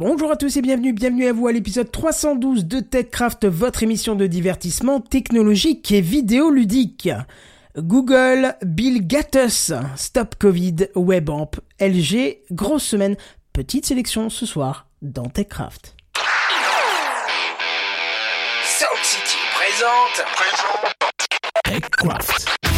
Bonjour à tous et bienvenue, bienvenue à vous à l'épisode 312 de TechCraft, votre émission de divertissement technologique et vidéoludique. Google, Bill Gates, Stop Covid, WebAmp, LG, grosse semaine, petite sélection ce soir dans TechCraft. TechCraft.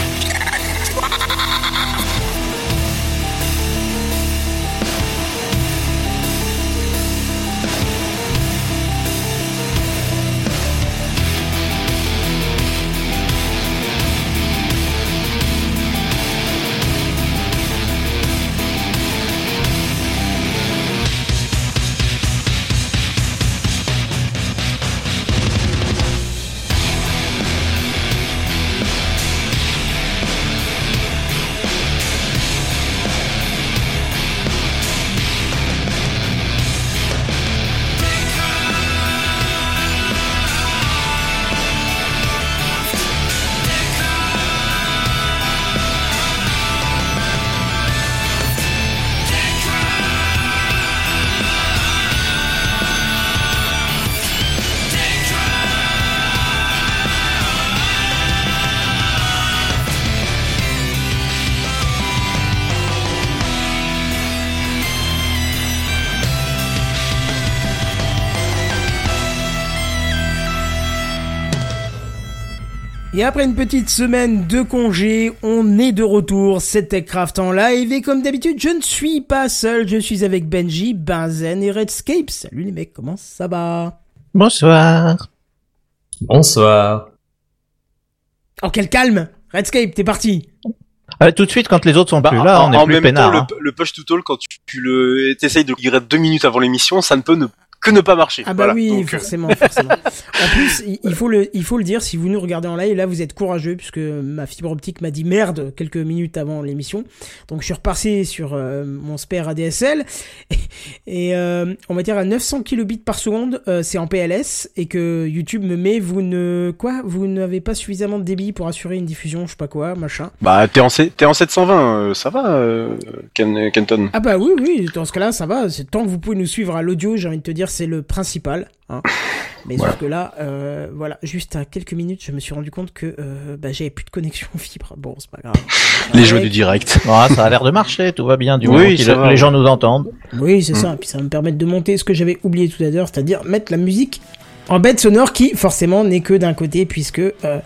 Et après une petite semaine de congé, on est de retour, c'est TechCraft en live et comme d'habitude, je ne suis pas seul, je suis avec Benji, Benzen et Redscape. Salut les mecs, comment ça va? Bonsoir. Bonsoir. Oh quel calme? Redscape, t'es parti tout de suite, quand les autres sont Bah, plus là, en, on est en plus même peinard. temps, hein. le, le push to talk, quand tu, tu le, t'essayes de lire deux minutes avant l'émission, ça ne peut ne, que ne pas marcher. Ah bah Voilà. oui, Donc, euh, forcément, forcément. En plus, il- faut le, il faut le dire, si vous nous regardez en live, là vous êtes courageux puisque ma fibre optique m'a dit merde quelques minutes avant l'émission. Donc je suis repassé sur euh, mon spare ADSL et, et, euh, on va dire à 900 kilobits par seconde, euh, c'est en PLS et que YouTube me met vous ne quoi, vous n'avez pas suffisamment de débit pour assurer une diffusion, je sais pas quoi, machin. Bah, t'es en, C- t'es en 720, euh, ça va, Ken- Kenton. Ah bah oui, oui, dans ce cas-là, ça va. C'est tant que vous pouvez nous suivre à l'audio, j'ai envie de te dire, c'est le principal. Hein. Mais Voilà. sauf que là, euh, voilà, juste à quelques minutes, je me suis rendu compte que euh, bah, j'avais plus de connexion fibre. Bon, c'est pas grave. Les jeux du direct. Ah, ça a l'air de marcher, tout va bien du Oui, moment que ça va, les gens nous entendent. Oui, c'est ça. Puis ça va me permettre de monter ce que j'avais oublié tout à l'heure, c'est-à-dire mettre la musique en bête sonore qui, forcément, n'est que d'un côté, puisque euh,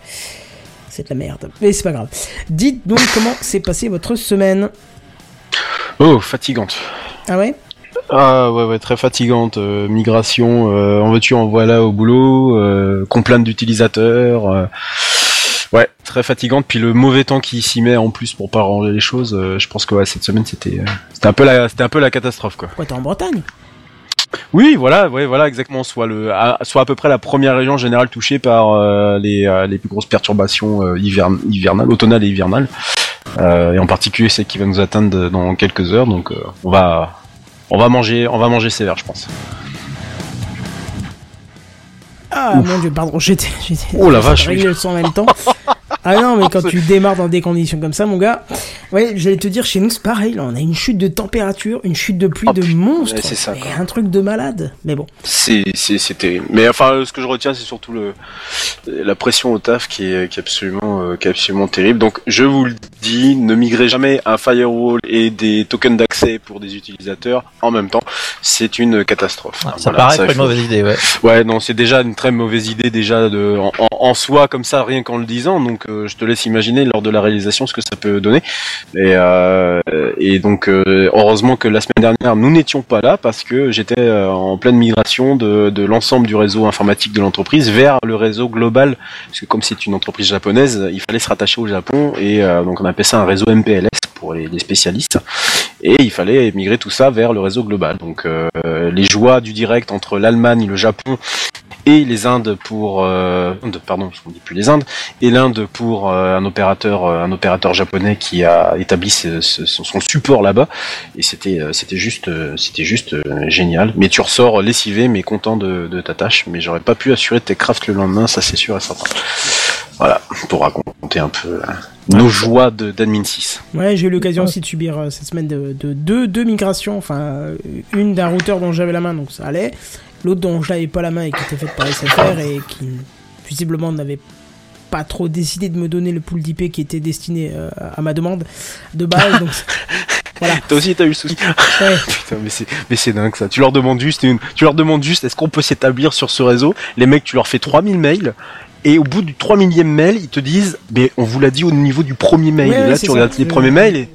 c'est de la merde. Mais c'est pas grave. Dites donc comment s'est passée votre semaine. Oh, fatigante. Ah ouais? Ah ouais, ouais, très fatigante. euh, migration, euh, en veux-tu, en voilà au boulot, euh, complainte d'utilisateurs. euh, ouais, très fatigante. Puis le mauvais temps qui s'y met en plus pour pas arranger les choses. je pense que ouais, cette semaine c'était, c'était un peu la, c'était un peu la catastrophe quoi. Quoi, t'es en Bretagne? Oui, voilà, ouais, voilà, exactement. Soit le, à, soit à peu près la première région en général touchée par les, les plus grosses perturbations hivern- hivernales, automnales et hivernales, Euh, et en particulier celle qui va nous atteindre dans quelques heures. Donc, euh, on va, on va manger, on va manger sévère, je pense. Ah mon dieu, pardon, j'étais. Oh la j'ai vache, réglé le son en même temps. Ah non, mais quand tu démarres dans des conditions comme ça, mon gars. Ouais, j'allais te dire, chez nous, c'est pareil. Là, on a une chute de température, une chute de pluie Oh, de putain, monstre. c'est ça, quoi. un truc de malade. Mais bon. C'est, terrible. Mais enfin, ce que je retiens, c'est surtout le, la pression au taf qui est, qui est absolument, euh, qui est absolument terrible. Donc, je vous le dis, ne migrez jamais un firewall et des tokens d'accès pour des utilisateurs en même temps. C'est une catastrophe. Ah, ça Voilà, paraît ça, être il une mauvaise idée, ouais. Ouais, non, c'est déjà une très mauvaise idée déjà de en, en- en soi comme ça, rien qu'en le disant. Donc, je te laisse imaginer lors de la réalisation ce que ça peut donner. Et, euh, et donc, euh, heureusement que la semaine dernière nous n'étions pas là parce que j'étais euh, en pleine migration de, de l'ensemble du réseau informatique de l'entreprise vers le réseau global. Parce que comme c'est une entreprise japonaise, il fallait se rattacher au Japon et euh, donc on appelle ça un réseau MPLS pour les, spécialistes. Et il fallait migrer tout ça vers le réseau global. Donc euh, les joies du direct entre l'Allemagne, le Japon et les Indes pour euh, pardon, on dit plus les Indes et l'Inde pour euh, un opérateur euh, un opérateur japonais qui a établi ce- ce- son son support là-bas et c'était euh, c'était juste c'était juste euh, génial. Mais tu ressors lessivé mais content de, de ta tâche. Mais j'aurais pas pu assurer tes crafts le lendemain, ça c'est sûr et certain. Voilà pour raconter un peu nos joies de- d'Admin 6. Ouais, j'ai eu l'occasion aussi de subir euh, cette semaine de, de deux, deux migrations. Enfin, une d'un routeur dont j'avais la main, donc ça allait. L'autre dont je n'avais pas la main et qui était faite par SFR et qui visiblement n'avait pas trop décidé de me donner le pool d'IP qui était destiné euh, à ma demande de base. donc voilà. Toi aussi, t'as eu le souci. Ouais. Putain, mais c'est, mais c'est dingue ça. Tu leur demandes juste une, tu leur demandes juste, est-ce qu'on peut s'établir sur ce réseau? Les mecs, tu leur fais 3000 mails. Et au bout du 3000e mail, ils te disent, mais on vous l'a dit au niveau du premier mail. Ouais, et là, tu regardes les premiers mails et,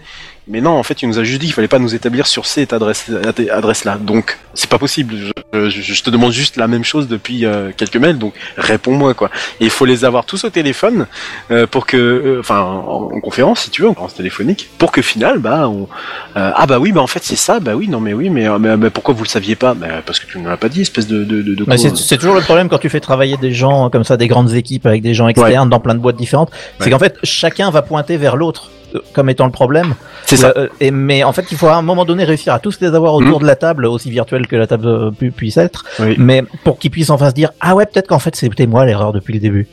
mais non, en fait, il nous a juste dit qu'il fallait pas nous établir sur cette adresse, adresse là. Donc, c'est pas possible. Je, je- je te demande juste la même chose depuis euh, quelques mails. Donc, réponds-moi, quoi. Et il faut les avoir tous au téléphone, euh, pour que, euh, enfin, en, en conférence, si tu veux, en conférence téléphonique, pour que final, bah, on, ah bah oui, bah en fait c'est ça, bah oui, non mais oui, mais, mais, mais pourquoi vous le saviez pas? Bah parce que tu ne l'as pas dit, espèce de de de. de Mais con, c'est toujours le problème quand tu fais travailler des gens comme ça, des grandes équipes avec des gens externes dans plein de boîtes différentes. C'est qu'en fait, chacun va pointer vers l'autre comme étant le problème. C'est ça. Euh, et, mais en fait, il faut à un moment donné réussir à tous les avoir autour de la table, aussi virtuelle que la table euh, pu- puisse être. Oui. Mais pour qu'ils puissent enfin se dire, ah ouais, peut-être qu'en fait c'était moi l'erreur depuis le début.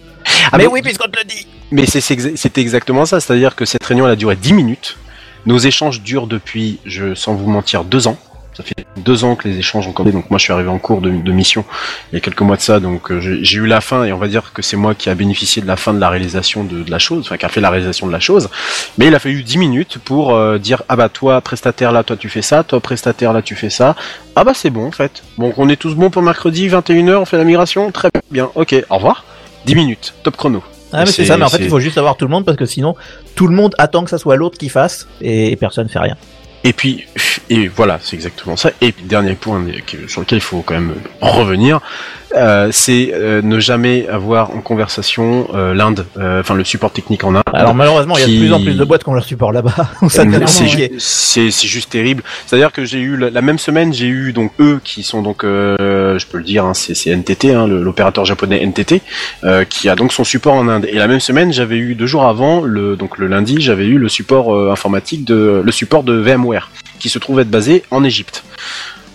Ah, mais mais- oui, puisqu'on te le dit. Mais c'était exactement ça, c'est-à-dire que cette réunion elle a duré 10 minutes. Nos échanges durent depuis, je sans vous mentir, deux ans. Ça fait deux ans que les échanges ont commencé. Donc moi je suis arrivé en cours de, de mission il y a quelques mois de ça. Donc euh, j'ai eu la fin et on va dire que c'est moi qui a bénéficié de la fin de la réalisation de, de la chose, enfin qui a fait la réalisation de la chose. Mais il a fallu 10 minutes pour euh, dire ah bah toi prestataire là toi tu fais ça, toi prestataire là tu fais ça. Ah bah c'est bon en fait. Bon on est tous bons pour mercredi 21h on fait la migration, très bien. Ok au revoir. 10 minutes top chrono. Ah, mais c'est ça, mais en fait, il faut juste avoir tout le monde parce que sinon, tout le monde attend que ça soit l'autre qui fasse et personne fait rien. Et puis, et voilà, c'est exactement ça. Et puis, dernier point sur lequel il faut quand même revenir, euh, c'est euh, ne jamais avoir en conversation euh, l'Inde, euh, enfin le support technique en Inde. Alors malheureusement, il y a de plus en plus de boîtes qui ont leur support là-bas. c'est, c'est juste terrible. C'est-à-dire que j'ai eu la, la même semaine, j'ai eu donc eux qui sont donc, euh, je peux le dire, hein, c'est, NTT, hein, l'opérateur japonais NTT, euh, qui a donc son support en Inde. Et la même semaine, j'avais eu deux jours avant, le donc le lundi, j'avais eu le support informatique de le support de VMware, qui se trouve être basé en Égypte.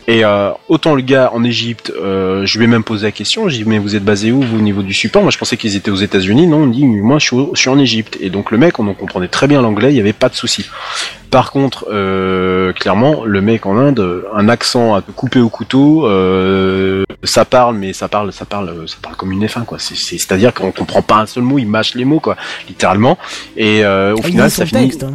Et euh, autant le gars en Égypte, euh, je lui ai même posé la question, j'ai dit mais vous êtes basé où vous au niveau du support? Moi je pensais qu'ils étaient aux États-Unis, non, on dit moi je suis, je suis en Égypte. Et donc le mec, on en comprenait très bien l'anglais, il n'y avait pas de souci. Par contre, euh, clairement, le mec en Inde, un accent à te couper au couteau, euh, ça parle, mais ça parle, ça parle, ça parle comme une F1 quoi. C'est, c'est, c'est-à-dire qu'on comprend pas un seul mot, il mâche les mots quoi, littéralement. Et euh, au Il final, ça finit. hein.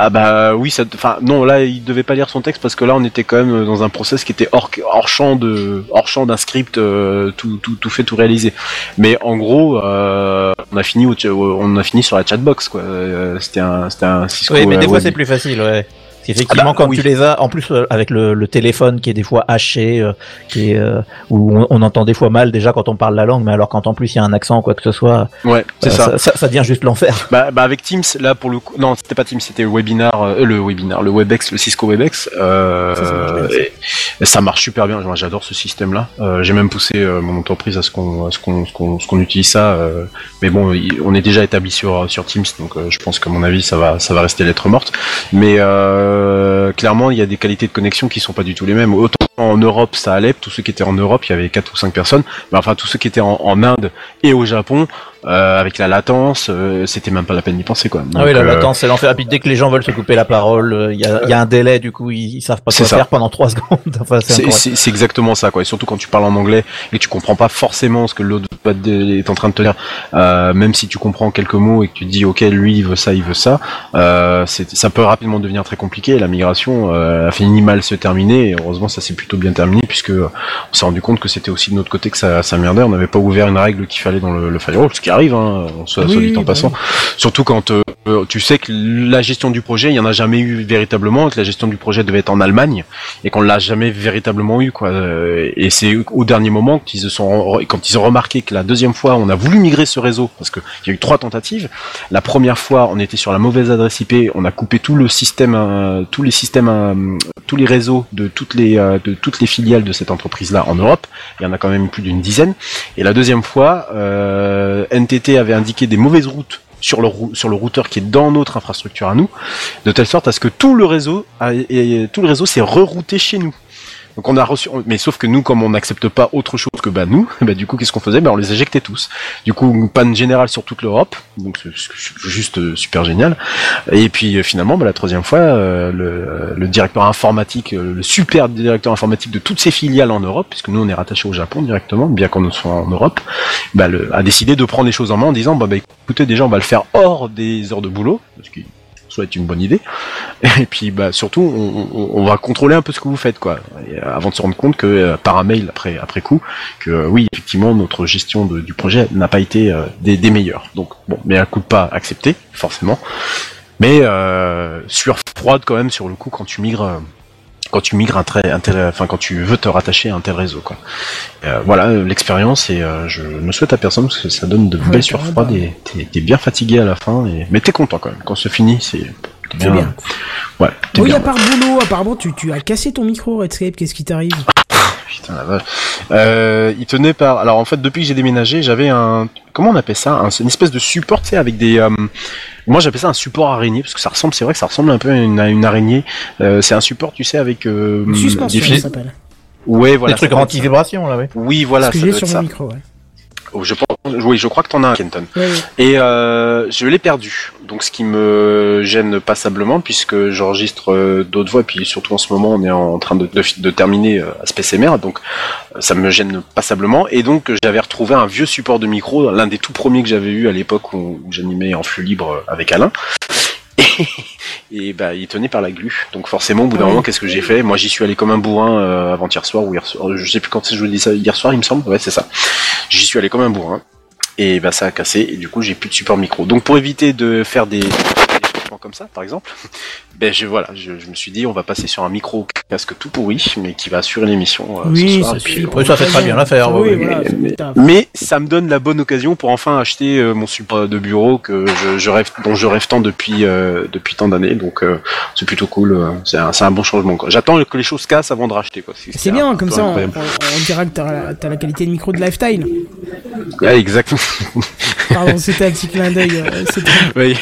Ah bah oui, ça, enfin non, là il devait pas lire son texte parce que là on était quand même dans un process qui était hors, hors champ de hors champ d'un script euh, tout, tout, tout fait tout réalisé. Mais en gros, euh, on a fini au, on a fini sur la chatbox quoi. Euh, C'était un c'était un Cisco. Oui, mais des euh, fois c'est plus facile, ouais. Parce qu'effectivement, Ah bah, quand oui. tu les as, en plus euh, avec le, le téléphone qui est des fois haché, euh, qui est euh, où on, on entend des fois mal déjà quand on parle la langue, mais alors quand en plus il y a un accent ou quoi que ce soit, Ouais, c'est euh, ça. ça. ça. ça devient juste l'enfer. Bah, bah avec Teams là pour le coup non c'était pas Teams c'était le webinar euh, le webinar le Webex le Cisco Webex euh, Ça, ça marche super bien j'adore ce système là j'ai même poussé euh, mon entreprise à ce qu'on ce qu'on ce qu'on ce qu'on utilise ça euh, mais bon on est déjà établi sur sur Teams donc euh, je pense que à mon avis ça va ça va rester lettre morte mais euh, clairement il y a des qualités de connexion qui sont pas du tout les mêmes. Autant en Europe ça allait. Tous ceux qui étaient en Europe il y avait quatre ou cinq personnes. Mais enfin tous ceux qui étaient en, en Inde et au Japon euh, avec la latence, euh, c'était même pas la peine d'y penser quoi. ah oui, la Donc, euh, latence, c'est l'enfer. Puis dès que les gens veulent se couper la parole, euh, il y, y a un délai, du coup ils, ils savent pas quoi ça. faire pendant trois secondes. enfin, c'est exactement ça, quoi. Et surtout quand tu parles en anglais et que tu comprends pas forcément ce que l'autre est en train de te dire, euh, même si tu comprends quelques mots et que tu dis, ok, lui il veut ça, il veut ça, euh, ça peut rapidement devenir très compliqué. La migration euh, a fini mal se terminer. Et heureusement, ça s'est plutôt bien terminé puisque on s'est rendu compte que c'était aussi de notre côté que ça, ça merdait. On n'avait pas ouvert une règle qu'il fallait dans le, le firewall, ce qui arrive, hein, on soit, Oui, soit dit en bah passant. Surtout quand euh, tu sais que la gestion du projet, il y en a jamais eu véritablement, que la gestion du projet devait être en Allemagne et qu'on l'a jamais véritablement eu quoi. Euh, Et c'est au dernier moment qu'ils se sont quand ils ont remarqué que la deuxième fois on a voulu migrer ce réseau parce que il y a eu trois tentatives. La première fois on était sur la mauvaise adresse IP, on a coupé tout le système, euh, tous les systèmes, tous les réseaux de toutes les de toutes les filiales de cette entreprise là en Europe. Il y en a quand même plus d'une dizaine. Et la deuxième fois, euh, NTT avait indiqué des mauvaises routes sur le, sur le routeur qui est dans notre infrastructure à nous, de telle sorte à ce que tout le réseau, tout le réseau s'est rerouté chez nous. Donc on a reçu, mais sauf que nous, comme on n'accepte pas autre chose que bah nous, bah du coup, qu'est-ce qu'on faisait? Bah on les éjectait tous. Du coup, panne générale sur toute l'Europe, donc juste euh, super génial. Et puis euh, finalement, bah, la troisième fois, euh, le, le directeur informatique, le super directeur informatique de toutes ces filiales en Europe, puisque nous on est rattaché au Japon directement, bien qu'on soit en Europe, bah, le, a décidé de prendre les choses en main en disant bah, bah écoutez déjà on va le faire hors des heures de boulot, est une bonne idée. Et puis bah surtout on, va contrôler un peu ce que vous faites quoi, euh, avant de se rendre compte que euh, par un mail après après coup que euh, oui effectivement notre gestion du projet n'a pas été des, des meilleures. Donc bon mais un coup de pas accepté forcément, mais euh, sueur froide quand même sur le coup quand tu migres. Quand tu migres un trait, un tel- enfin quand tu veux te rattacher à un tel réseau quoi. Euh, voilà euh, l'expérience et euh, je ne souhaite à personne parce que ça donne de Ouais, belles sueurs carrément. froides et t'es bien fatigué à la fin et mais t'es content quand même quand se finit c'est C'est bien. ouais Oui, bien. à part boulot, apparemment, tu, tu as cassé ton micro, Redscape, qu'est-ce qui t'arrive? Putain, la vache. Euh, il tenait par. Alors en fait, depuis que j'ai déménagé, j'avais un. Comment on appelle ça? Un... Une espèce de support, tu sais, avec des. Moi, j'appelle ça un support araignée parce que ça ressemble. C'est vrai que ça ressemble un peu à une, à une araignée. Euh, c'est un support, tu sais, avec. Euh, Une suspension, des ça s'appelle. Ouais, voilà. Des trucs anti-vibration, là, oui. ça. Oui, voilà. Ce que j'ai sur mon ça. micro, ouais. Oh, je pense. Oui, je crois que t'en as un, Kenton. Et euh, je l'ai perdu. Donc ce qui me gêne passablement puisque j'enregistre euh, d'autres voix. Puis surtout en ce moment, on est en train de, de, de terminer euh, Space MR. Donc euh, ça me gêne passablement. Et donc j'avais retrouvé un vieux support de micro, l'un des tout premiers que j'avais eu à l'époque où, où j'animais en flux libre euh, avec Alain. Et, bah il tenait par la glu. Donc forcément au bout d'un moment qu'est-ce que j'ai fait? Moi j'y suis allé comme un bourrin euh, avant-hier soir ou hier soir. Je sais plus quand je vous dis ça. Hier soir il me semble. Ouais c'est ça. J'y suis allé comme un bourrin et bah ça a cassé et du coup j'ai plus de support micro. Donc pour éviter de faire des, comme ça par exemple, ben je voilà, je, je me suis dit on va passer sur un micro casque tout pourri mais qui va assurer l'émission euh, Oui, ce soir. ça et puis, suffit. Oui, ça fait très bien l'affaire, Oui, voilà, mais- ça me donne la bonne occasion pour enfin acheter euh, mon support de bureau que je, je rêve, dont je rêve tant depuis euh, depuis tant d'années. Donc euh, c'est plutôt cool. euh, C'est un, c'est un bon changement. J'attends que les choses cassent avant de racheter. C'est bien, un comme ça, on, incroyable. on- on dira que t'as la, t'as la qualité de micro de Lifetime. Ouais, exactement. Pardon, c'était un petit clin d'œil. euh, c'était- oui,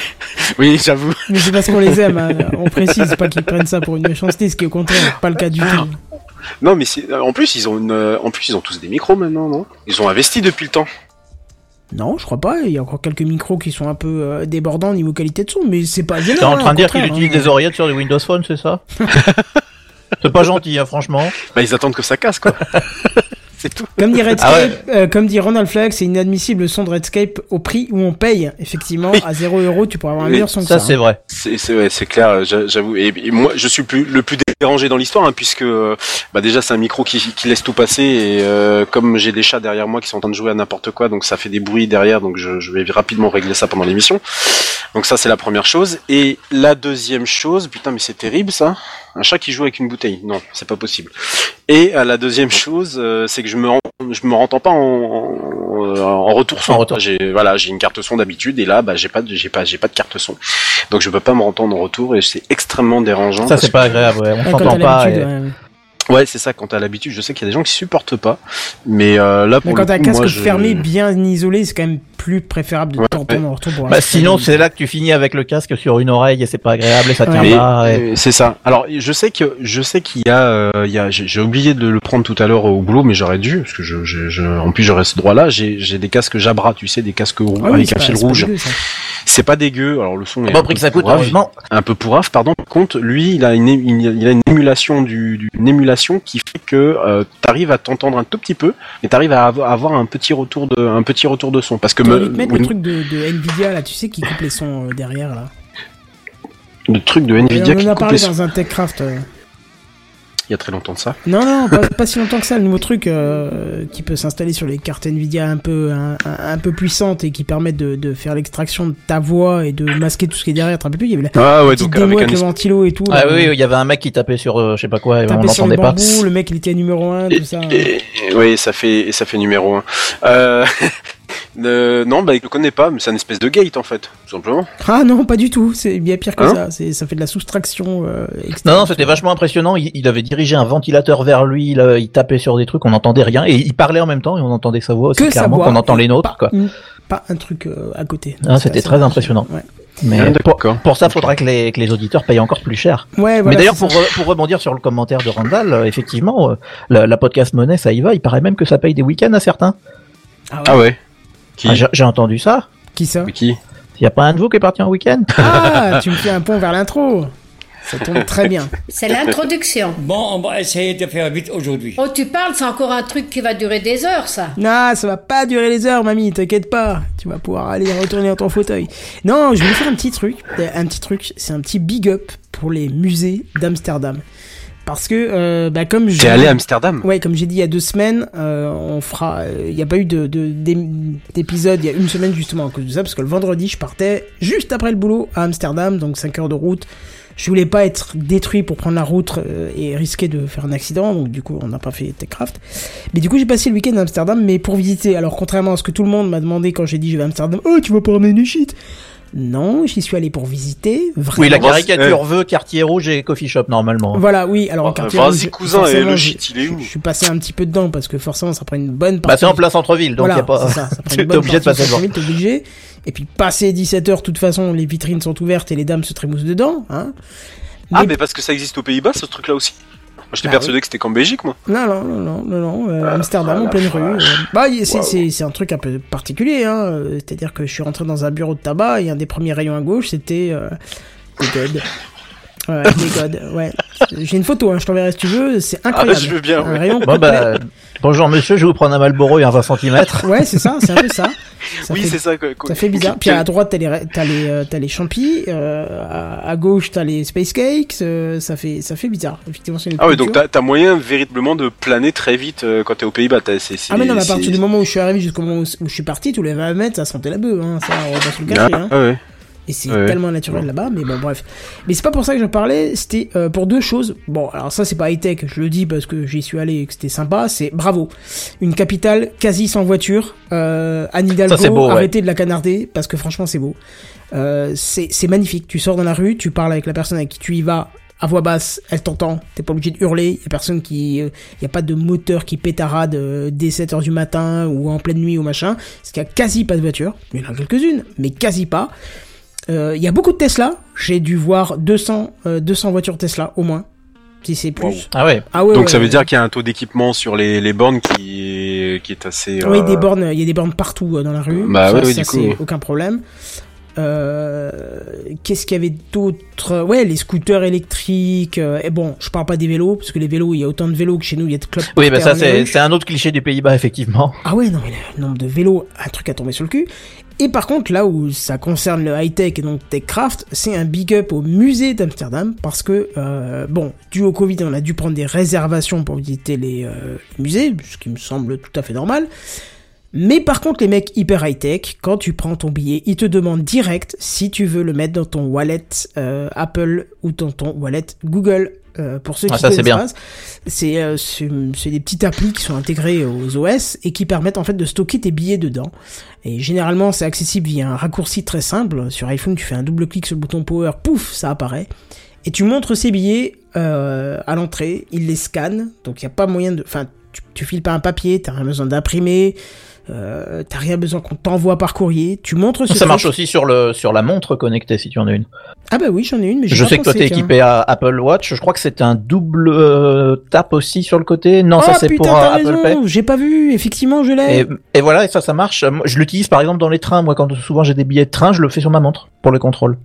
oui, j'avoue. Mais c'est parce qu'on les aime, hein. on précise pas qu'ils prennent ça pour une méchanceté, ce qui est au contraire pas le cas du tout. Non, mais en plus ils ont une, euh, en plus ils ont tous des micros maintenant, non? Ils ont investi depuis le temps. Non, je crois pas, il y a encore quelques micros qui sont un peu euh, débordants au niveau qualité de son, mais c'est pas gênant. T'es en hein, train au de dire qu'il contraire, utilise hein. des oreillettes sur des Windows Phone, c'est ça? C'est pas gentil, hein, franchement. Bah ils attendent que ça casse quoi. c'est tout. Comme dit Redscape, Ah ouais. euh, comme dit Ronald Flag, c'est inadmissible le son de Redscape au prix où on paye. Effectivement, Oui. à 0 euros, tu pourras avoir un meilleur son que Ça, ça. c'est vrai. C'est c'est ouais, c'est clair, j'a- j'avoue. Et, et moi, je suis plus, le plus dérangé dans l'histoire, hein, puisque euh, bah déjà c'est un micro qui, qui laisse tout passer. Et euh, comme j'ai des chats derrière moi qui sont en train de jouer à n'importe quoi, donc ça fait des bruits derrière, donc je, je vais rapidement régler ça pendant l'émission. Donc ça c'est la première chose. Et la deuxième chose, putain mais c'est terrible ça. Un chat qui joue avec une bouteille, non, c'est pas possible. Et euh, la deuxième chose, euh, c'est que je me rends, je me rentends pas en, en, en retour son. En retour. J'ai voilà, j'ai une carte son d'habitude et là, bah j'ai pas, de- j'ai pas, j'ai pas de carte son. Donc je peux pas me rentendre en retour et c'est extrêmement dérangeant. Ça, c'est que- pas agréable, ouais. On s'entend pas. et- ouais. Ouais, c'est ça. Quand t'as l'habitude, je sais qu'il y a des gens qui supportent pas, mais euh, là pour Mais quand t'as un casque moi, je- fermé, bien isolé, c'est quand même plus préférable de Ouais, t'entendre en retour pour Bah, sinon, c'est là que tu finis avec le casque sur une oreille et c'est pas agréable et ça tient Ouais. pas. et- Euh, C'est ça. Alors, je sais que je sais qu'il y a, euh, il y a, j'ai oublié de le prendre tout à l'heure au boulot, mais j'aurais dû parce que je, je, je- en plus j'aurais ce droit-là. J'ai, des casques Jabra, tu sais, des casques roux Ah oui, avec c'est un pas- fil rouge. C'est pas dégueu. Alors le son est Pas un peu que ça coûte, pourrave, un peu pourrave. Pardon. Par contre, lui, il a une, é- il a une émulation du, du- une émulation qui fait que euh, t'arrives à t'entendre un tout petit peu, et t'arrives à avoir, un petit retour de, un petit retour de son. Parce que me- mettre le truc de, de Nvidia là, tu sais, qui coupe les sons euh, derrière là. le truc de Et Nvidia on qui en a parlé dans un TechCraft. euh. Il y a très longtemps de ça. Non, non, pas, pas si longtemps que ça. Le nouveau truc euh, qui peut s'installer sur les cartes Nvidia un peu, un, un- un peu puissantes et qui permettent de, de faire l'extraction de ta voix et de masquer tout ce qui est derrière. Tu plus, il y avait la Ah ouais, petite donc démo avec avec un le espèce- ventilo et tout. Ah là. oui, oui, il y avait un mec qui tapait sur euh, je sais pas quoi et on l'entendait pas. le mec il était numéro 1, Et- tout ça. et- et- oui, ça fait, ça fait numéro un. Euh, euh, non, bah, il le connaît pas, mais c'est un espèce de gate en fait, tout simplement. Ah non, pas du tout. C'est bien pire que Hein ça. C'est, ça fait de la soustraction. Euh, Non, non, c'était vachement impressionnant. Il, il avait dirigé un ventilateur vers lui, il, euh, il tapait sur des trucs, on n'entendait rien, et il parlait en même temps et on entendait sa voix aussi que sa clairement voix, qu'on entend les nôtres. pas, Quoi. une- pas un truc euh, à côté. Ah, c'était très impressionnant. Ouais. Mais Ah, pour, ça, faudra que les, que les auditeurs payent encore plus cher. Ouais, voilà, Mais d'ailleurs, pour, pour rebondir sur le commentaire de Randall, euh, effectivement, euh, la, la podcast monnaie, ça y va. Il paraît même que ça paye des week-ends à certains. Ah ouais. Ah ouais. Qui Ah, J'ai entendu ça. Qui ça Mais qui Il y a pas un de vous qui est parti en week-end Ah, tu me fais un pont vers l'intro. Ça tombe très bien. C'est l'introduction. Bon, on va essayer de faire vite aujourd'hui. Oh, tu parles, c'est encore un truc qui va durer des heures, ça. Non, ça va pas durer les heures, mamie, t'inquiète pas. Tu vas pouvoir aller retourner dans ton fauteuil. Non, je vais vous faire un petit truc. Un petit truc, c'est un petit big up pour les musées d'Amsterdam. Parce que, euh, bah, comme je. T'es allé à Amsterdam? Ouais, comme j'ai dit il y a deux semaines, euh, on fera. Il n'y a pas eu de d'épisode il y a une semaine justement à cause de ça, parce que le vendredi, je partais juste après le boulot à Amsterdam, donc 5 heures de route. Je voulais pas être détruit pour prendre la route euh, et risquer de faire un accident, donc du coup, on n'a pas fait Techcraft. Mais du coup, j'ai passé le week-end à Amsterdam, mais pour visiter. Alors, contrairement à ce que tout le monde m'a demandé quand j'ai dit je vais à Amsterdam, oh, tu vas pas ramener du shit. Non, j'y suis allé pour visiter. Vraiment. Oui, la caricature veut quartier rouge et coffee shop normalement. Voilà, oui, alors en quartier vas-y, rouge, cousin, et forcément, le j'ai- shit, il est où Je suis passé un petit peu dedans parce que forcément ça prend une bonne partie. Bah, c'est en plein centre-ville, donc voilà, y a pas. c'est ça, ça prend T'es obligé de passer devant. t'es obligé. Et puis passer 17h, de toute façon, les vitrines sont ouvertes et les dames se trémoussent dedans. Hein. Ah, Mais- mais parce que ça existe aux Pays-Bas, ce truc-là aussi? J'étais Ah persuadé que c'était qu'en Belgique, moi. Non, non, non, non, non, euh, Amsterdam, ah, en la pleine rue. bah, c'est, un truc un peu particulier, hein. euh, C'est-à-dire que je suis rentré dans un bureau de tabac et un des premiers rayons à gauche, c'était euh. Ouais, godes, ouais. J'ai une photo, hein, je t'enverrai si tu veux, c'est incroyable. Ah, je veux bien, ouais. Bon, bah, bonjour monsieur, je vais vous prendre un Malboro et un 20 cm. Ouais, c'est ça, c'est un peu ça. Ça oui, c'est ça. quoi. Ça fait bizarre. Puis à droite, t'as les, t'as les, euh, t'as les champis. Euh, à, à gauche, t'as les space cakes. euh, ça fait, ça fait bizarre. Effectivement, c'est une Ah ouais, donc t'as moyen véritablement de planer très vite euh, quand t'es aux Pays-Bas. Ah mais non, mais à partir du moment où je suis arrivé jusqu'au moment où, où je suis parti, tous les 20 mètres, ça sentait la bœuf. Hein. Ça, on va pas se le cacher. Ah, hein. ah ouais. Et c'est Ouais. tellement naturel là-bas, mais bon, bref. Mais c'est pas pour ça que je parlais, c'était euh, pour deux choses. Bon, alors ça, c'est pas high-tech, je le dis parce que j'y suis allé et que c'était sympa. C'est bravo. Une capitale quasi sans voiture. Euh, Anne Hidalgo, Ça, ouais. arrêtez de la canarder parce que franchement, c'est beau. Euh, c'est c'est magnifique. Tu sors dans la rue, tu parles avec la personne avec qui tu y vas. À voix basse, elle t'entend, t'es pas obligé de hurler, y a personne qui, euh, y a pas de moteur qui pétarade euh, dès 7h du matin ou en pleine nuit ou machin, parce qu'il y a quasi pas de voiture, il y en a quelques-unes, mais quasi pas. Euh, Il y a beaucoup de Tesla. J'ai dû voir 200, euh, 200 voitures Tesla au moins, si c'est plus. Wow. Ah ouais. Ah ouais, Donc ouais, ça veut dire qu'il y a un taux d'équipement sur les, les bornes qui est, qui est assez. Oui, euh, des bornes. Il y a des bornes partout euh, dans la rue. Bah ça, ouais, oui, ça, du coup, aucun problème. Euh, Qu'est-ce qu'il y avait d'autre? Ouais, les scooters électriques. euh, et bon, je parle pas des vélos parce que les vélos, il y a autant de vélos que chez nous, il y a de clubs. Oui, bah ça c'est un autre cliché des Pays-Bas effectivement. Ah ouais, non, mais le nombre de vélos, un truc à tomber sur le cul. Et par contre, là où ça concerne le high-tech et donc TechCraft, c'est un big up au musée d'Amsterdam parce que, euh, bon, dû au Covid, on a dû prendre des réservations pour visiter les, euh, les musées, ce qui me semble tout à fait normal. Mais par contre, les mecs hyper high-tech, quand tu prends ton billet, ils te demandent direct si tu veux le mettre dans ton wallet euh, Apple ou dans ton wallet Google. Euh, pour ceux qui Ah, ça, connaissent c'est euh, c'est des petites applis qui sont intégrées aux OS et qui permettent en fait de stocker tes billets dedans. Et généralement, c'est accessible via un raccourci très simple. Sur iPhone, tu fais un double clic sur le bouton Power, pouf, ça apparaît. Et tu montres ces billets euh, à l'entrée, il les scanne, donc il n'y a pas moyen de... Enfin, tu, tu files pas un papier, t'as rien besoin d'imprimer, euh, t'as rien besoin qu'on t'envoie par courrier, tu montres ce Ça truc. marche aussi sur le sur la montre connectée si tu en as une. Ah bah oui, j'en ai une, mais j'ai Je pas sais que toi t'es équipé à Apple Watch. Je crois que c'est un double euh, tap aussi sur le côté. Non, ça Ah, c'est pour euh, Apple Pay. j'ai pas vu, effectivement, je l'ai. Et, et voilà, et ça, ça marche. Je l'utilise par exemple dans les trains. Moi, quand souvent j'ai des billets de train, je le fais sur ma montre pour le contrôle.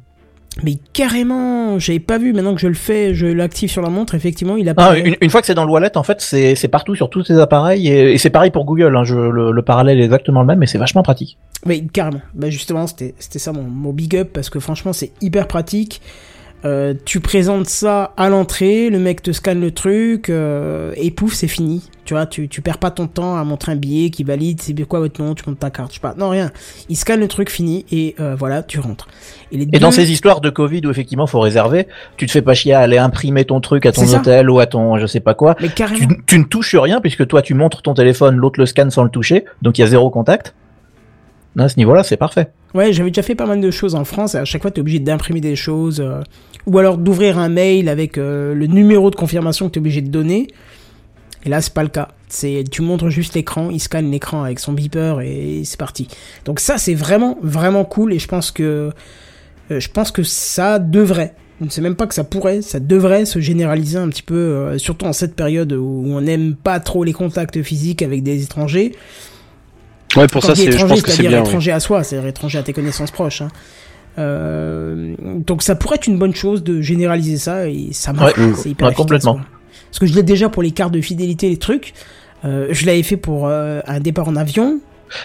Mais carrément, j'avais pas vu, maintenant que je le fais, je l'active sur la montre, effectivement, il Ah, apparaît. une, une fois que c'est dans le wallet, en fait, c'est partout sur tous ces appareils et, et c'est pareil pour Google. Hein, je, le, le parallèle est exactement le même, mais c'est vachement pratique. Oui, carrément. Bah justement, c'était c'était ça mon, mon big up parce que franchement, c'est hyper pratique. Euh, tu présentes ça à l'entrée, le mec te scanne le truc euh, et pouf, c'est fini. Tu vois, tu, tu perds pas ton temps à montrer un billet qui valide, c'est quoi votre nom, tu montes ta carte, je sais pas. Non, rien. Il scanne le truc, fini et euh, voilà, tu rentres. les Et deux- dans ces histoires de Covid où effectivement faut réserver, tu te fais pas chier à aller imprimer ton truc à ton hôtel ou à ton je sais pas quoi. Mais Tu, carrément. tu ne touches rien puisque toi tu montres ton téléphone, l'autre le scanne sans le toucher, donc il y a zéro contact. À ce niveau-là, c'est parfait. Ouais, j'avais déjà fait pas mal de choses en France et à chaque fois, t'es obligé d'imprimer des choses euh, ou alors d'ouvrir un mail avec euh, le numéro de confirmation que t'es obligé de donner. Et là, c'est pas le cas. C'est, tu montres juste l'écran, il scanne l'écran avec son beeper et c'est parti. Donc ça, c'est vraiment, vraiment cool et je pense que Euh, je pense que ça devrait. Je ne sais même pas que ça pourrait, ça devrait se généraliser un petit peu, surtout en cette période où on n'aime pas trop les contacts physiques avec des étrangers. Ouais, pour Quand ça, c'est, je étranger, pense que c'est c'est-à-dire bien. étranger à soi, c'est-à-dire étranger à tes connaissances proches. hein. Euh, donc ça pourrait être une bonne chose de généraliser ça et ça marche. Ouais, c'est hyper ouais, efficace, complètement. quoi. Parce que je l'ai déjà pour les cartes de fidélité, les trucs. Euh, je l'avais fait pour euh, un départ en avion.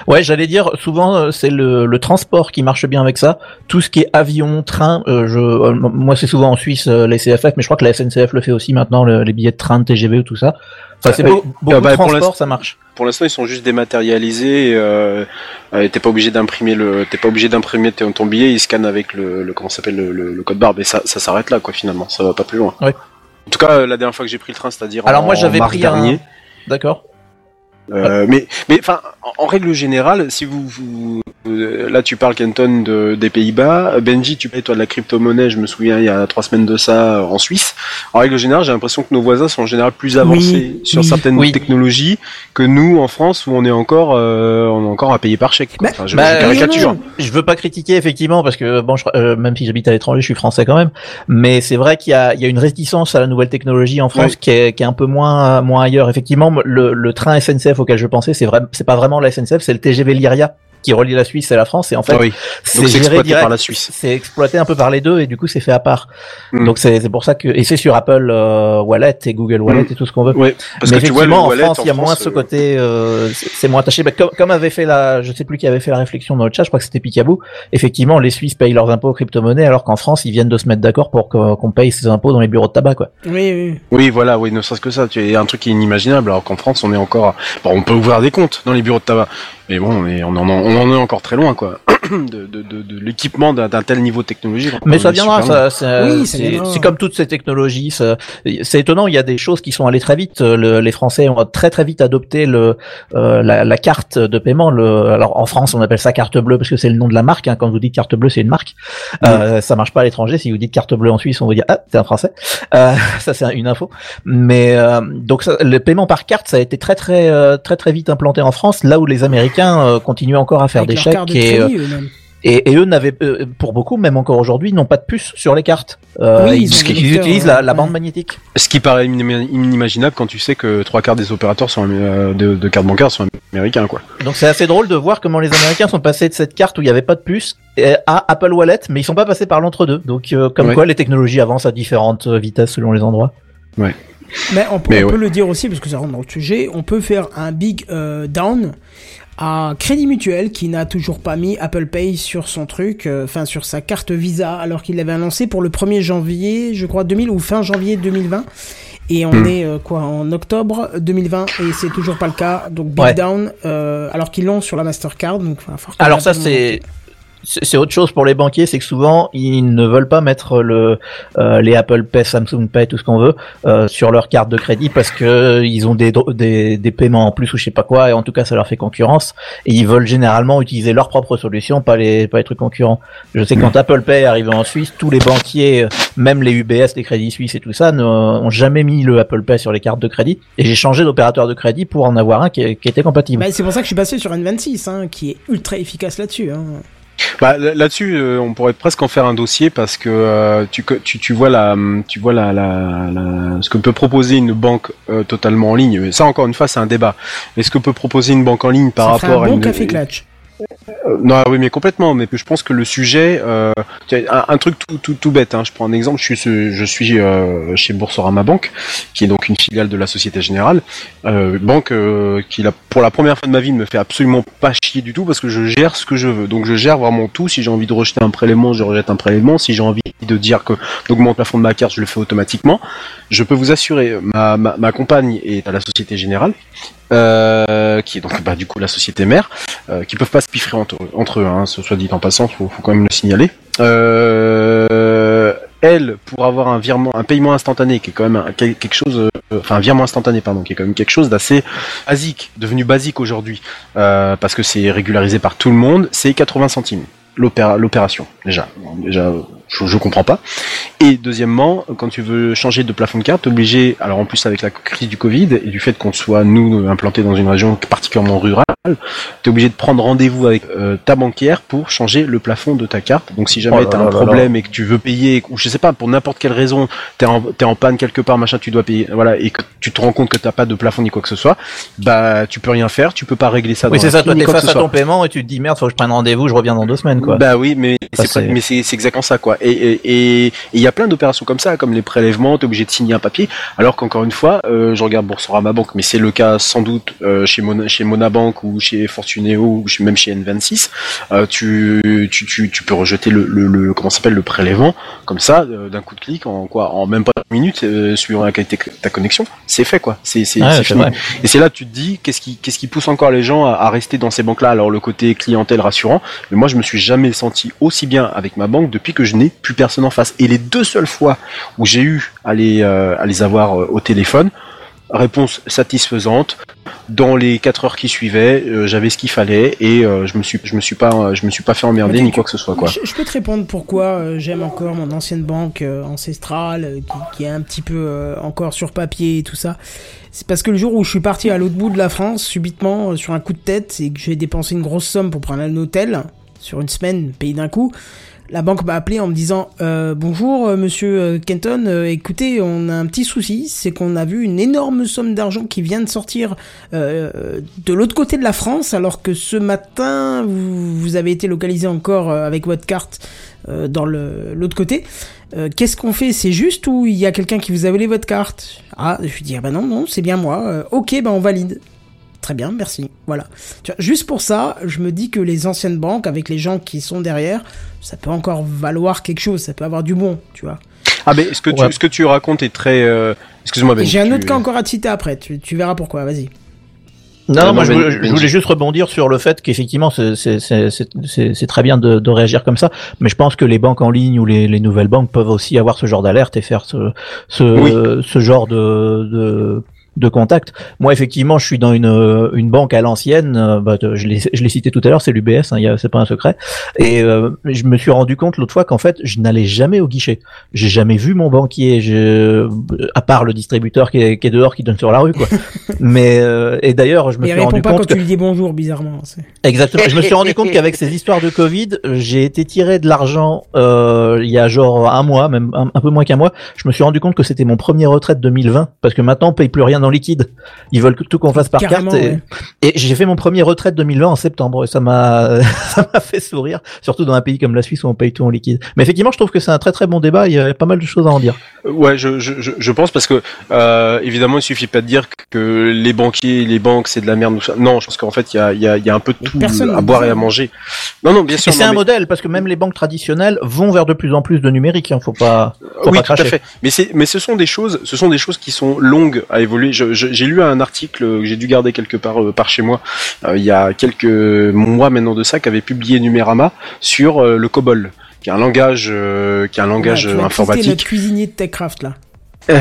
Ouais, j'allais dire, souvent euh, c'est le, le transport qui marche bien avec ça. Tout ce qui est avion, train, euh, je, euh, moi c'est souvent en Suisse euh, les CFF, mais je crois que la SNCF le fait aussi maintenant, le- les billets de train, de TGV ou tout ça. Enfin, c'est Ah, beaucoup Ah, bah, de transport, ça marche. Pour l'instant, ils sont juste dématérialisés. Et, t'es pas obligé d'imprimer le, t'es pas obligé d'imprimer ton, ton billet. Ils scannent avec le, le comment s'appelle le, code barre. Mais ça, ça s'arrête là, quoi. Finalement, ça va pas plus loin. Ouais. En tout cas, la dernière fois que j'ai pris le train, c'est-à-dire Alors en moi j'avais pris dernier. un. D'accord. Euh, mais, mais enfin, en, en règle générale, si vous, vous euh, là, tu parles Kenton de, des Pays-Bas. Benji, tu payes toi de la crypto-monnaie. Je me souviens, il y a trois semaines de ça, euh, en Suisse. En règle générale, j'ai l'impression que nos voisins sont en général plus avancés Oui, sur oui. certaines Oui. technologies que nous en France, où on est encore, euh, on est encore à payer par chèque. Quoi. Bah, Enfin, je, bah, je caricature. non, non. Je veux pas critiquer effectivement parce que bon, je, euh, même si j'habite à l'étranger, je suis français quand même. Mais c'est vrai qu'il y a, il y a une réticence à la nouvelle technologie en France Oui. qui, est, qui est un peu moins moins ailleurs. Effectivement, le, le train SNCF auquel je pensais, c'est vrai, c'est pas vraiment la SNCF, c'est le TGV Lyria qui relie la Suisse et la France. Et en fait, Ah oui. c'est géré direct. par la Suisse. C'est exploité un peu par les deux et du coup c'est fait à part. Mm. Donc c'est c'est pour ça que et c'est sur Apple euh, Wallet et Google Wallet Mm. et tout ce qu'on veut. Ouais. Parce mais que tu vois, le effectivement, en wallet France, il y a moins France, ce euh, côté, euh, c'est moins attaché. Bah, comme, comme avait fait la, je sais plus qui avait fait la réflexion dans le chat, je crois que c'était Picaboo. Effectivement, les Suisses payent leurs impôts aux crypto-monnaies, alors qu'en France, ils viennent de se mettre d'accord pour que- qu'on paye ses impôts dans les bureaux de tabac, quoi. Oui, oui. Oui, voilà, oui, ne serait-ce que ça. Tu es un truc qui est inimaginable, alors qu'en France, on est encore. Bon, on peut ouvrir des comptes dans les bureaux de tabac, mais bon, on, est, on, en, on en est encore très loin, quoi, de, de, de, de l'équipement d'un tel niveau technologique. Mais On ça viendra, ça, ça- Oui, c'est comme toutes ces technologies. C'est étonnant, il y a des choses qui sont allées très vite. Le- les Français ont très très vite adopté le, euh, la, la carte de paiement. Le, alors en France, on appelle ça carte bleue parce que c'est le nom de la marque. Hein. Quand vous dites carte bleue, c'est une marque. Euh, ça marche pas à l'étranger. Si vous dites carte bleue en Suisse, on va dire ah, c'est un Français. Euh, ça c'est une info. Mais euh, donc ça, le paiement par carte, ça a été très très très très vite implanté en France, là où les Américains euh, continuent encore à faire Avec des chèques carte de et, euh, crédit, et, et eux n'avaient, euh, pour beaucoup, même encore aujourd'hui, n'ont pas de puce sur les cartes. Euh, Oui, ils, utilisent la, la ouais. bande magnétique. Ce qui paraît inim- inimaginable quand tu sais que trois quarts des opérateurs sont euh, de, de cartes bancaires sont américains, quoi. Donc c'est assez drôle de voir comment les Américains sont passés de cette carte où il n'y avait pas de puce à Apple Wallet, mais ils sont pas passés par l'entre-deux. Donc euh, comme Ouais. quoi les technologies avancent à différentes vitesses selon les endroits. Mais on, peut- Mais on ouais. peut le dire aussi, parce que ça rentre dans le sujet, on peut faire un big euh, down à Crédit Mutuel qui n'a toujours pas mis Apple Pay sur son truc, euh, enfin sur sa carte Visa, alors qu'il l'avait annoncé pour le 1er janvier, je crois 2000 ou fin janvier 2020. Et on Hmm. est euh, quoi en octobre 2020 et c'est toujours pas le cas. Donc big Ouais. down, euh, alors qu'ils l'ont sur la Mastercard. Donc, Alors ça c'est c'est autre chose pour les banquiers, c'est que souvent ils ne veulent pas mettre le euh, les Apple Pay, Samsung Pay, tout ce qu'on veut euh, sur leur carte de crédit parce que ils ont des, des des paiements en plus ou je sais pas quoi et en tout cas ça leur fait concurrence et ils veulent généralement utiliser leur propre solution, pas les pas les concurrents. Je sais quand Apple Pay est arrivé en Suisse, tous les banquiers, même les UBS, les Crédits Suisses et tout ça, n'ont jamais mis le Apple Pay sur les cartes de crédit et j'ai changé d'opérateur de crédit pour en avoir un qui, qui était compatible. Bah, c'est pour ça que je suis passé sur N26, hein, qui est ultra efficace là-dessus. Hein. Bah, là- là-dessus, euh, on pourrait presque en faire un dossier parce que euh, tu, tu, tu vois la, tu vois la, la, la- ce que peut proposer une banque euh, totalement en ligne. Mais ça, encore une fois, c'est un débat. Mais ce que peut proposer une banque en ligne par ça rapport un à bon une café clutch. Euh, non, oui, mais complètement. Mais je pense que le sujet, euh, un, truc tout, tout, tout bête. Hein, je prends un exemple. Je suis, je suis euh, chez Boursorama Banque, qui est donc une filiale de la Société Générale, euh, banque qui, la, pour la première fois de ma vie, ne me fait absolument pas chier du tout parce que je gère ce que je veux. Donc, je gère vraiment tout. Si j'ai envie de rejeter un prélèvement, je rejette un prélèvement. Si j'ai envie de dire que d'augmenter le plafond de ma carte, je le fais automatiquement. Je peux vous assurer, ma, ma compagne est à la Société Générale. Euh, qui est donc bah, du coup la société mère, euh, qui peuvent pas se piffrer entre, entre eux, hein, ce soit dit en passant, faut, faut quand même le signaler. Euh, elle, pour avoir un virement, un paiement instantané, qui est quand même quelque chose, euh, enfin un virement instantané, pardon, qui est quand même quelque chose d'assez basique, devenu basique aujourd'hui, euh, parce que c'est régularisé par tout le monde, c'est 80 centimes l'opéra- l'opération déjà. Déjà, je, je comprends pas. Et deuxièmement, quand tu veux changer de plafond de carte, t'es obligé, alors en plus avec la crise du Covid et du fait qu'on soit nous implantés dans une région particulièrement rurale, tu es obligé de prendre rendez-vous avec euh, ta banquière pour changer le plafond de ta carte. Donc si jamais Oh là tu as là un là problème et que tu veux payer, ou je sais pas, pour n'importe quelle raison, tu es, es en panne quelque part, machin, tu dois payer, voilà, et que tu te rends compte que t'as pas de plafond ni quoi que ce soit, bah tu peux rien faire, tu peux pas régler ça. Oui, c'est ça, toi t'es face ce à ton paiement et tu te dis merde, faut que je prenne rendez-vous, je reviens dans deux semaines, quoi. Bah oui, mais c'est mais c'est exactement ça quoi. Et il y a plein d'opérations comme ça, comme les prélèvements, t'es obligé de signer un papier. Alors qu'encore une fois, euh, je regarde Boursorama Banque, mais c'est le cas sans doute euh, chez Mona, chez Monabank ou chez Fortuneo ou chez- même chez N26. Euh, tu, tu tu tu peux rejeter le le, le comment s'appelle le prélèvement comme ça euh, d'un coup de clic en quoi en même pas une minute suivant la qualité de ta connexion, c'est fait quoi. C'est c'est fini. vrai. Et c'est là que tu te dis qu'est-ce qui qu'est-ce qui pousse encore les gens à, à rester dans ces banques-là? Alors le côté clientèle rassurant, mais moi je me suis jamais senti aussi bien avec ma banque depuis que je n'ai plus personne en face. Et les deux seules fois où j'ai eu à les euh, à les avoir euh, au téléphone, réponse satisfaisante. Dans les 4 heures qui suivaient, euh, j'avais ce qu'il fallait et je me suis je me suis pas je me suis pas fait emmerder ni quoi que ce soit quoi. Je, je peux te répondre pourquoi j'aime encore mon ancienne banque ancestrale, qui, qui est un petit peu encore sur papier et tout ça. C'est parce que le jour où je suis parti à l'autre bout de la France, subitement, sur un coup de tête, et que j'ai dépensé une grosse somme pour prendre un hôtel, sur une semaine, payé d'un coup, la banque m'a appelé en me disant euh, Bonjour euh, monsieur euh, Kenton, écoutez, on a un petit souci, c'est qu'on a vu une énorme somme d'argent qui vient de sortir de l'autre côté de la France, alors que ce matin, vous, avez été localisé encore avec votre carte dans l'autre côté. Qu'est-ce qu'on fait C'est juste ou il y a quelqu'un qui vous a volé votre carte? Ah, je lui dis, ah bah non, non, c'est bien moi. Ok, bah on valide. Très bien, merci. Voilà. Tu vois, juste pour ça, je me dis que les anciennes banques, avec les gens qui sont derrière, ça peut encore valoir quelque chose, ça peut avoir du bon, tu vois. Ah mais ce que Ouais. tu ce que tu racontes est très euh, excuse-moi Ben. J'ai un tu- autre cas encore à te citer après, tu, tu verras pourquoi, vas-y. Non, Euh, moi non, je, Ben- voulais- je voulais juste rebondir sur le fait qu'effectivement c'est- c'est c'est- c'est- c'est- c'est très bien de, de réagir comme ça, mais je pense que les banques en ligne ou les, les nouvelles banques peuvent aussi avoir ce genre d'alerte et faire ce, ce, Oui. ce genre de, de, de contact. Moi effectivement je suis dans une, euh, une banque à l'ancienne, euh, bah, je l'ai je l'ai cité tout à l'heure, c'est l'UBS, hein, il y a- c'est pas un secret, et euh, je me suis rendu compte l'autre fois qu'en fait je n'allais jamais au guichet. J'ai jamais vu mon banquier, je, à part le distributeur qui est, qui est dehors qui donne sur la rue quoi. mais euh, et d'ailleurs je me suis rendu répond pas compte quand que tu lui dis bonjour, bizarrement. Exactement. Je me suis rendu compte qu'avec ces histoires de Covid, j'ai été tiré de l'argent euh, il y a genre un mois, même un, un peu moins qu'un mois. Je me suis rendu compte que c'était mon premier retraite 2020 parce que maintenant on paye plus rien dans liquide. Ils veulent que tout qu'on fasse par Carrément, carte. Et, ouais. et j'ai fait mon premier retraite 2020 en septembre et ça m'a ça m'a fait sourire, surtout dans un pays comme la Suisse où on paye tout en liquide. Mais effectivement, je trouve que c'est un très très bon débat. Il y a pas mal de choses à en dire. Ouais, je, je, pense parce que euh, évidemment, il suffit pas de dire que les banquiers, les banques, c'est de la merde. Non, je pense qu'en fait, il y a, il y, a, y a un peu de tout personne à boire et à manger. Non, non, bien sûr. Et c'est un mais- modèle parce que même les banques traditionnelles vont vers de plus en plus de numérique. Hein, faut pas, faut oui, pas tout à fait. Mais c'est, mais ce sont des choses, ce sont des choses qui sont longues à évoluer. J'ai lu un article que j'ai dû garder quelque part euh, par chez moi euh, il y a quelques mois maintenant de ça qu'avait publié Numérama sur euh, le COBOL, qui est un langage, euh, qui est un langage Ouais, informatique. notre cuisinier de Techcraft là.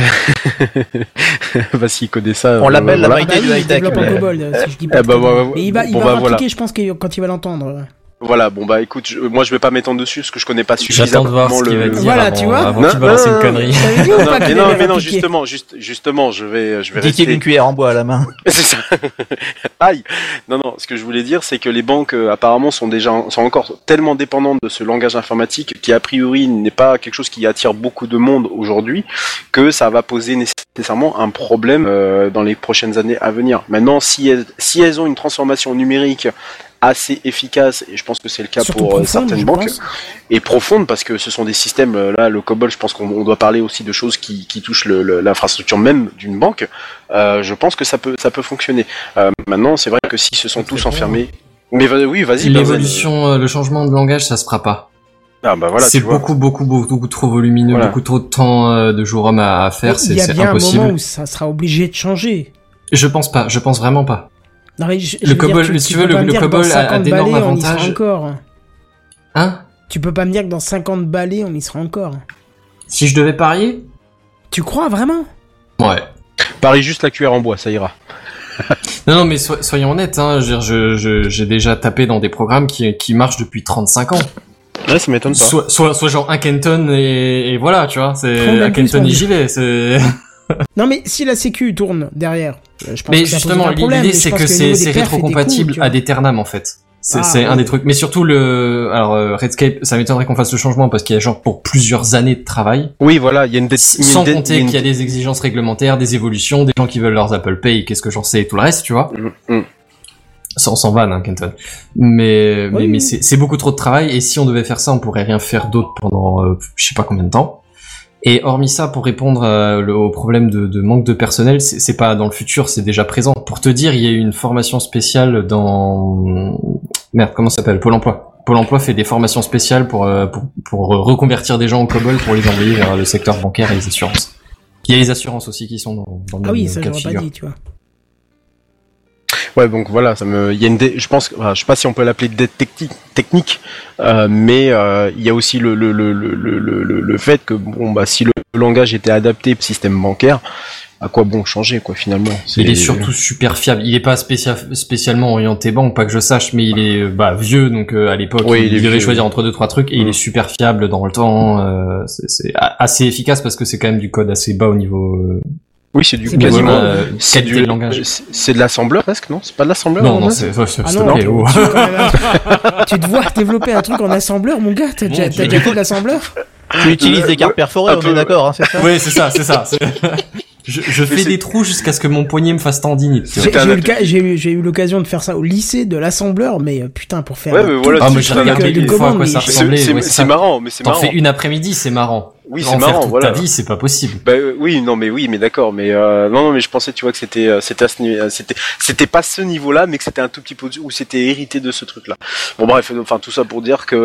bah s'il connaît ça. On euh, l'appelle la voilà. Ah bah du high-tech, développe mais- si je dis pas Eh de bah, bah, bah, Mais il va, il bon, va bah, rappliquer, voilà. je pense, que- quand il va l'entendre. Voilà, bon bah écoute, je- moi je vais pas m'étendre dessus parce que je connais pas J'attends suffisamment de voir ce le. va dire Voilà, avant, tu vois. avant Non, non, une non, connerie. Non, mais non, mais non, justement, juste, justement, je vais, je vais rester. une cuillère en bois à la main. C'est ça. Aïe. Non, non. Ce que je voulais dire, c'est que les banques euh, apparemment sont déjà, sont encore tellement dépendantes de ce langage informatique qui a priori n'est pas quelque chose qui attire beaucoup de monde aujourd'hui, que ça va poser nécessairement un problème euh, dans les prochaines années à venir. Maintenant, si elles, si elles ont une transformation numérique assez efficace, et je pense que c'est le cas Surtout pour euh, profonde, certaines banques, pense. et profonde parce que ce sont des systèmes euh, là le COBOL je pense qu'on on doit parler aussi de choses qui, qui touchent l'infrastructure même d'une banque euh, je pense que ça peut ça peut fonctionner Euh, maintenant c'est vrai que s'ils se sont tous enfermés mais va- oui vas-y. L'évolution, euh, le changement de langage, ça se fera pas. ah bah voilà c'est beaucoup, beaucoup, beaucoup, beaucoup trop volumineux, Voilà. beaucoup trop de temps de jour homme à, à faire, Il c'est y a c'est bien un impossible. moment où ça sera obligé de changer. Je pense pas, je pense vraiment pas. Non, mais je- je Le dire, COBOL, tu- si tu tu veux, peux le- pas me le COBOL a- a 50 d'énormes balais, on y sera avantages. encore. Hein Tu peux pas me dire que dans 50 balais, on y sera encore. Si je devais parier Tu crois vraiment? Ouais. parie juste la cuillère en bois ça ira Non, non, mais so- soyons honnêtes, hein, je veux dire, je- je- j'ai déjà tapé dans des programmes qui, qui marchent depuis 35 ans. ouais ça m'étonne pas Soit, soit, soit genre un Kenton et, et voilà, tu vois, c'est un Kenton et j'y vais, c'est... Non, mais si la sécu tourne derrière, euh, je pense Mais que justement, l'idée c'est que au c'est rétrocompatible à Eternam en fait. C'est Ah, un des trucs. Mais surtout le, alors euh, Redscape, ça m'étonnerait qu'on fasse le changement parce qu'il y a genre pour plusieurs années de travail. Oui, voilà, il y a une dette. Sans compter une qu'il y a des exigences réglementaires, des évolutions, des gens qui veulent leurs Apple Pay, qu'est-ce que j'en sais et tout le reste, tu vois. Mm, mm. Sans, sans vanne, hein, Kenton. Mais, mais, Oui. mais c'est c'est beaucoup trop de travail et si on devait faire ça, on pourrait rien faire d'autre pendant euh, je sais pas combien de temps. Et hormis ça, pour répondre euh, le- au problème de, de manque de personnel, c'est pas dans le futur, c'est déjà présent. Pour te dire, il y a eu une formation spéciale dans merde, comment ça s'appelle? Pôle Emploi. Pôle Emploi fait des formations spéciales pour euh, pour, pour reconvertir des gens en COBOL pour les envoyer vers le secteur bancaire et les assurances. Il y a les assurances aussi qui sont dans, dans le Ah oui, ça j'aurais pas dit, tu vois. Ouais, donc voilà, ça me, il y a une, dé- je pense, que- enfin, je sais pas si on peut l'appeler dette technique, technique, euh, mais euh, il y a aussi le le, le, le, le, le, le fait que bon bah si le langage était adapté au système bancaire, à quoi bon changer quoi finalement? Il est surtout super fiable. Il est pas spécia- spécialement orienté banque, pas que je sache, mais il est bah, vieux, donc euh, à l'époque Oui, il, devait vieux, choisir oui. entre deux trois trucs et il Mm. est super fiable dans le temps. euh, c'est assez efficace parce que c'est quand même du code assez bas au niveau euh, Oui, c'est du C'est quasiment. euh, c'est du de langage. c'est- de l'assembleur presque, non? C'est pas de l'assembleur Non, non, c'est Ah non, tu, oh. tu même- tu te vois développer un truc en assembleur, mon gars T'as déjà, déjà fait de l'assembleur? Tu utilises des cartes perforées, on peu, est d'accord, hein, c'est ça? Ouais, c'est ça, c'est ça. c'est- je fais c'est- des trous jusqu'à ce que mon poignet me fasse tendinite. J'ai eu, l'occasion de faire ça au lycée de l'assembleur, mais euh, putain, pour faire. Ouais, un mais tout voilà, Ah, mais j'ai regardé truc- de une fois à quoi ça mais- C'est ressemblait. c'est- marrant, mais c'est T'en marrant. fais une après-midi, c'est marrant. Oui, c'est marrant, toute voilà. ta vie, c'est pas possible. Bah euh, oui, non mais oui, mais d'accord, mais euh, non non mais je pensais tu vois que c'était euh, c'était à ce niveau- euh, c'était c'était pas ce niveau-là, mais que c'était un tout petit peu ou c'était hérité de ce truc-là. Bon bref, enfin tout ça pour dire que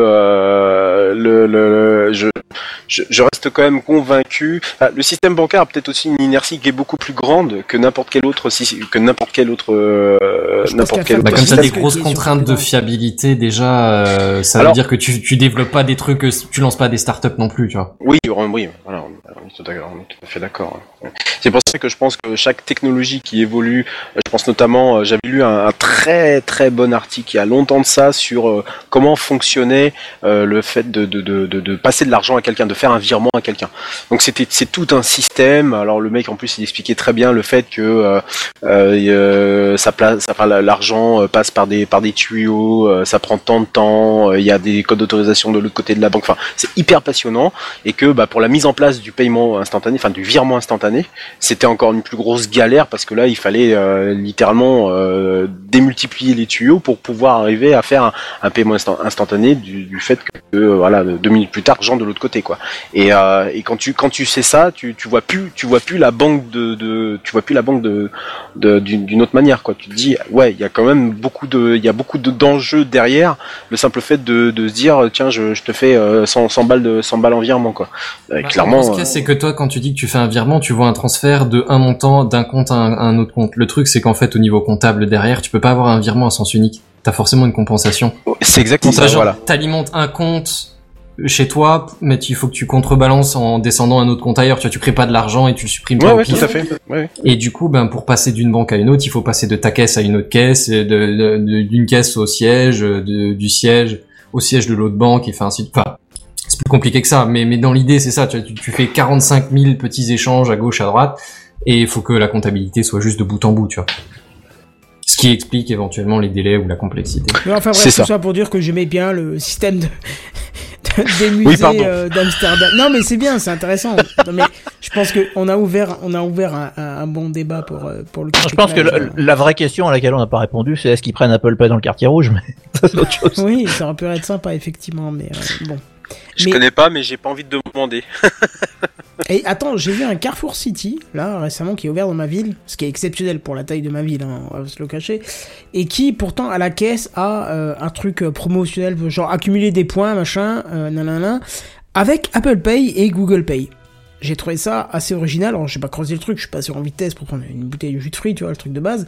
euh, le, le je, je je reste quand même convaincu. Ah, le système bancaire a peut-être aussi une inertie qui est beaucoup plus grande que n'importe quel autre si- que n'importe quel autre euh, n'importe quel Bah, autre comme t'as Parce des grosses contraintes de fiabilité, déjà, euh, ça Alors- veut dire que tu, tu développes pas des trucs, tu lances pas des startups non plus, tu vois. Oui, oui, oui, voilà, on est tout à, fait d'accord. C'est pour ça que je pense que chaque technologie qui évolue, euh, je pense notamment, euh, j'avais lu un, un très très bon article il y a longtemps de ça sur euh, comment fonctionnait le fait de, de, de, passer de l'argent à quelqu'un, de faire un virement à quelqu'un. Donc c'était c'est tout un système. Alors le mec en plus il expliquait très bien le fait que euh, euh, l'argent passe par des par des tuyaux, ça prend tant de temps, il y a des codes d'autorisation de l'autre côté de la banque. Enfin c'est hyper passionnant et que bah, pour la mise en place du paiement instantané, enfin du virement instantané, c'était encore une plus grosse galère parce que là il fallait euh, littéralement euh, démultiplier les tuyaux pour pouvoir arriver à faire un, paiement instant- instantané du, du fait que euh, voilà deux minutes plus tard Jean de l'autre côté quoi. Et, euh, et quand tu quand tu sais ça, tu, tu vois plus tu vois plus la banque de, de tu vois plus la banque de d'une autre manière quoi. Tu te dis ouais il y a quand même beaucoup de il y a beaucoup de d'enjeux derrière le simple fait de, de se dire tiens je, je te fais euh, 100, 100 balles de 100 balles en virement quoi. Euh, clairement. Ce qu'il y a, c'est que toi, quand tu dis que tu fais un virement, tu vois un transfert de un montant d'un compte à un, à un autre compte. Le truc, c'est qu'en fait, au niveau comptable derrière, tu peux pas avoir un virement à sens unique. T'as forcément une compensation. euh, c'est exactement ça. Genre, Voilà. t'alimentes un compte chez toi, mais il faut que tu contrebalances en descendant un autre compte ailleurs. Tu vois, tu crées pas de l'argent et tu le supprimes pas Ouais au ouais tout à fait. Ouais. Et du coup, ben pour passer d'une banque à une autre, il faut passer de ta caisse à une autre caisse, et de- de- de- d'une caisse au siège, de- du siège au siège de l'autre banque, et enfin ainsi de- Enfin, c'est plus compliqué que ça, mais, mais dans l'idée, c'est ça. Tu, tu, tu fais 45 000 petits échanges à gauche, à droite, et il faut que la comptabilité soit juste de bout en bout, tu vois. Ce qui explique éventuellement les délais ou la complexité. Mais enfin bref, C'est tout ça. ça. pour dire que j'aimais bien le système de, de- des musées Oui, pardon. euh, d'Amsterdam. Non mais c'est bien, c'est intéressant. Non, mais je pense que on a ouvert, on a ouvert un, un- un bon débat pour euh, pour le. Je pense que le- la vraie question à laquelle on n'a pas répondu, c'est est-ce qu'ils prennent Apple Pay dans le quartier rouge, mais ça c'est autre chose. Oui, ça aurait pu être sympa effectivement, mais euh, bon. Je Mais- connais pas mais j'ai pas envie de demander. Et attends, j'ai vu un Carrefour City, là, récemment, qui est ouvert dans ma ville, ce qui est exceptionnel pour la taille de ma ville, hein, on va se le cacher, et qui, pourtant, à la caisse, a euh, un truc euh, promotionnel, genre accumuler des points, machin, euh, nanana, avec Apple Pay et Google Pay. J'ai trouvé ça assez original, alors j'ai pas creusé le truc, je suis passé en vitesse pour prendre une bouteille de jus de fruits, tu vois, le truc de base,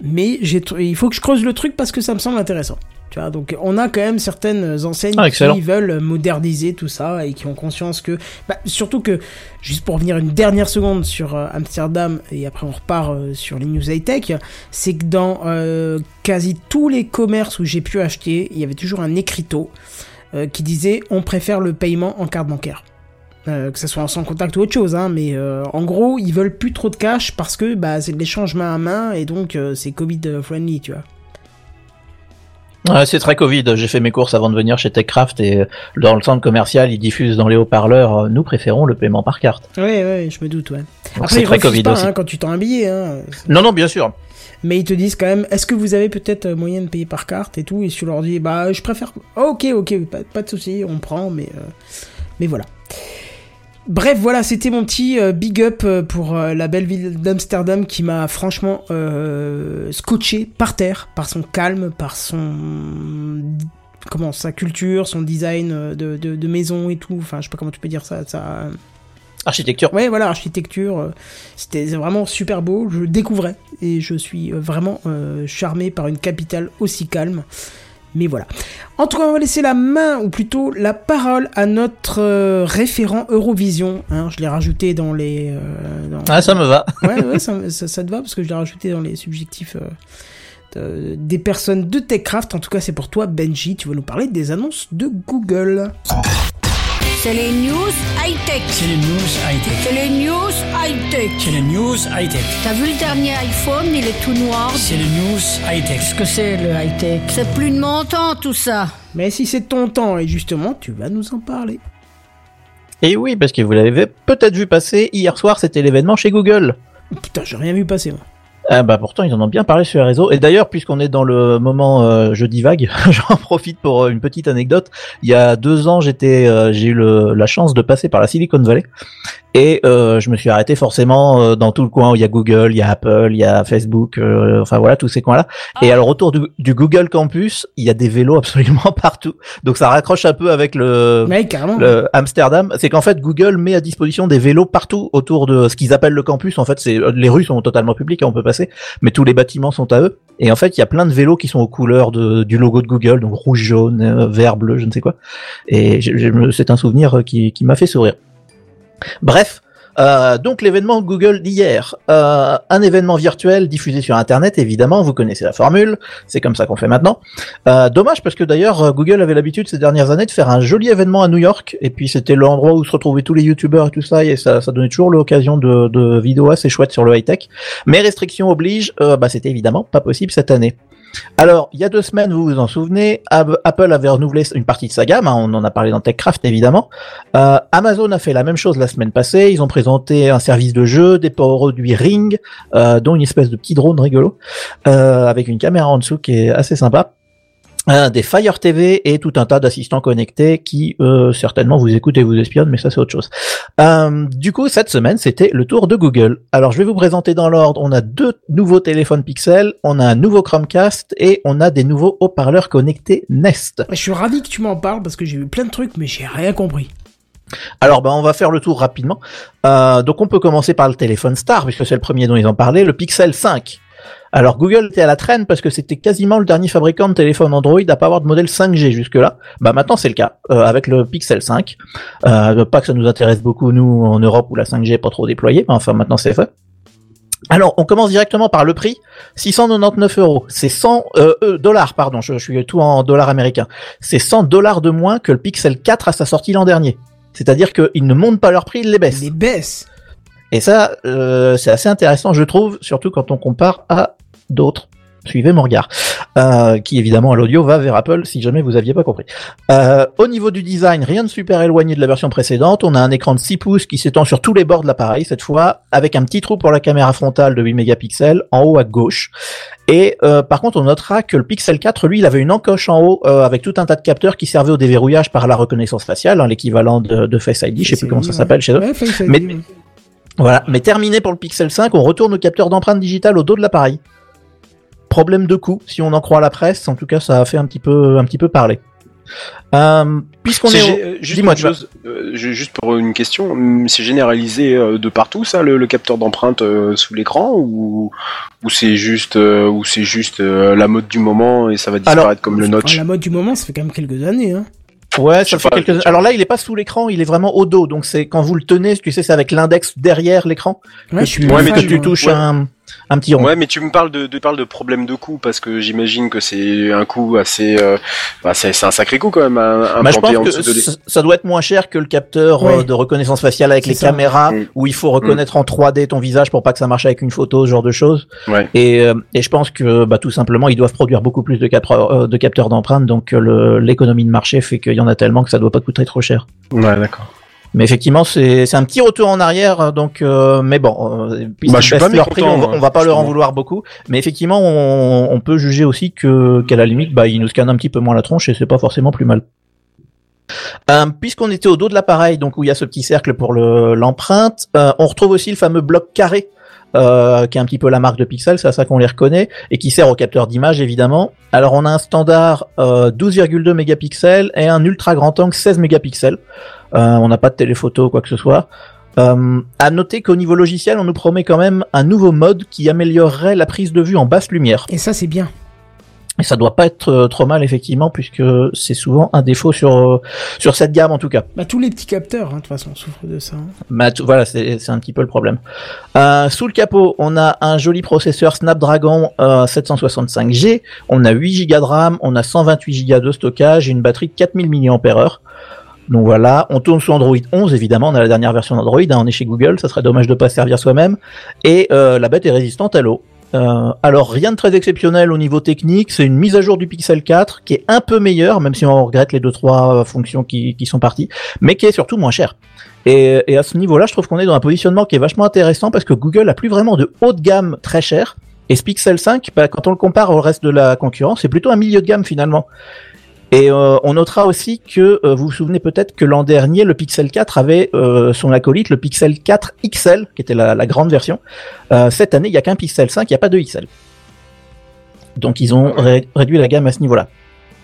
mais j'ai il faut que je creuse le truc parce que ça me semble intéressant. Tu vois, donc on a quand même certaines enseignes Ah, qui veulent moderniser tout ça et qui ont conscience que, bah, surtout que, juste pour revenir une dernière seconde sur euh, Amsterdam et après on repart euh, sur les news high tech, c'est que dans euh, quasi tous les commerces où j'ai pu acheter, il y avait toujours un écriteau qui disait on préfère le paiement en carte bancaire. euh, que ce soit en sans contact ou autre chose, hein, mais euh, en gros, ils veulent plus trop de cash parce que bah, c'est de l'échange main à main et donc euh, c'est Covid friendly, tu vois. Ouais, c'est très Covid. J'ai fait mes courses avant de venir chez TechCraft et euh, dans le centre commercial, ils diffusent dans les haut-parleurs. euh, Nous préférons le paiement par carte. Ouais, ouais, je me doute, ouais. Donc Après, c'est ils très Covid pas aussi. hein, quand tu t'en un billet, hein. Non, non, bien sûr. mais ils te disent quand même, est-ce que vous avez peut-être euh, moyen de payer par carte et tout, et tu leur dis, bah, je préfère, Oh, ok, ok, pas, pas de souci, on prend, mais, euh, mais voilà. Bref, voilà, c'était mon petit euh, big up euh, pour euh, la belle ville d'Amsterdam qui m'a franchement scotché par terre, par son calme, par son comment sa culture, son design de, de, de maison et tout. Enfin, je sais pas comment tu peux dire ça. ça Architecture. Ouais, voilà, architecture. C'était vraiment super beau. Je le découvrais et je suis vraiment charmé par une capitale aussi calme. Mais voilà. En tout cas, on va laisser la main, ou plutôt la parole, à notre euh, référent Eurovision. hein. je l'ai rajouté dans les. euh, dans- Ah, ça me va. Ouais, ouais, ça, ça- ça te va parce que je l'ai rajouté dans les subjectifs euh, de- des personnes de TechCraft. En tout cas, c'est pour toi, Benji. Tu vas nous parler des annonces de Google. C'est les news high-tech. C'est les news high-tech. C'est les news high-tech. C'est les news high-tech. T'as vu le dernier iPhone, il est tout noir. C'est les news high-tech. Qu'est-ce que c'est le high-tech? C'est plus de mon temps tout ça. Mais si c'est ton temps, et justement, tu vas nous en parler. Et oui, parce que vous l'avez peut-être vu passer hier soir, c'était l'événement chez Google. Putain, j'ai rien vu passer, moi. Ah bah pourtant ils en ont bien parlé sur les réseaux. Et d'ailleurs, puisqu'on est dans le moment euh, je divague, j'en profite pour euh, une petite anecdote. Il y a deux ans, j'étais, euh, j'ai eu la chance de passer par la Silicon Valley et euh, je me suis arrêté forcément euh, dans tout le coin où il y a Google, il y a Apple, il y a Facebook, euh, enfin voilà tous ces coins-là. Et alors autour du, du Google Campus, il y a des vélos absolument partout. Donc ça raccroche un peu avec le Ouais, le Amsterdam, c'est qu'en fait Google met à disposition des vélos partout autour de ce qu'ils appellent le campus. En fait, c'est les rues sont totalement publiques, hein, on peut passer, mais tous les bâtiments sont à eux. Et en fait, il y a plein de vélos qui sont aux couleurs de, du logo de Google, donc rouge, jaune, euh, vert, bleu, je ne sais quoi. Et c'est un souvenir euh, qui, qui m'a fait sourire. Bref. euh, donc l'événement Google d'hier, Euh, un événement virtuel diffusé sur Internet, évidemment, vous connaissez la formule, c'est comme ça qu'on fait maintenant. Euh, dommage parce que d'ailleurs euh, Google avait l'habitude ces dernières années de faire un joli événement à New York et puis c'était l'endroit où se retrouvaient tous les youtubeurs et tout ça et ça, donnait toujours l'occasion de, de vidéos assez chouettes sur le high tech. Mais restrictions oblige, euh, bah c'était évidemment pas possible cette année. Alors, il y a deux semaines, vous vous en souvenez, Apple avait renouvelé une partie de sa gamme, hein, on en a parlé dans TechCraft évidemment. Euh, Amazon a fait la même chose la semaine passée, ils ont présenté un service de jeu, des produits Ring, euh, dont une espèce de petit drone rigolo, euh, avec une caméra en dessous qui est assez sympa. Euh, des Fire TV et tout un tas d'assistants connectés qui euh, certainement vous écoutent et vous espionnent, mais ça c'est autre chose. Euh, du coup, cette semaine, c'était le tour de Google. Alors, je vais vous présenter dans l'ordre. On a deux nouveaux téléphones Pixel, on a un nouveau Chromecast et on a des nouveaux haut-parleurs connectés Nest. Je suis ravi que tu m'en parles parce que j'ai vu plein de trucs, mais j'ai rien compris. Alors, ben, on va faire le tour rapidement. Euh, donc, on peut commencer par le téléphone Star, puisque c'est le premier dont ils ont parlé, le Pixel 5. Alors, Google était à la traîne parce que c'était quasiment le dernier fabricant de téléphone Android à pas avoir de modèle 5G jusque-là. Bah, maintenant, c'est le cas, euh, avec le Pixel 5. Euh, pas que ça nous intéresse beaucoup, nous, en Europe, où la 5G est pas trop déployée, mais enfin, maintenant, c'est fait. Alors, on commence directement par le prix, 699 euros. C'est 100 euh, euh, dollars, pardon, je, je suis tout en dollars américains. C'est 100 dollars de moins que le Pixel 4 à sa sortie l'an dernier. C'est-à-dire qu'ils ne montent pas leur prix, ils les baissent. Les baisses. Et ça, euh, c'est assez intéressant, je trouve, surtout quand on compare à d'autres. Suivez mon regard. Euh, qui évidemment à l'audio va vers Apple si jamais vous aviez pas compris. Euh, au niveau du design, rien de super éloigné de la version précédente. On a un écran de 6 pouces qui s'étend sur tous les bords de l'appareil cette fois, avec un petit trou pour la caméra frontale de 8 mégapixels en haut à gauche. Et euh, par contre, on notera que le Pixel 4, lui, il avait une encoche en haut avec tout un tas de capteurs qui servaient au déverrouillage par la reconnaissance faciale, hein, l'équivalent de, de Face ID, je sais plus comment ça s'appelle chez eux. Ouais, Mais-. Voilà, mais terminé pour le Pixel 5, on retourne au capteur d'empreinte digitale au dos de l'appareil. Problème de coût, si on en croit la presse, en tout cas ça a fait un petit peu, un petit peu parler. Euh, Puisqu'on est, au- euh, juste, Dis-moi, une chose, euh, ju- juste pour une question, hum, c'est généralisé euh, de partout ça, le, le capteur d'empreinte euh, sous l'écran ou, ou c'est juste, euh, ou c'est juste euh, la mode du moment et ça va disparaître Alors, comme le notch? la mode du moment, ça fait quand même quelques années. Hein. ouais, ça fait pas, quelques. Alors là, il est pas sous l'écran, il est vraiment au dos, donc c'est quand vous le tenez, tu sais, c'est avec l'index derrière l'écran Ouais, que je suis tu, Ouais, mais tu moi. touches Ouais. un. Un petit rond. Ouais, mais tu me parles de, de parles de problème de coût parce que j'imagine que c'est un coût assez, euh, bah, c'est c'est un sacré coût quand même à Bah, je en pense que de ça- doit être moins cher que le capteur euh, de reconnaissance faciale avec les ça. caméras Mm. où il faut reconnaître en 3D ton visage pour pas que ça marche avec une photo, ce genre de choses. Ouais. Et, euh, et je pense que bah, tout simplement ils doivent produire beaucoup plus de, capteurs euh, de capteurs d'empreintes, donc le- l'économie de marché fait qu'il y en a tellement que ça doit pas coûter trop cher. Ouais, d'accord. Mais effectivement, c'est c'est un petit retour en arrière, donc euh, mais bon, euh, Bah, je suis baissent pas leur prix, on, va- on va pas leur en vouloir beaucoup. Mais effectivement, on, on peut juger aussi que qu'à la limite, bah, ils nous scannent un petit peu moins la tronche et c'est pas forcément plus mal. Euh, Puisqu'on était au dos de l'appareil, donc où il y a ce petit cercle pour le- l'empreinte, euh, on retrouve aussi le fameux bloc carré. Euh, qui est un petit peu la marque de Pixel, c'est à ça qu'on les reconnaît, et qui sert au capteur d'image évidemment. Alors on a un standard euh, 12,2 mégapixels et un ultra grand angle 16 mégapixels. Euh, on n'a pas de téléphoto ou quoi que ce soit. Euh, à noter qu'au niveau logiciel, on nous promet quand même un nouveau mode qui améliorerait la prise de vue en basse lumière. Et ça, c'est bien. Et ça doit pas être euh, trop mal effectivement, puisque c'est souvent un défaut sur euh, sur cette gamme en tout cas. Bah, tous les petits capteurs, hein, de toute façon, souffrent de ça. hein. Bah, tout- voilà, c'est c'est un petit peu le problème. Euh, sous le capot, on a un joli processeur Snapdragon euh, 765G, on a 8 Go de RAM, on a 128 Go de stockage et une batterie de 4000 mAh. Donc voilà, on tourne sous Android 11 évidemment, on a la dernière version d'Android, hein, on est chez Google, ça serait dommage de pas se servir soi-même. Et euh, la bête est résistante à l'eau. Euh, alors rien de très exceptionnel au niveau technique, c'est une mise à jour du Pixel 4 qui est un peu meilleure, même si on regrette les deux trois euh, fonctions qui, qui sont parties, mais qui est surtout moins chère. Et, à ce niveau-là, je trouve qu'on est dans un positionnement qui est vachement intéressant parce que Google a plus vraiment de haut de gamme très cher. Et ce Pixel 5, bah, quand on le compare au reste de la concurrence, c'est plutôt un milieu de gamme finalement. Et euh, on notera aussi que euh, vous vous souvenez peut-être que l'an dernier, le Pixel 4 avait euh, son acolyte, le Pixel 4 XL, qui était la, la grande version. Cette année, il n'y a qu'un Pixel 5, il n'y a pas de XL. Donc ils ont ré- réduit la gamme à ce niveau-là.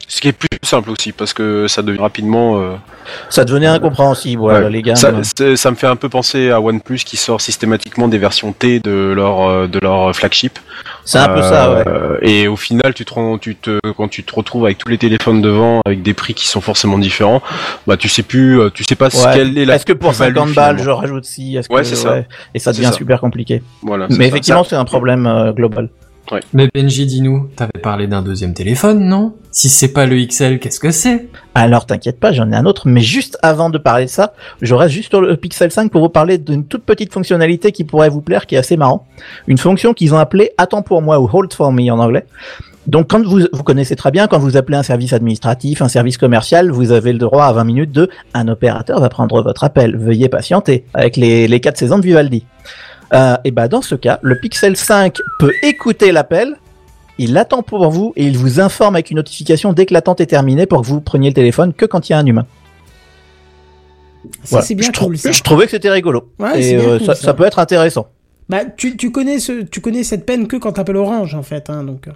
Ce qui est plus simple aussi parce que ça devient rapidement. euh, Ça devenait incompréhensible, ouais. les gammes. Ça, me fait un peu penser à OnePlus qui sort systématiquement des versions T de leur euh, de leur flagship. C'est un peu ça, ouais. Euh, Et au final, tu te, tu te, quand tu te retrouves avec tous les téléphones devant, avec des prix qui sont forcément différents, bah tu sais plus, tu sais pas Ouais. quelle est la. Est-ce que pour plus-value, 50 balles, je rajoute ci? Est-ce Ouais, que- c'est ça. Et ça devient ça. super compliqué. Voilà. Mais effectivement, c'est un problème euh, Mais Benji, dis-nous, t'avais parlé d'un deuxième téléphone, non? Si c'est pas le XL, qu'est-ce que c'est? Alors t'inquiète pas, j'en ai un autre, mais juste avant de parler de ça, je reste juste sur le Pixel 5 pour vous parler d'une toute petite fonctionnalité qui pourrait vous plaire, qui est assez marrant. Une fonction qu'ils ont appelée Attends pour moi ou Hold for me en anglais. Donc quand vous, vous connaissez très bien, quand vous appelez un service administratif, un service commercial, vous avez le droit à 20 minutes de un opérateur va prendre votre appel, veuillez patienter, avec les, les quatre saisons de Vivaldi. Euh, et ben dans ce cas, le Pixel 5 peut écouter l'appel, il l'attend pour vous et il vous informe avec une notification dès que l'attente est terminée pour que vous preniez le téléphone que quand il y a un humain. Ça, Voilà. c'est bien je, trou- cool, ça. je trouvais que c'était rigolo. Ouais, et c'est bien euh, cool, ça, ça. ça peut être intéressant. Bah, tu, tu connais ce, tu connais cette peine que quand t'appelles Orange, en fait, hein, donc.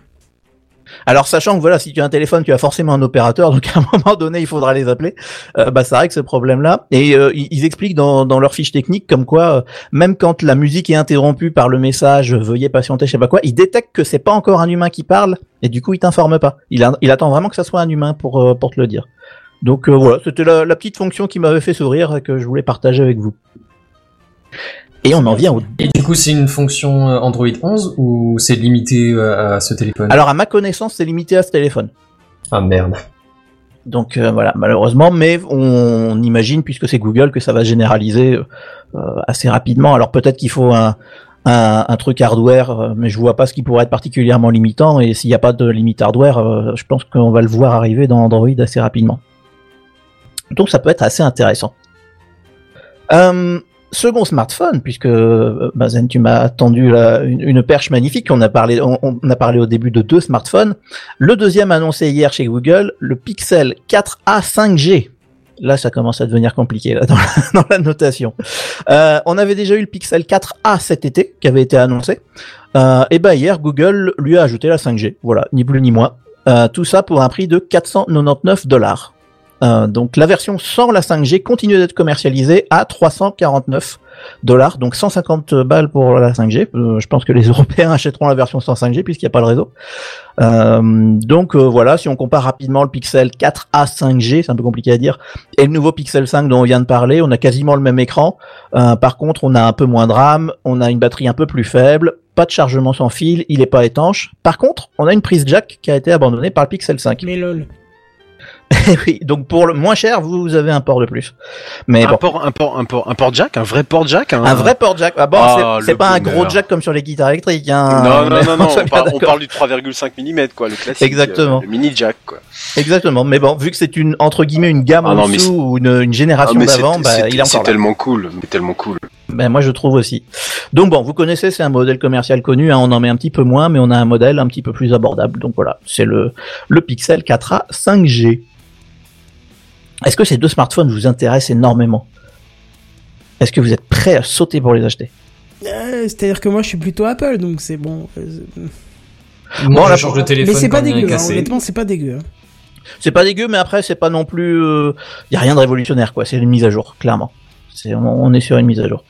Euh. Alors sachant que voilà, si tu as un téléphone, tu as forcément un opérateur, donc à un moment donné, il faudra les appeler. Euh, bah ça règle ce problème-là. Et euh, ils expliquent dans, dans leur fiche technique comme quoi, euh, même quand la musique est interrompue par le message "Veuillez patienter", je sais pas quoi, ils détectent que c'est pas encore un humain qui parle, et du coup, il t'informe pas. Il, a- attend vraiment que ça soit un humain pour euh, pour te le dire. Donc euh, voilà, c'était la, la petite fonction qui m'avait fait sourire et que je voulais partager avec vous. Et on en vient au Et du coup, c'est une fonction euh, Android 11 ou c'est limité euh, à ce téléphone? Alors à ma connaissance, c'est limité à ce téléphone. Ah merde. Donc euh, voilà, malheureusement, mais on imagine puisque c'est Google que ça va se généraliser euh, assez rapidement. Alors peut-être qu'il faut un, un, un truc hardware, mais je vois pas ce qui pourrait être particulièrement limitant. Et s'il n'y a pas de limite hardware, euh, je pense qu'on va le voir arriver dans Android assez rapidement. Donc ça peut être assez intéressant. Euh, second smartphone, puisque euh, Bazen, tu m'as tendu une, perche magnifique. On a parlé, on, a parlé au début de deux smartphones. Le deuxième annoncé hier chez Google, le Pixel 4a 5G. Là, ça commence à devenir compliqué dans, la, notation. Euh, on avait déjà eu le Pixel 4a cet été, qui avait été annoncé. Euh, et ben hier, Google lui a ajouté la 5G. Voilà, ni plus ni moins. Tout ça pour un prix de 499 dollars. Euh, donc la version sans la 5G continue d'être commercialisée à 349 dollars, donc 150 balles pour la 5G. Euh, je pense que les Européens achèteront la version sans 5G puisqu'il n'y a pas le réseau. Euh, donc euh, voilà, si on compare rapidement le Pixel 4 à 5G, c'est un peu compliqué à dire, et le nouveau Pixel 5 dont on vient de parler, on a quasiment le même écran. Euh, par contre, on a un peu moins de RAM, on a une batterie un peu plus faible, pas de chargement sans fil, il est pas étanche. Par contre, on a une prise jack qui a été abandonnée par le Pixel 5. Mais lol. oui, donc pour le moins cher, vous avez un port de plus. Mais un bon. port, un port, un port, un port jack, un vrai port jack. Un, Un vrai port jack. Ah bon, Ah, c'est- c'est pas un gros jack comme sur les guitares électriques. Hein, Non, non, non, non, on, bien parle, on parle du 3,5 mm, quoi, le classique. Exactement. euh, le mini jack, quoi. Exactement. Mais bon, vu que c'est une entre guillemets une gamme Ah en non, mais dessous ou une, une Ah, génération c'est- d'avant, bah, c'est il est c'est encore là. tellement cool, tellement cool. Ben moi je trouve aussi. Donc bon, vous connaissez, c'est un modèle commercial connu. hein, on en met un petit peu moins, mais on a un modèle un petit peu plus abordable. Donc voilà, c'est le le Pixel 4a 5G. Est-ce que ces deux smartphones vous intéressent énormément? Est-ce que vous êtes prêt à sauter pour les acheter? Euh, C'est-à-dire que moi, je suis plutôt Apple, donc c'est bon. Euh, Moi, Bon, je change de téléphone Mais c'est pas dégueu, hein, honnêtement, c'est pas dégueu. hein. C'est pas dégueu, mais après c'est pas non plus. Il y a rien de révolutionnaire quoi. C'est une mise à jour, clairement. C'est on, on est sur une mise à jour.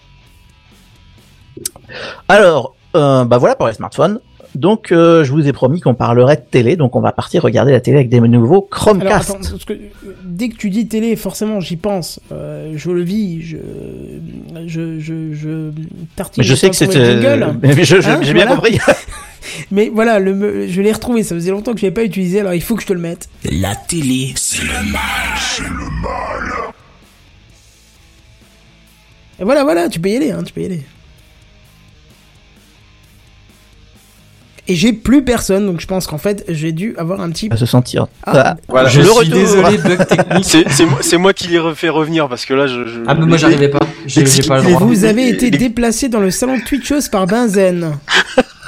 Alors, euh, bah voilà pour les smartphones. Donc, euh, je vous ai promis qu'on parlerait de télé, donc on va partir regarder la télé avec des nouveaux Alors, Chromecast. attends, parce que euh, dès que tu dis télé, forcément, j'y pense. Euh, je le vis, je, je, je, je tartine. mais je sais que le c'était. jingle. Mais Hein, j'ai bien voilà. compris. Mais voilà, le, je l'ai retrouvé. Ça faisait longtemps que je l'avais pas utilisé, alors il faut que je te le mette. La télé. Et voilà, voilà, tu peux y aller, hein, tu peux y aller. Et j'ai plus personne, donc je pense qu'en fait, j'ai dû avoir un petit. À se sentir. Ah, Voilà. Je suis retour. désolé, bug technique. C'est c'est moi, c'est moi qui les refait revenir parce que là, je. je- Ah, mais moi j'arrivais pas. J'ai j'ai pas le droit. Vous avez été déplacé dans le salon Twitchos par Benzen.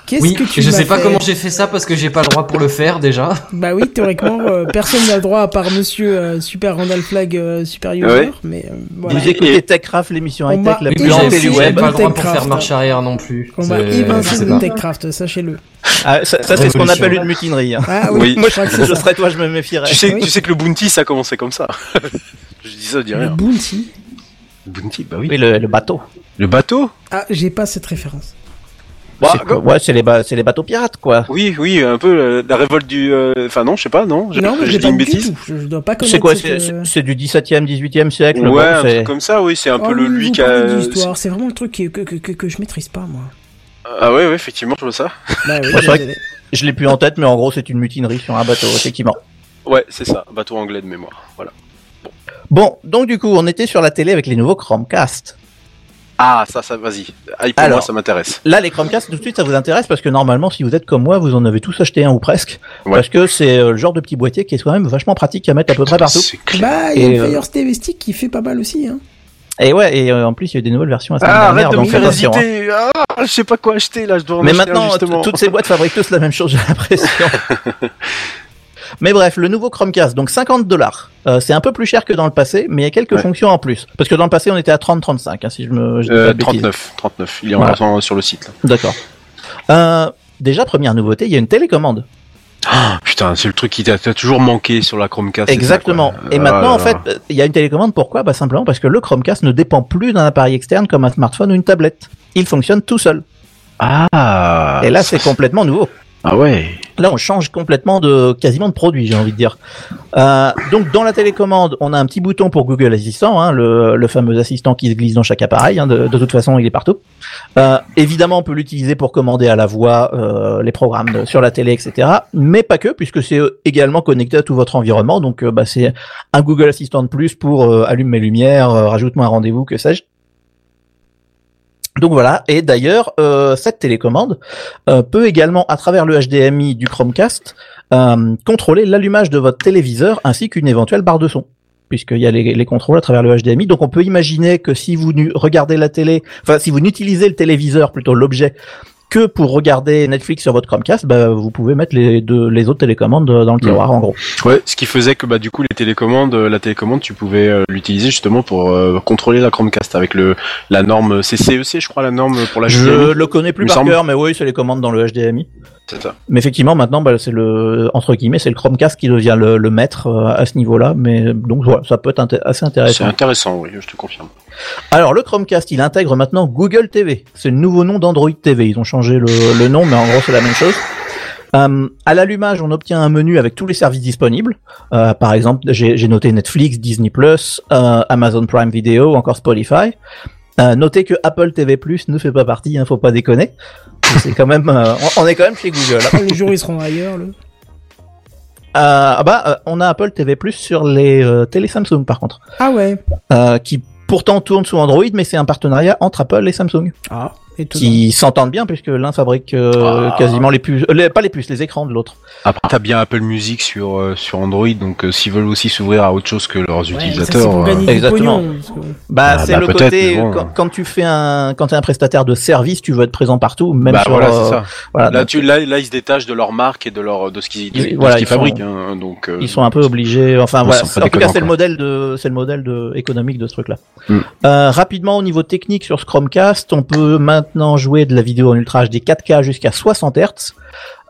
Qu'est-ce Oui, que tu je m'as sais pas fait comment j'ai fait ça parce que j'ai pas le droit pour le faire déjà. Bah oui, théoriquement, euh, personne n'a le droit à part monsieur euh, Super Randall Flag euh, Super User, Ouais. mais euh, voilà. Vous écoutez TechCraft, l'émission On high-tech la plus j'ai du web. pas le droit pour faire marche arrière non plus. On m'a C'est- évincé je sais de pas. TechCraft, sachez-le. Ah, ça, ça, c'est ce qu'on appelle une mutinerie. hein. Ah oui, Oui. je crois que c'est je ça. serais toi, je me méfierais. Tu sais, Oui. tu sais que le Bounty, ça a commencé comme ça. je dis ça, je dis Le rien. Bounty. Le Bounty, bah oui. Oui, le, le bateau. Le bateau? Ah, j'ai pas cette référence. C'est quoi ouais, c'est les, ba- c'est les bateaux pirates, quoi. Oui, oui, un peu euh, la révolte du. euh, Enfin, non, je sais pas, non. J'ai Non, mais j'ai j'ai dit pas une bêtise. tout. Je, je dois pas connaître C'est quoi C'est euh, c'est du 17e, 18e siècle Ouais, bon, un c'est- truc comme ça, oui, c'est un oh peu le oui, lui vous qui parlez a. d'histoire, c'est vraiment le truc que, que, que, que je maîtrise pas, moi. Ah ouais, ouais, effectivement, je vois ça. Bah oui, Ouais, vrai. Je l'ai plus en tête, mais en gros, c'est une mutinerie sur un bateau, effectivement. Ouais, c'est ça, bateau anglais de mémoire. Voilà. Bon, donc du coup, on était sur la télé avec les nouveaux Chromecast. Ah, ça, ça, vas-y. Ah, pour Alors. moi, ça m'intéresse. Là, les Chromecast, tout de suite, ça vous intéresse parce que normalement, si vous êtes comme moi, vous en avez tous acheté un ou presque. Ouais. Parce que c'est euh, le genre de petit boîtier qui est quand même vachement pratique à mettre à peu près partout. Bah, il y a Et, le Fire TV Stick qui fait pas mal aussi, hein. Et ouais, et euh, en plus, il y a eu des nouvelles versions la semaine Ah, dernière, arrête de me donc faire hein. Ah, je sais pas quoi acheter là, je dois en Mais un, maintenant, toutes ces boîtes fabriquent tous la même chose, j'ai l'impression. mais bref, le nouveau Chromecast, donc 50 dollars. Euh, c'est un peu plus cher que dans le passé, mais il y a quelques Ouais. fonctions en plus. Parce que dans le passé, on était à 30-35, hein, si je me je dis pas Euh, de bêtises. 39, 39. Il est Voilà. encore sur le site. D'accord. Euh, déjà, première nouveauté, il y a une télécommande. Ah, putain, c'est le truc qui t'a toujours manqué sur la Chromecast. ça, Exactement. Et Ah maintenant, en fait, euh, il y a une télécommande. Pourquoi? Bah simplement parce que le Chromecast ne dépend plus d'un appareil externe comme un smartphone ou une tablette. Il fonctionne tout seul. Ah. Et là, c'est complètement nouveau. Ah ouais. Là, on change complètement de quasiment de produit, j'ai envie de dire. Euh, donc, dans la télécommande, on a un petit bouton pour Google Assistant, hein, le, le fameux assistant qui se glisse dans chaque appareil. hein, de, de toute façon, il est partout. Euh, évidemment, on peut l'utiliser pour commander à la voix euh, les programmes sur la télé, etc. Mais pas que, puisque c'est euh, également connecté à tout votre environnement. Donc, euh, bah, c'est un Google Assistant de plus pour euh, allume mes lumières, rajoute-moi un rendez-vous, que sais-je. Donc voilà, et d'ailleurs, euh, cette télécommande euh, peut également, à travers le HDMI du Chromecast, euh, contrôler l'allumage de votre téléviseur ainsi qu'une éventuelle barre de son puisqu'il y a les, les contrôles à travers le HDMI. Donc on peut imaginer que si vous regardez la télé, enfin si vous n'utilisez le téléviseur, plutôt l'objet, que pour regarder Netflix sur votre Chromecast, bah, vous pouvez mettre les, deux, les autres télécommandes dans le tiroir en gros. Ouais, ce qui faisait que bah du coup les télécommandes, euh, la télécommande, tu pouvais euh, l'utiliser justement pour euh, contrôler la Chromecast avec le la norme CCEC, je crois la norme pour la Je le connais plus par semble. cœur, mais oui, c'est les commandes dans le HDMI. Ça. Mais effectivement, maintenant, bah, c'est le entre guillemets, c'est le Chromecast qui devient le, le maître euh, à ce niveau-là. Mais donc voilà, ça peut être inté- assez C'est intéressant. intéressant, oui, je te confirme. Alors le Chromecast, il intègre maintenant Google TV. C'est le nouveau nom d'Android TV. Ils ont changé le, le nom, mais en gros c'est la même chose. Euh, à l'allumage, on obtient un menu avec tous les services disponibles. Euh, par exemple, j'ai noté Netflix, Disney+, euh, Amazon Prime Video, encore Spotify. Notez que Apple TV+ ne fait pas partie, hein, faut pas déconner. C'est quand même, euh, on, est quand même chez Google. Les jours ils seront ailleurs. Le... Euh, ah bah, euh, on a Apple TV+ sur les euh, télé Samsung par contre, Ah ouais. euh, qui pourtant tourne sous Android, mais c'est un partenariat entre Apple et Samsung. Ah. Étonnant. qui s'entendent bien puisque l'un fabrique euh, Ah. quasiment les puces, les- pas les puces, les écrans de l'autre. Après, t'as bien Apple Music sur, euh, sur Android, donc euh, s'ils veulent aussi s'ouvrir à autre chose que leurs Ouais, ça, c'est utilisateurs. pour euh, du exactement. pognon, que- Bah Ah, c'est bah, le peut-être, côté bon. quand, quand tu fais un quand t'es un prestataire de service, tu veux être présent partout, même bah sur voilà, euh, c'est ça. voilà, Là, donc, tu, là, là, ils se détachent de leur marque et de leur de ce qu'ils voilà, sont- fabriquent. hein, donc, euh, ils sont un peu obligés. Enfin voilà, c'est- en tout cas c'est le modèle de c'est le modèle de économique de ce truc-là. Mm. Rapidement au niveau technique sur Chromecast, on peut maintenant jouer de la vidéo en Ultra HD 4K jusqu'à 60 Hz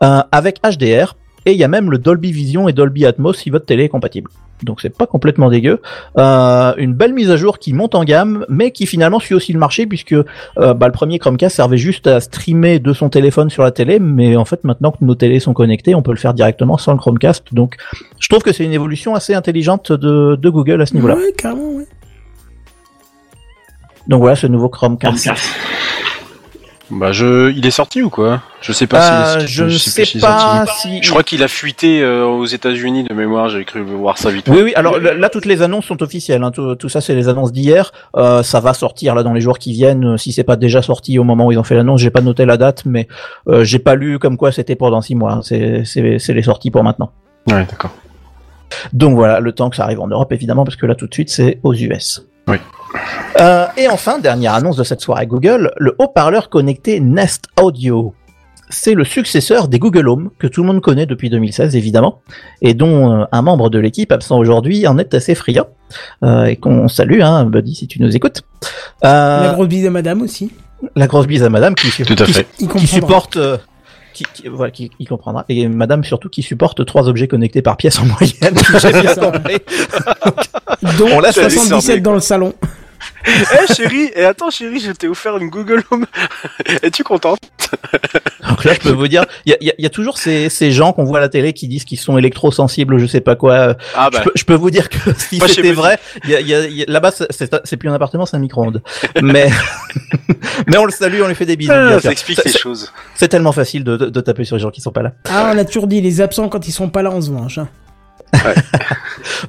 euh, avec HDR et il y a même le Dolby Vision et Dolby Atmos si votre télé est compatible. Donc c'est pas complètement dégueu. Euh, une belle mise à jour qui monte en gamme, mais qui finalement suit aussi le marché puisque euh, bah, le premier Chromecast servait juste à streamer de son téléphone sur la télé, mais en fait maintenant que nos télés sont connectées, on peut le faire directement sans le Chromecast. Donc je trouve que c'est une évolution assez intelligente de, de Google à ce niveau-là. Carrément. Donc voilà ce nouveau Chromecast. Bah, je, il est sorti ou quoi? Je sais pas Euh, si je ne sais pas si. Je crois qu'il a fuité euh, aux États-Unis de mémoire. J'ai cru voir ça vite. Oui, oui. Alors là, toutes les annonces sont officielles. hein. Tout, tout ça, c'est les annonces d'hier. Euh, ça va sortir là dans les jours qui viennent. Euh, Si c'est pas déjà sorti au moment où ils ont fait l'annonce, j'ai pas noté la date, mais j'ai pas lu comme quoi c'était pour dans six mois. hein. C'est les sorties pour maintenant. Ouais, d'accord. Donc voilà, le temps que ça arrive en Europe, évidemment, parce que là tout de suite c'est aux US. Oui. Euh, et enfin, dernière annonce de cette soirée Google, le haut-parleur connecté Nest Audio. C'est le successeur des Google Home, que tout le monde connaît depuis 2016 évidemment, et dont euh, un membre de l'équipe absent aujourd'hui en est assez friand, euh, et qu'on salue, hein, Buddy, si tu nous écoutes. Euh, La grosse bise à madame aussi. la grosse bise à Madame qui, Tout à qui- supporte euh, qui, qui- voilà, qui, qui comprendra. Et Madame surtout qui supporte trois objets connectés par pièce en moyenne. J'ai bien compris. Donc On l'a fait 77 décerner, dans le salon. Eh chérie, et attends chérie, je t'ai offert une Google Home. Es-tu contente? Donc là, je peux vous dire, il y a, il y a- il y a toujours ces, ces gens qu'on voit à la télé qui disent qu'ils sont électrosensibles, je sais pas quoi. Ah Je, bah, peux, je peux vous dire que si c'était vrai, il y a, il y a- il y a- là-bas, c'est- plus un appartement, c'est un micro-ondes. Mais, mais on le salue, on lui fait des bisous. ah, ça explique C'est- les choses. C'est tellement facile de, de, de taper sur les gens qui sont pas là. Ah, on a toujours dit, les absents, quand ils sont pas là, on se venge. hein.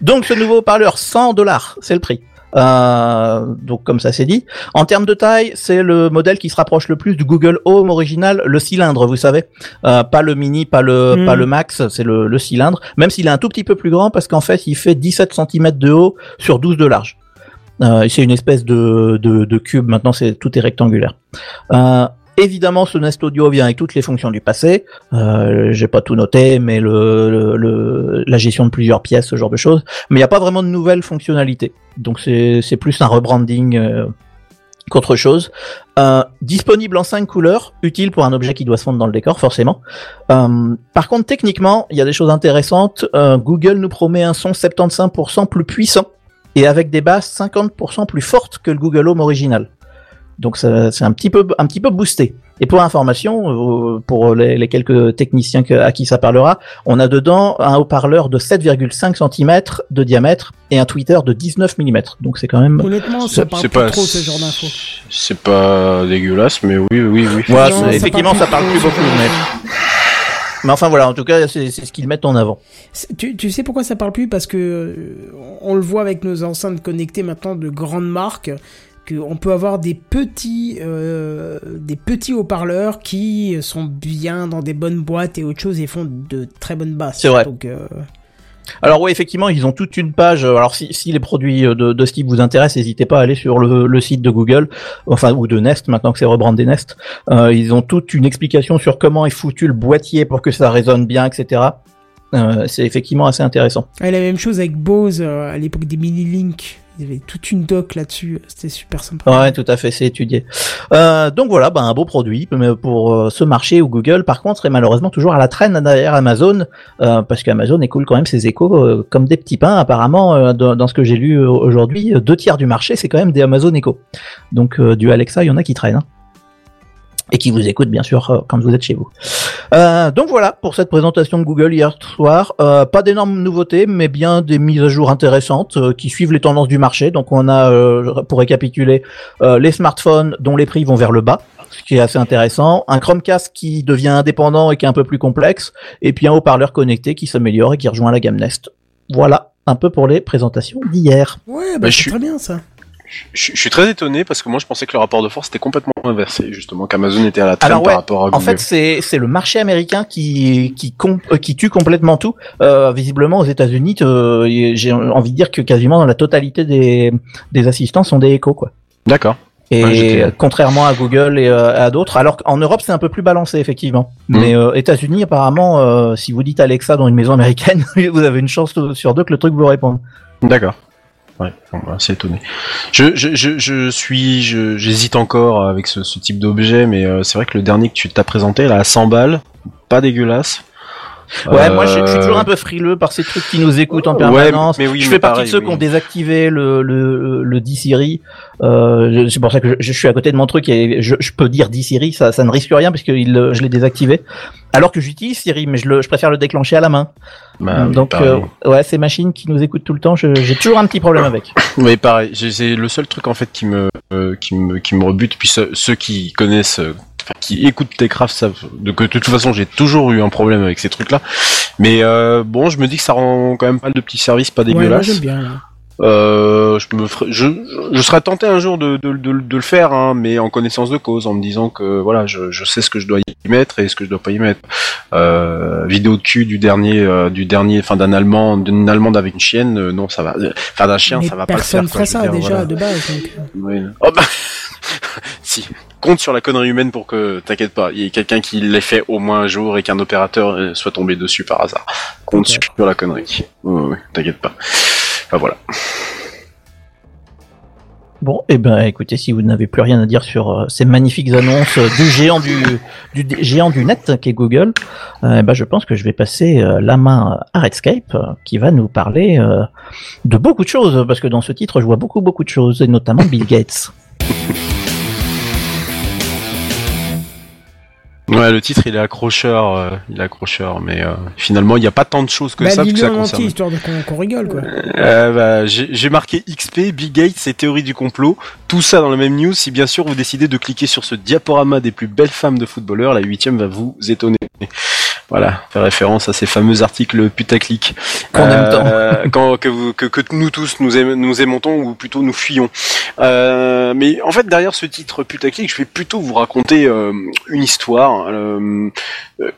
Donc ce nouveau haut-parleur, 100 dollars, c'est le prix. Euh, donc comme ça c'est dit. En termes de taille, c'est le modèle qui se rapproche le plus du Google Home original, le cylindre, vous savez, Euh, pas le mini, pas le Mm. pas le max, c'est le, le cylindre. Même s'il est un tout petit peu plus grand parce qu'en fait il fait 17 cm de haut sur 12 de large. Euh, c'est une espèce de, de, de cube. Maintenant c'est tout est rectangulaire. Évidemment, ce Nest Audio vient avec toutes les fonctions du passé. Euh, J'ai pas tout noté, mais la gestion de plusieurs pièces, ce genre de choses. Mais il n'y a pas vraiment de nouvelles fonctionnalités. Donc c'est c'est plus un rebranding euh, qu'autre chose. Euh, disponible en cinq couleurs, utile pour un objet qui doit se fondre dans le décor, forcément. Euh, par contre, techniquement, il y a des choses intéressantes. Euh, Google nous promet un son 75% plus puissant et avec des basses 50% plus fortes que le Google Home original. Donc ça- c'est un petit peu un petit peu boosté. Et pour information, euh, pour les, les quelques techniciens que- à qui ça parlera, on a dedans un haut-parleur de 7,5 cm de diamètre et un tweeter de 19 mm. Donc c'est quand même Honnêtement, ça C'est parle pas trop ce genre d'infos. C'est pas dégueulasse, mais oui, oui, oui. Ouais, Non, c'est- ça effectivement, parle ça parle plus beaucoup, mais, mais enfin voilà, en tout cas, c'est ce qu'ils mettent en avant. Tu, tu sais pourquoi ça parle plus? Parce que euh, on le voit avec nos enceintes connectées maintenant de grandes marques, qu'on peut avoir des petits, euh, des petits haut-parleurs qui sont bien dans des bonnes boîtes et autre chose et font de très bonnes basses. C'est vrai. Donc, euh, Alors oui, effectivement, ils ont toute une page. Alors si, si les produits euh, de, de ce type vous intéressent, n'hésitez pas à aller sur le, le site de Google, enfin ou de Nest, maintenant que c'est rebrandé Nest. Euh, ils ont toute une explication sur comment est foutu le boîtier pour que ça résonne bien, etc. Euh, c'est effectivement assez intéressant. et la même chose avec Bose euh, à l'époque des mini-link. Il y avait toute une doc là-dessus. C'était super sympa. Ouais, tout à fait, c'est étudié. Euh, donc voilà, bah, un beau produit pour euh, ce marché où Google, par contre, est malheureusement toujours à la traîne derrière Amazon, euh, parce qu'Amazon écoule quand même ses échos comme des petits pains. Apparemment, dans, ce que j'ai lu aujourd'hui, deux tiers du marché, c'est quand même des Amazon Echo. Donc du Alexa, il y en a qui traînent. hein. Et qui vous écoutent bien sûr euh, quand vous êtes chez vous. Euh, donc voilà pour cette présentation de Google hier soir. Euh, pas d'énormes nouveautés, mais bien des mises à jour intéressantes euh, qui suivent les tendances du marché. Donc on a, euh, pour récapituler, euh, les smartphones dont les prix vont vers le bas, ce qui est assez intéressant. Un Chromecast qui devient indépendant et qui est un peu plus complexe, et puis un haut-parleur connecté qui s'améliore et qui rejoint la gamme Nest. Voilà un peu pour les présentations d'hier. Ouais, bah, Bah, je c'est suis- très bien ça. Je, je suis très étonné parce que moi je pensais que le rapport de force était complètement inversé, justement, qu'Amazon était à la traîne Alors ouais, par rapport à Google. En fait, c'est c'est le marché américain qui qui com- euh, qui tue complètement tout. Euh, visiblement, aux États-Unis, euh, j'ai envie de dire que quasiment la totalité des des assistants sont des échos quoi. D'accord. Et Ouais, j'étais- contrairement à Google et euh, à d'autres, alors qu'en Europe c'est un peu plus balancé effectivement. Mhm. Mais euh, États-Unis apparemment, euh, si vous dites Alexa dans une maison américaine, vous avez une chance sur deux que le truc vous réponde. D'accord. Ouais, c'est étonné. Je, je, je, je suis, j'hésite encore avec ce, ce type d'objet, mais euh, c'est vrai que le dernier que tu t'as présenté, là, à 100 balles, pas dégueulasse. Ouais, moi je, je suis Euh, toujours un peu frileux par ces trucs qui nous écoutent en Ouais, permanence. mais oui, je mais fais partie pareil, de ceux oui. qui ont désactivé le le le D-Siri. Euh, c'est pour ça que je, je suis à côté de mon truc et je, je peux dire D-Siri, ça ça ne risque rien parce que il, euh, je l'ai désactivé. Alors que j'utilise Siri, mais je le je préfère le déclencher à la main. Bah, oui, Donc euh, ouais, ces machines qui nous écoutent tout le temps, j'ai toujours un petit problème avec. Oui, pareil. C'est le seul truc en fait qui me, euh, qui me, qui me rebute. Puis ceux, ceux qui connaissent, euh, qui écoutent Techcraft savent de que de toute façon j'ai toujours eu un problème avec ces trucs-là. Mais euh, bon, je me dis que ça rend quand même pas de petits services pas Ouais, moi dégueulasses. j'aime bien. là. Euh, je me ferai, je, je, je serais tenté un jour de, de, de, de le faire, hein, mais en connaissance de cause, en me disant que voilà, je, je sais ce que je dois y mettre et ce que je dois pas y mettre. Euh, vidéo de cul du dernier, euh, du dernier, enfin d'un allemand, d'une allemande avec une chienne, euh, non, ça va. Enfin d'un chien, Mais ça va pas le personne faire. quoi, ferait ça dire, déjà voilà. de base. Donc... euh. Oui. Oh bah, si. Compte sur la connerie humaine pour que, t'inquiète pas, il y ait quelqu'un qui l'ait fait au moins un jour et qu'un opérateur euh, soit tombé dessus par hasard. Compte sur la connerie. Oui, oui, t'inquiète pas. Enfin voilà. Bon, et ben écoutez, si vous n'avez plus rien à dire sur euh, ces magnifiques annonces euh, du géant du, géant du net qui est Google, euh, eh ben je pense que je vais passer la main à Redscape qui va nous parler de beaucoup de choses parce que dans ce titre je vois beaucoup beaucoup de choses et notamment Bill Gates. Ouais, le titre il est accrocheur, euh, il est accrocheur, mais euh, finalement il n'y a pas tant de choses que Bah, ça que ça concerne. entier histoire qu'on rigole quoi. Euh, bah, j'ai j'ai marqué XP, Bill Gates et théorie du complot, tout ça dans la même news. Si bien sûr vous décidez de cliquer sur ce diaporama des plus belles femmes de footballeurs, la huitième va vous étonner. Voilà, fait référence à ces fameux articles putaclic Qu'on aime tant. Quand, que, vous, que, que nous tous nous, aim- nous aimantons ou plutôt nous fuyons. Euh, mais en fait derrière ce titre putaclic, je vais plutôt vous raconter euh, une histoire, euh, euh,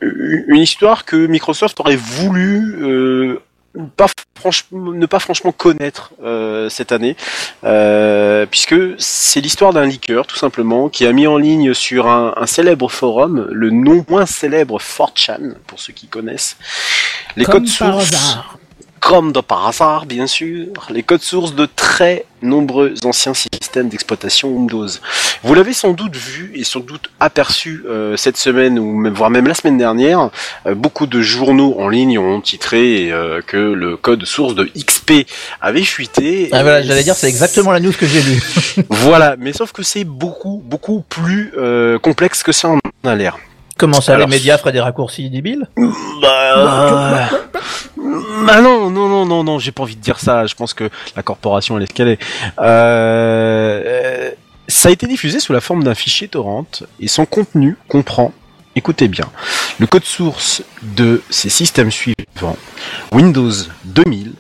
une histoire que Microsoft aurait voulu euh, pas franchement, ne pas franchement connaître euh, cette année, euh, puisque c'est l'histoire d'un leaker tout simplement qui a mis en ligne sur un, un célèbre forum, le non moins célèbre 4chan pour ceux qui connaissent, les Comme codes sources. Comme de par hasard, bien sûr, les codes sources de très nombreux anciens systèmes d'exploitation Windows. Vous l'avez sans doute vu et sans doute aperçu euh, cette semaine ou même, voire même la semaine dernière. euh, beaucoup de journaux en ligne ont titré euh, que le code source de XP avait fuité. Ah, voilà, j'allais dire c'est exactement la news que j'ai lue. Voilà, mais sauf que c'est beaucoup beaucoup plus euh, complexe que ça en a l'air. Comment ça, Alors, les médias feraient des raccourcis débiles Bah, bah non, non, non, non, non, j'ai pas envie de dire ça. Je pense que la corporation elle est ce qu'elle est. Euh, euh, ça a été diffusé sous la forme d'un fichier torrent et son contenu comprend, écoutez bien, le code source de ces systèmes suivants Windows 2000,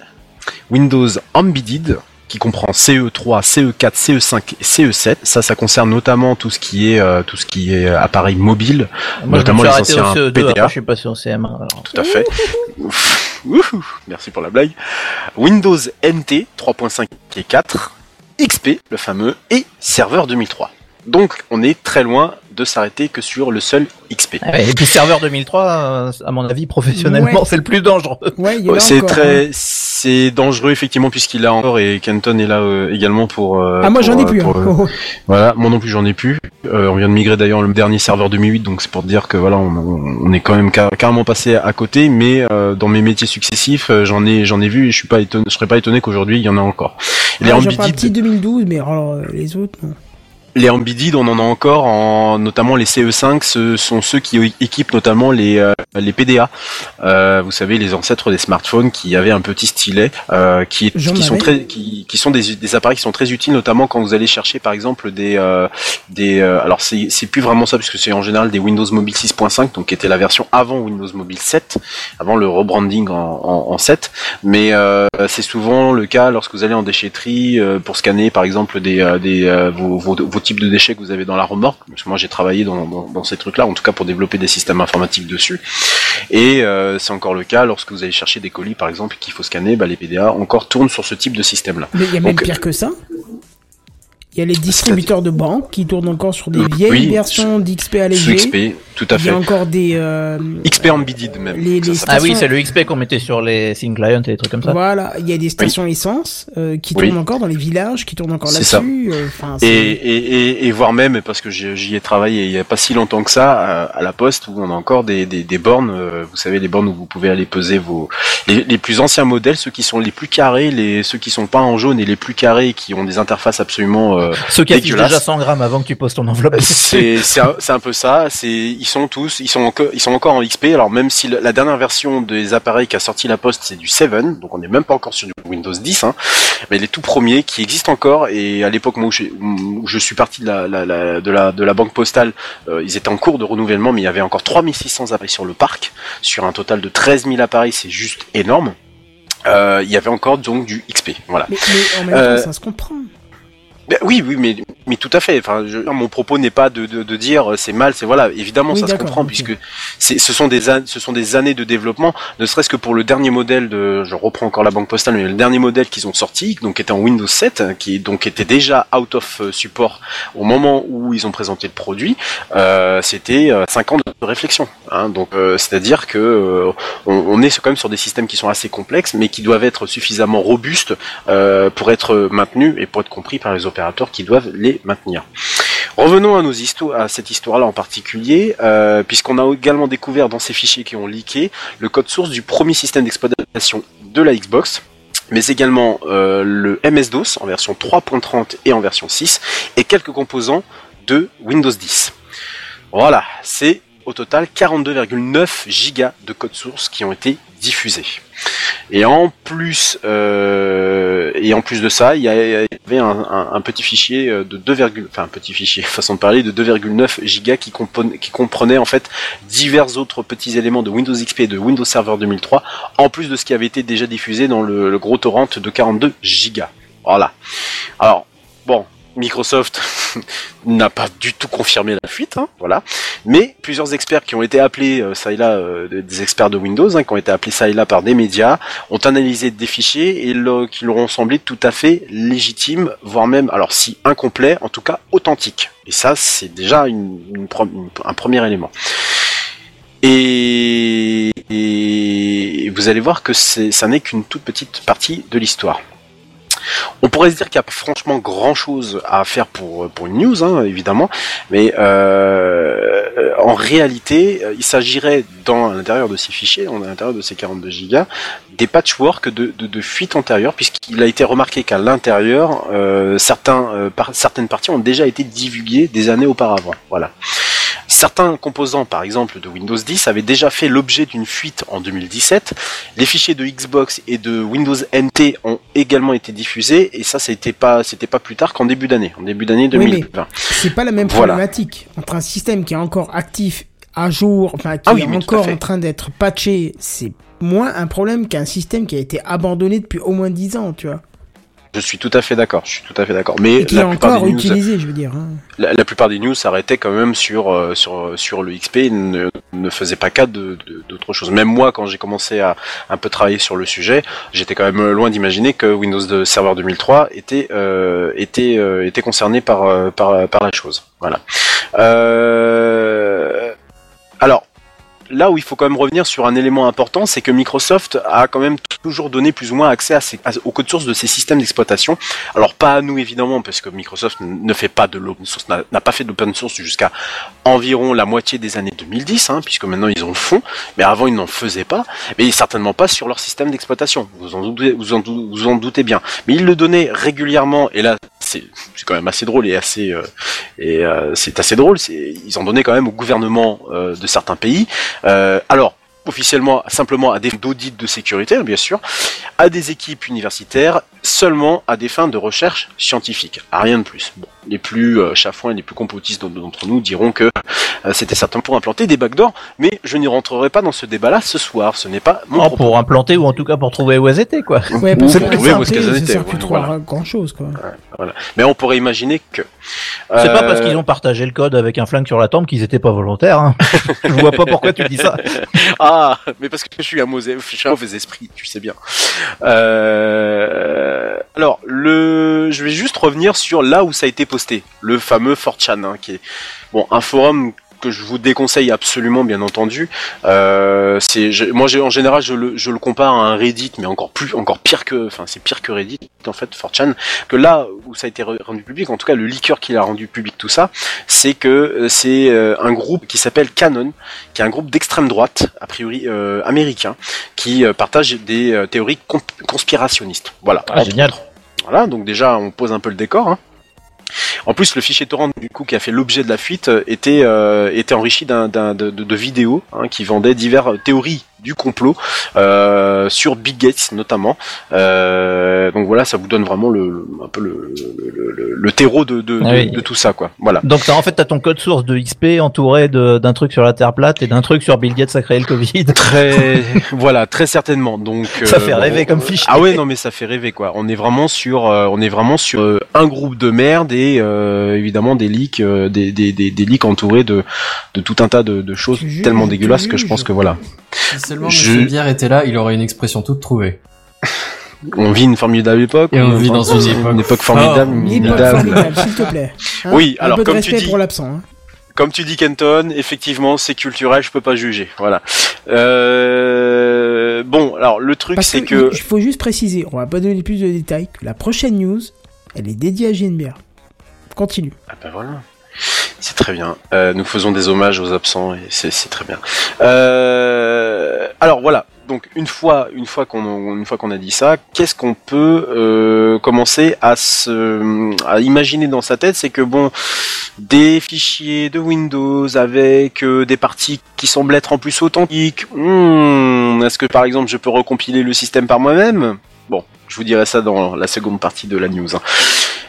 Windows Embedded qui comprend E CE3, CE4, CE5 et CE7. Ça, ça concerne notamment tout ce qui est euh, tout ce qui est appareil mobile. Moi, Notamment je me les suis anciens au CE2, PDA. après, je suis passé au CM1. alors. Tout à fait. Merci pour la blague. Windows NT 3.5 et 4, XP, le fameux, et Serveur 2003. Donc, on est très loin de s'arrêter que sur le seul XP. Ah ouais, et puis serveur 2003, euh, à mon avis, professionnellement, Ouais. c'est le plus dangereux. Ouais, Ouais, C'est encore, hein. très, c'est dangereux effectivement puisqu'il a encore et Kenton est là euh, également pour. euh, Ah, moi j'en ai euh, plus. pour, hein. euh, Oh, oh. Voilà, moi non plus j'en ai plus. Euh, on vient de migrer d'ailleurs le dernier serveur 2008, donc c'est pour te dire que voilà, on, est quand même car- carrément passé à côté. Mais euh, dans mes métiers successifs, euh, j'en ai j'en ai vu et je suis pas étonné, je serais pas étonné qu'aujourd'hui il y en a encore. Les Ah, J'en parle Ambidid, petit 2012, mais alors euh, les autres, non. Les Ambidid, on en a encore, en, notamment les CE5, ce sont ceux qui équipent notamment les, euh, les PDA. Euh, vous savez, les ancêtres des smartphones qui avaient un petit stylet, euh, qui, qui sont très, qui, qui sont des, des appareils qui sont très utiles, notamment quand vous allez chercher, par exemple, des, euh, des, euh, alors c'est, c'est plus vraiment ça, puisque c'est en général des Windows Mobile 6.5, donc qui était la version avant Windows Mobile 7, avant le rebranding en, en, en 7. Mais euh, c'est souvent le cas lorsque vous allez en déchetterie euh, pour scanner, par exemple, des, euh, des euh, vos, vos, vos de déchets que vous avez dans la remorque. Parce que moi, j'ai travaillé dans, dans, dans ces trucs-là, en tout cas pour développer des systèmes informatiques dessus. Et euh, c'est encore le cas lorsque vous allez chercher des colis, par exemple, qu'il faut scanner. Bah, les PDA encore tournent sur ce type de système-là. Mais il y a même Donc, pire que ça. Il y a les distributeurs de banques qui tournent encore sur des vieilles oui, versions d'XP Sous allégé. XP, tout à Il y a fait. encore des. euh, XP même. les- ça les s'appelle. Ah oui, c'est le XP qu'on mettait sur les Sync Client et des trucs comme ça. Voilà, il y a des stations essence euh, qui Oui. tournent encore dans les villages, qui tournent encore C'est ça. là-dessus. euh, Enfin, Et, c'est- et, et, et voire même, parce que j'y ai travaillé il y a pas si longtemps que ça, à, la poste, où on a encore des, des, des bornes, euh, vous savez, les bornes où vous pouvez aller peser vos... Les, les plus anciens modèles, ceux qui sont les plus carrés, les, ceux qui sont pas en jaune et les plus carrés, qui ont des interfaces absolument... euh, Ceux qui affichent déjà 100 grammes avant que tu poses ton enveloppe. c'est c'est un, peu ça. C'est ils sont tous ils sont encore ils sont encore en XP. Alors même si la dernière version des appareils qui a sorti la poste c'est du 7, donc on n'est même pas encore sur du Windows 10, hein, mais les tout premiers qui existent encore. Et à l'époque moi où, où je suis parti de la, la- la- de la de la banque postale, euh, ils étaient en cours de renouvellement, mais il y avait encore 3600 appareils sur le parc, sur un total de 13 000 appareils. C'est juste énorme. Euh, il y avait encore donc du XP. Voilà. mais, mais en même Euh, temps, ça se comprend. Ben oui, oui, mais, mais tout à fait. Enfin, je- mon propos n'est pas de, de, de dire euh, c'est mal, c'est voilà. Évidemment, Oui, ça se comprend puisque ce sont des an- ce sont des années de développement. Ne serait-ce que pour le dernier modèle de, je reprends encore la banque postale, mais le dernier modèle qu'ils ont sorti, donc était en Windows 7, hein, qui donc était déjà out of euh, support au moment où ils ont présenté le produit. Euh, c'était euh, 5 ans de réflexion. Hein, donc, euh, c'est-à-dire que euh, on, on est quand même sur des systèmes qui sont assez complexes, mais qui doivent être suffisamment robustes pour être maintenus et pour être compris par les opérateurs qui doivent les maintenir. Revenons à cette histoire-là en particulier, euh, puisqu'on a également découvert dans ces fichiers qui ont leaké le code source du premier système d'exploitation de la Xbox, mais également euh, le MS-DOS en version 3.30 et en version 6, et quelques composants de Windows 10. Voilà, c'est au total 42,9 gigas de code source qui ont été diffusés. Et en plus, euh, et en plus de ça, il y, avait un, petit fichier euh, de 2, enfin un petit fichier, façon de parler, de 2,9 gigas qui comprenait en fait divers autres petits éléments de Windows XP et de Windows Server 2003, en plus de ce qui avait été déjà diffusé dans le, le gros torrent de 42 gigas. Voilà. Alors, bon, Microsoft n'a pas du tout confirmé la fuite, hein, voilà. Mais plusieurs experts qui ont été appelés, euh, ça et là, euh, des experts de Windows, hein, qui ont été appelés ça et là par des médias, ont analysé des fichiers et qui leur ont semblé tout à fait légitimes, voire même, alors si incomplets, en tout cas authentiques. Et ça, c'est déjà un premier élément. Et, et vous allez voir que ça n'est qu'une toute petite partie de l'histoire. On pourrait se dire qu'il n'y a franchement grand chose à faire pour, pour une news, hein, évidemment, mais euh, en réalité, euh, il s'agirait dans l'intérieur de ces fichiers, à l'intérieur de ces 42 gigas, des patchworks de, de, de fuites antérieures, puisqu'il a été remarqué qu'à l'intérieur, euh, euh, certaines parties ont déjà été divulguées des années auparavant. Voilà. Certains composants, par exemple de Windows 10, avaient déjà fait l'objet d'une fuite en 2017. Les fichiers de Xbox et de Windows NT ont également été diffusés, et ça, c'était pas, c'était pas plus tard qu'en début d'année, en début d'année Oui, mais 2020. C'est pas la même Voilà. problématique entre un système qui est encore actif, à jour, enfin qui Ah oui, est encore en train d'être patché. C'est moins un problème qu'un système qui a été abandonné depuis au moins 10 ans, tu vois. Je suis tout à fait d'accord. Je suis tout à fait d'accord. Mais est la plupart encore des news, utilisé, je veux dire. hein. la, la plupart des news s'arrêtaient quand même sur euh, sur sur le XP, et ne, ne faisaient pas cas de de- d'autres choses. Même moi, quand j'ai commencé à un peu travailler sur le sujet, j'étais quand même loin d'imaginer que Windows de Server 2003 était euh, était euh, était concerné par euh, par par la chose. Voilà. Euh, alors. Là où il faut quand même revenir sur un élément important, c'est que Microsoft a quand même toujours donné plus ou moins accès à ses- à- au code source de ses systèmes d'exploitation. Alors pas à nous évidemment, parce que Microsoft ne fait pas de l'open source, n'a pas fait d'open source jusqu'à environ la moitié des années 2010, hein, puisque maintenant ils en font, mais avant ils n'en faisaient pas, mais certainement pas sur leur système d'exploitation. Vous en doutez bien. Mais ils le donnaient régulièrement, et là c'est quand même assez drôle et assez euh, euh, c'est assez drôle. Ils en donnaient quand même au gouvernement euh, de certains pays. Alors officiellement simplement à des d'audit de sécurité, hein, bien sûr, à des équipes universitaires, seulement à des fins de recherche scientifique, à rien de plus. Bon, les plus euh, chafouins et les plus complotistes d'entre- nous diront que euh, c'était certain pour implanter des backdoors, mais je n'y rentrerai pas dans ce débat-là ce soir, ce n'est pas mon Oh, propos. pour implanter ou en tout cas pour trouver où elles étaient, quoi. Ouais, pour la trouver où ça étaient, plus voilà. à grand chose, quoi. Mais on pourrait imaginer que... C'est pas Euh, parce qu'ils ont partagé le code avec un flingue sur la tempe qu'ils étaient pas volontaires. Hein. Je vois pas pourquoi tu dis ça. Ah, mais parce que je suis un mauvais, je suis un mauvais esprit, tu sais bien. Euh, alors, le, je vais juste revenir sur là où ça a été posté, le fameux 4chan, hein, qui est bon un forum que je vous déconseille absolument, bien entendu. Euh, c'est, moi, en général, je le, je le compare à un Reddit, mais encore plus, encore pire que, enfin, c'est pire que Reddit en fait, 4chan. Que là où ça a été re- rendu public, en tout cas, le leaker qui l'a rendu public tout ça, c'est que euh, c'est euh, un groupe qui s'appelle Canon, qui est un groupe d'extrême droite, a priori euh, américain, qui partage des théories conspirationnistes. Voilà. Ah, génial. Voilà, donc déjà on pose un peu le décor. hein. En plus, le fichier torrent du coup qui a fait l'objet de la fuite euh, était euh, était enrichi d'un, d'un- de, de- de vidéos hein, qui vendaient diverses théories du complot euh, sur Bill Gates notamment. Euh, donc voilà, ça vous donne vraiment le, le- un peu le, le, le- le terreau de, de, Ah de- oui. de tout ça quoi. Voilà. Donc t'as, en fait t'as ton code source de XP entouré de- d'un truc sur la Terre plate et d'un truc sur Bill Gates a créé le Covid. Très, voilà, très certainement. Donc Ça euh, fait rêver comme fichier. Ah ouais, non mais ça fait rêver quoi. On est vraiment sur, euh, on est vraiment sur euh, un groupe de merde et euh, évidemment des leaks, euh, des, des, des, des leaks entourés de, de tout un tas de, de choses juges, tellement dégueulasses que je pense que voilà, Si seulement Je- Bière était là, il aurait une expression toute trouvée. on vit une formidable époque. Et on vit dans une époque formidable, formidable. Une époque formidable, s'il te plaît. Hein Oui, Un alors, peu de comme tu respect dis- pour l'absent. hein. Comme tu dis Kenton, effectivement c'est culturel, je peux pas juger. Voilà. Euh, bon, alors le truc c'est que que il faut juste préciser, on va pas donner plus de détails, que la prochaine news, elle est dédiée à JNBR. Continue. Ah ben voilà. C'est très bien. Euh, nous faisons des hommages aux absents et c'est très bien. Euh, alors voilà. Donc une fois, une fois qu'on une fois qu'on a dit ça, qu'est-ce qu'on peut euh, commencer à se à imaginer dans sa tête, c'est que bon, des fichiers de Windows avec des parties qui semblent être en plus authentiques. hmm, Est-ce que par exemple je peux recompiler le système par moi-même? Bon, je vous dirai ça dans la seconde partie de la news. hein.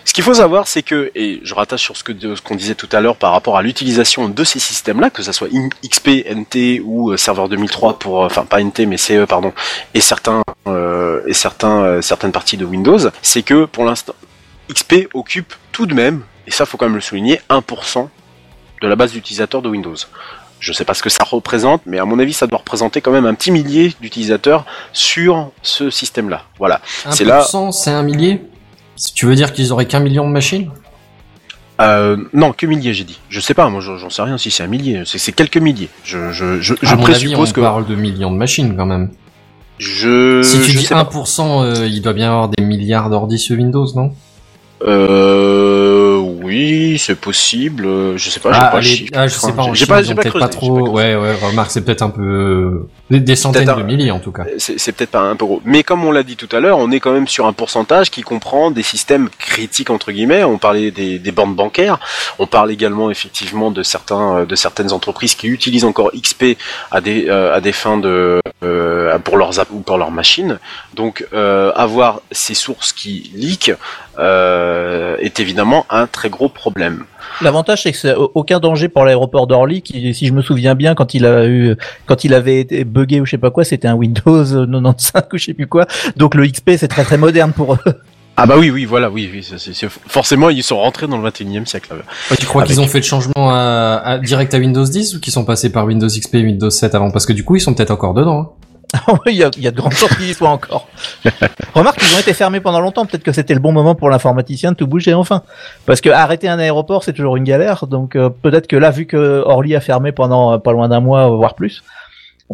Ce qu'il faut savoir, c'est que, et je rattache sur ce que ce qu'on disait tout à l'heure par rapport à l'utilisation de ces systèmes-là, que ça soit XP, NT ou euh, serveur 2003 pour, euh, enfin pas NT mais CE pardon, et certains euh, et certains euh, certaines parties de Windows, c'est que pour l'instant XP occupe tout de même, et ça faut quand même le souligner, 1% de la base d'utilisateurs de Windows. Je sais pas ce que ça représente, mais à mon avis, ça doit représenter quand même un petit millier d'utilisateurs sur ce système-là. Voilà. C'est là- 1%, c'est un millier? Tu veux dire qu'ils auraient qu'un million de machines Euh, non, que milliers, j'ai dit. Je sais pas, moi, j'en sais rien si c'est un millier. C'est quelques milliers. Je, je, je, je À mon avis, présuppose on que parle de millions de machines quand même. je. si tu je dis sais pas. 1%, euh, il doit bien y avoir des milliards d'ordi sur Windows, non? Euh, oui, c'est possible. Je sais pas. ah, pas le allez, chiffre. ah, je sais pas, J'ai pas, pas pas trop. ouais, ouais, remarque, c'est peut-être un peu euh, des, des centaines de un- milliers en tout cas. C'est peut-être pas un peu gros. Mais comme on l'a dit tout à l'heure, on est quand même sur un pourcentage qui comprend des systèmes critiques entre guillemets. On parlait des, des bandes bancaires. On parle également effectivement de certains euh, de certaines entreprises qui utilisent encore XP à des euh, à des fins de euh, pour leurs ou pour leurs machines. Donc euh, avoir ces sources qui leak euh, est évidemment un très gros problème. L'avantage c'est que c'est aucun danger pour l'aéroport d'Orly qui, si je me souviens bien, quand il a eu, quand il avait été buggé ou je sais pas quoi, c'était un Windows 95 ou je sais plus quoi. Donc le XP c'est très très moderne pour eux. Ah bah oui oui voilà oui oui c'est- forcément ils sont rentrés dans le 21e siècle. Ouais, tu crois Avec- qu'ils ont fait le changement à, à- direct à Windows 10 ou qu'ils sont passés par Windows XP et Windows 7 avant? Parce que du coup, ils sont peut-être encore dedans. hein. Ah oui, il y a, il y a de grandes chances qu'ils y soient encore. Remarque, ils ont été fermés pendant longtemps. Peut-être que c'était le bon moment pour l'informaticien de tout bouger enfin. Parce que arrêter un aéroport, c'est toujours une galère. Donc euh, peut-être que là, vu que Orly a fermé pendant euh, pas loin d'un mois, voire plus,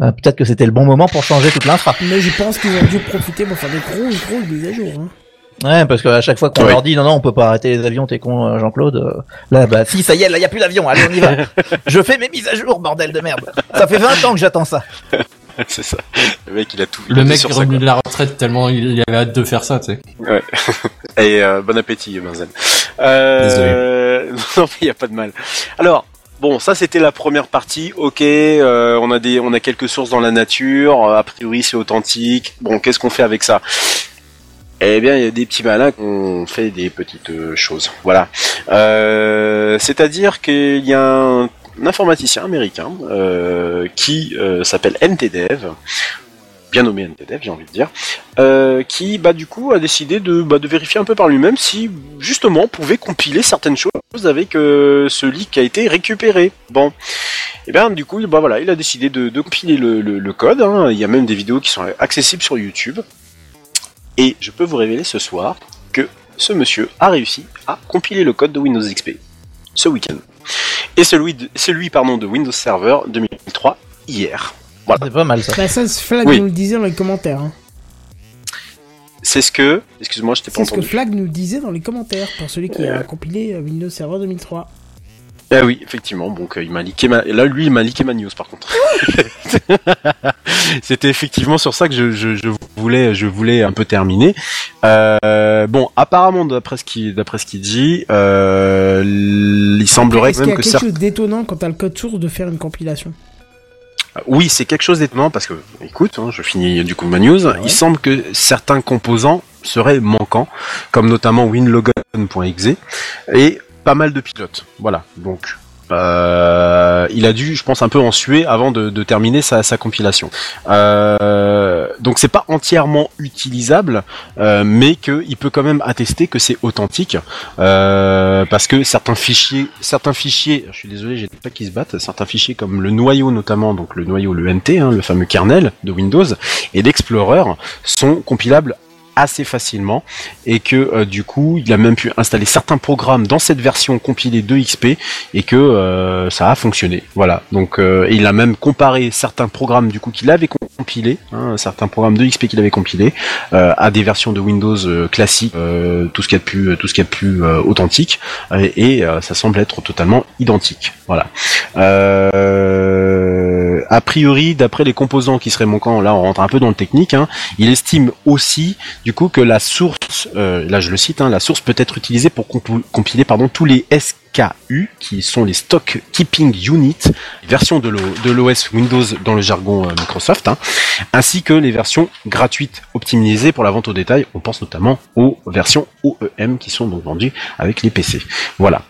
Euh, Peut-être que c'était le bon moment pour changer toute l'infra. Mais je pense qu'ils ont dû profiter pour faire des grosses, grosses mises à jour. Hein. Ouais, parce qu'à chaque fois qu'on leur dit non, non, on peut pas arrêter les avions, t'es con, euh, Jean-Claude. euh, Là, bah, si, ça y est, là, y a plus d'avion, allez, on y va. Je fais mes mises à jour, bordel de merde. Ça fait 20 ans que j'attends ça. c'est ça. Le mec, il a tout. a Le mec sur est revenu de la retraite tellement il, avait hâte de faire ça, tu sais. Ouais. Et euh, bon appétit, Benzen. Euh... non, mais il y a pas de mal. Alors. Bon, ça c'était la première partie. Ok, euh, on a des, on a quelques sources dans la nature. euh, A priori, c'est authentique. Bon, qu'est-ce qu'on fait avec ça? Eh bien, il y a des petits malins qui ont fait des petites choses. Voilà. Euh, C'est-à-dire qu'il y a un informaticien américain euh, qui euh, s'appelle NTDev, bien nommé NTDev, j'ai envie de dire, euh, qui bah du coup a décidé de, bah, de vérifier un peu par lui-même si justement on pouvait compiler certaines choses avec ce leak qui a été récupéré. Bon, et bien du coup bah voilà, il a décidé de, compiler le, le- le code. hein. Il y a même des vidéos qui sont accessibles sur YouTube. Et je peux vous révéler ce soir que ce monsieur a réussi à compiler le code de Windows XP ce week-end. Et celui, de, celui pardon, de Windows Server 2003 hier. C'est pas mal ça. Bah, ça, ce Flag Oui. nous le disait dans les commentaires. Hein. C'est ce que... Excuse-moi, je t'ai pas C'est ce que entendu. Flag nous disait dans les commentaires pour celui qui a compilé euh, Windows Server 2003. Ah oui, effectivement. Donc euh, il m'a liqué ma... Là, lui, il m'a liqué ma news, par contre. C'était effectivement sur ça que je, je, je voulais, je voulais un peu terminer. Euh, bon, apparemment, d'après ce qu'il, d'après ce qu'il dit, euh, il semblerait Est-ce quand qu'il y même a que quelque chose d'étonnant quand t'as le code source de faire une compilation? Oui, c'est quelque chose d'étonnant parce que, écoute, hein, je finis du coup ma news. Il semble que certains composants seraient manquants, comme notamment winlogon.exe et pas mal de pilotes. Voilà. Donc, euh, il a dû, je pense, un peu en suer avant de, terminer sa, compilation. Euh, donc, c'est pas entièrement utilisable, euh, mais qu'il peut quand même attester que c'est authentique, parce que certains fichiers, certains fichiers, je suis désolé, j'ai pas qui se battent, certains fichiers comme le noyau notamment, donc le noyau, le NT, hein, le fameux kernel de Windows, et l'Explorer sont compilables assez facilement et que euh, du coup il a même pu installer certains programmes dans cette version compilée de XP et que euh, ça a fonctionné. Voilà. Donc euh, et il a même comparé certains programmes du coup qu'il avait compilés hein, certains programmes de XP qu'il avait compilés euh, à des versions de Windows euh, classiques euh, tout ce qu'il y a de plus tout ce qu'il y a euh, authentique euh, et euh, ça semble être totalement identique. Voilà. Euh, a priori d'après les composants qui seraient manquants là on rentre un peu dans le technique hein, il estime aussi du coup que la source, euh, là je le cite, hein, la source peut être utilisée pour compiler pardon, tous les SKU, qui sont les Stock Keeping Unit, versions de l'OS Windows dans le jargon euh, Microsoft, hein, ainsi que les versions gratuites optimisées pour la vente au détail. On pense notamment aux versions OEM qui sont donc vendues avec les PC. Voilà.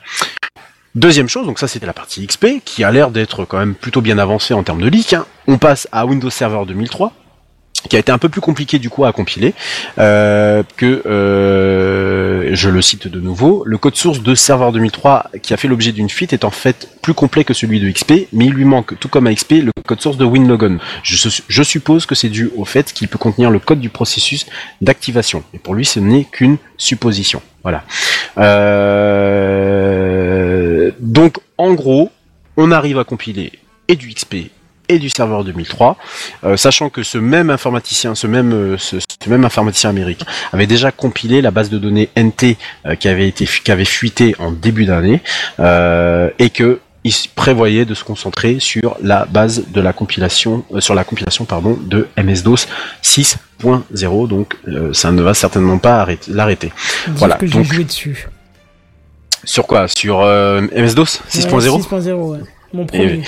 Deuxième chose, donc ça c'était la partie XP, qui a l'air d'être quand même plutôt bien avancée en termes de leak. hein. On passe à Windows Server 2003 qui a été un peu plus compliqué du coup à compiler, euh, que euh, je le cite de nouveau, le code source de serveur 2003 qui a fait l'objet d'une fuite est en fait plus complet que celui de XP, mais il lui manque, tout comme à XP, le code source de WinLogon. Je, je suppose que c'est dû au fait qu'il peut contenir le code du processus d'activation. Et pour lui, ce n'est qu'une supposition. Voilà. Euh, donc, en gros, on arrive à compiler et du XP et du serveur 2003, euh, sachant que ce même informaticien, ce même, euh, ce, ce même informaticien américain avait déjà compilé la base de données NT euh, qui avait été qui avait fuité en début d'année euh, et que il prévoyait de se concentrer sur la base de la compilation, euh, sur la compilation pardon de MS-DOS 6.0. Donc euh, ça ne va certainement pas arrêter- l'arrêter. Voilà, que j'ai donc- joué dessus. Sur quoi? Sur euh, MS-DOS 6.0 Ouais, 6.0, ouais. Mon Eh premier.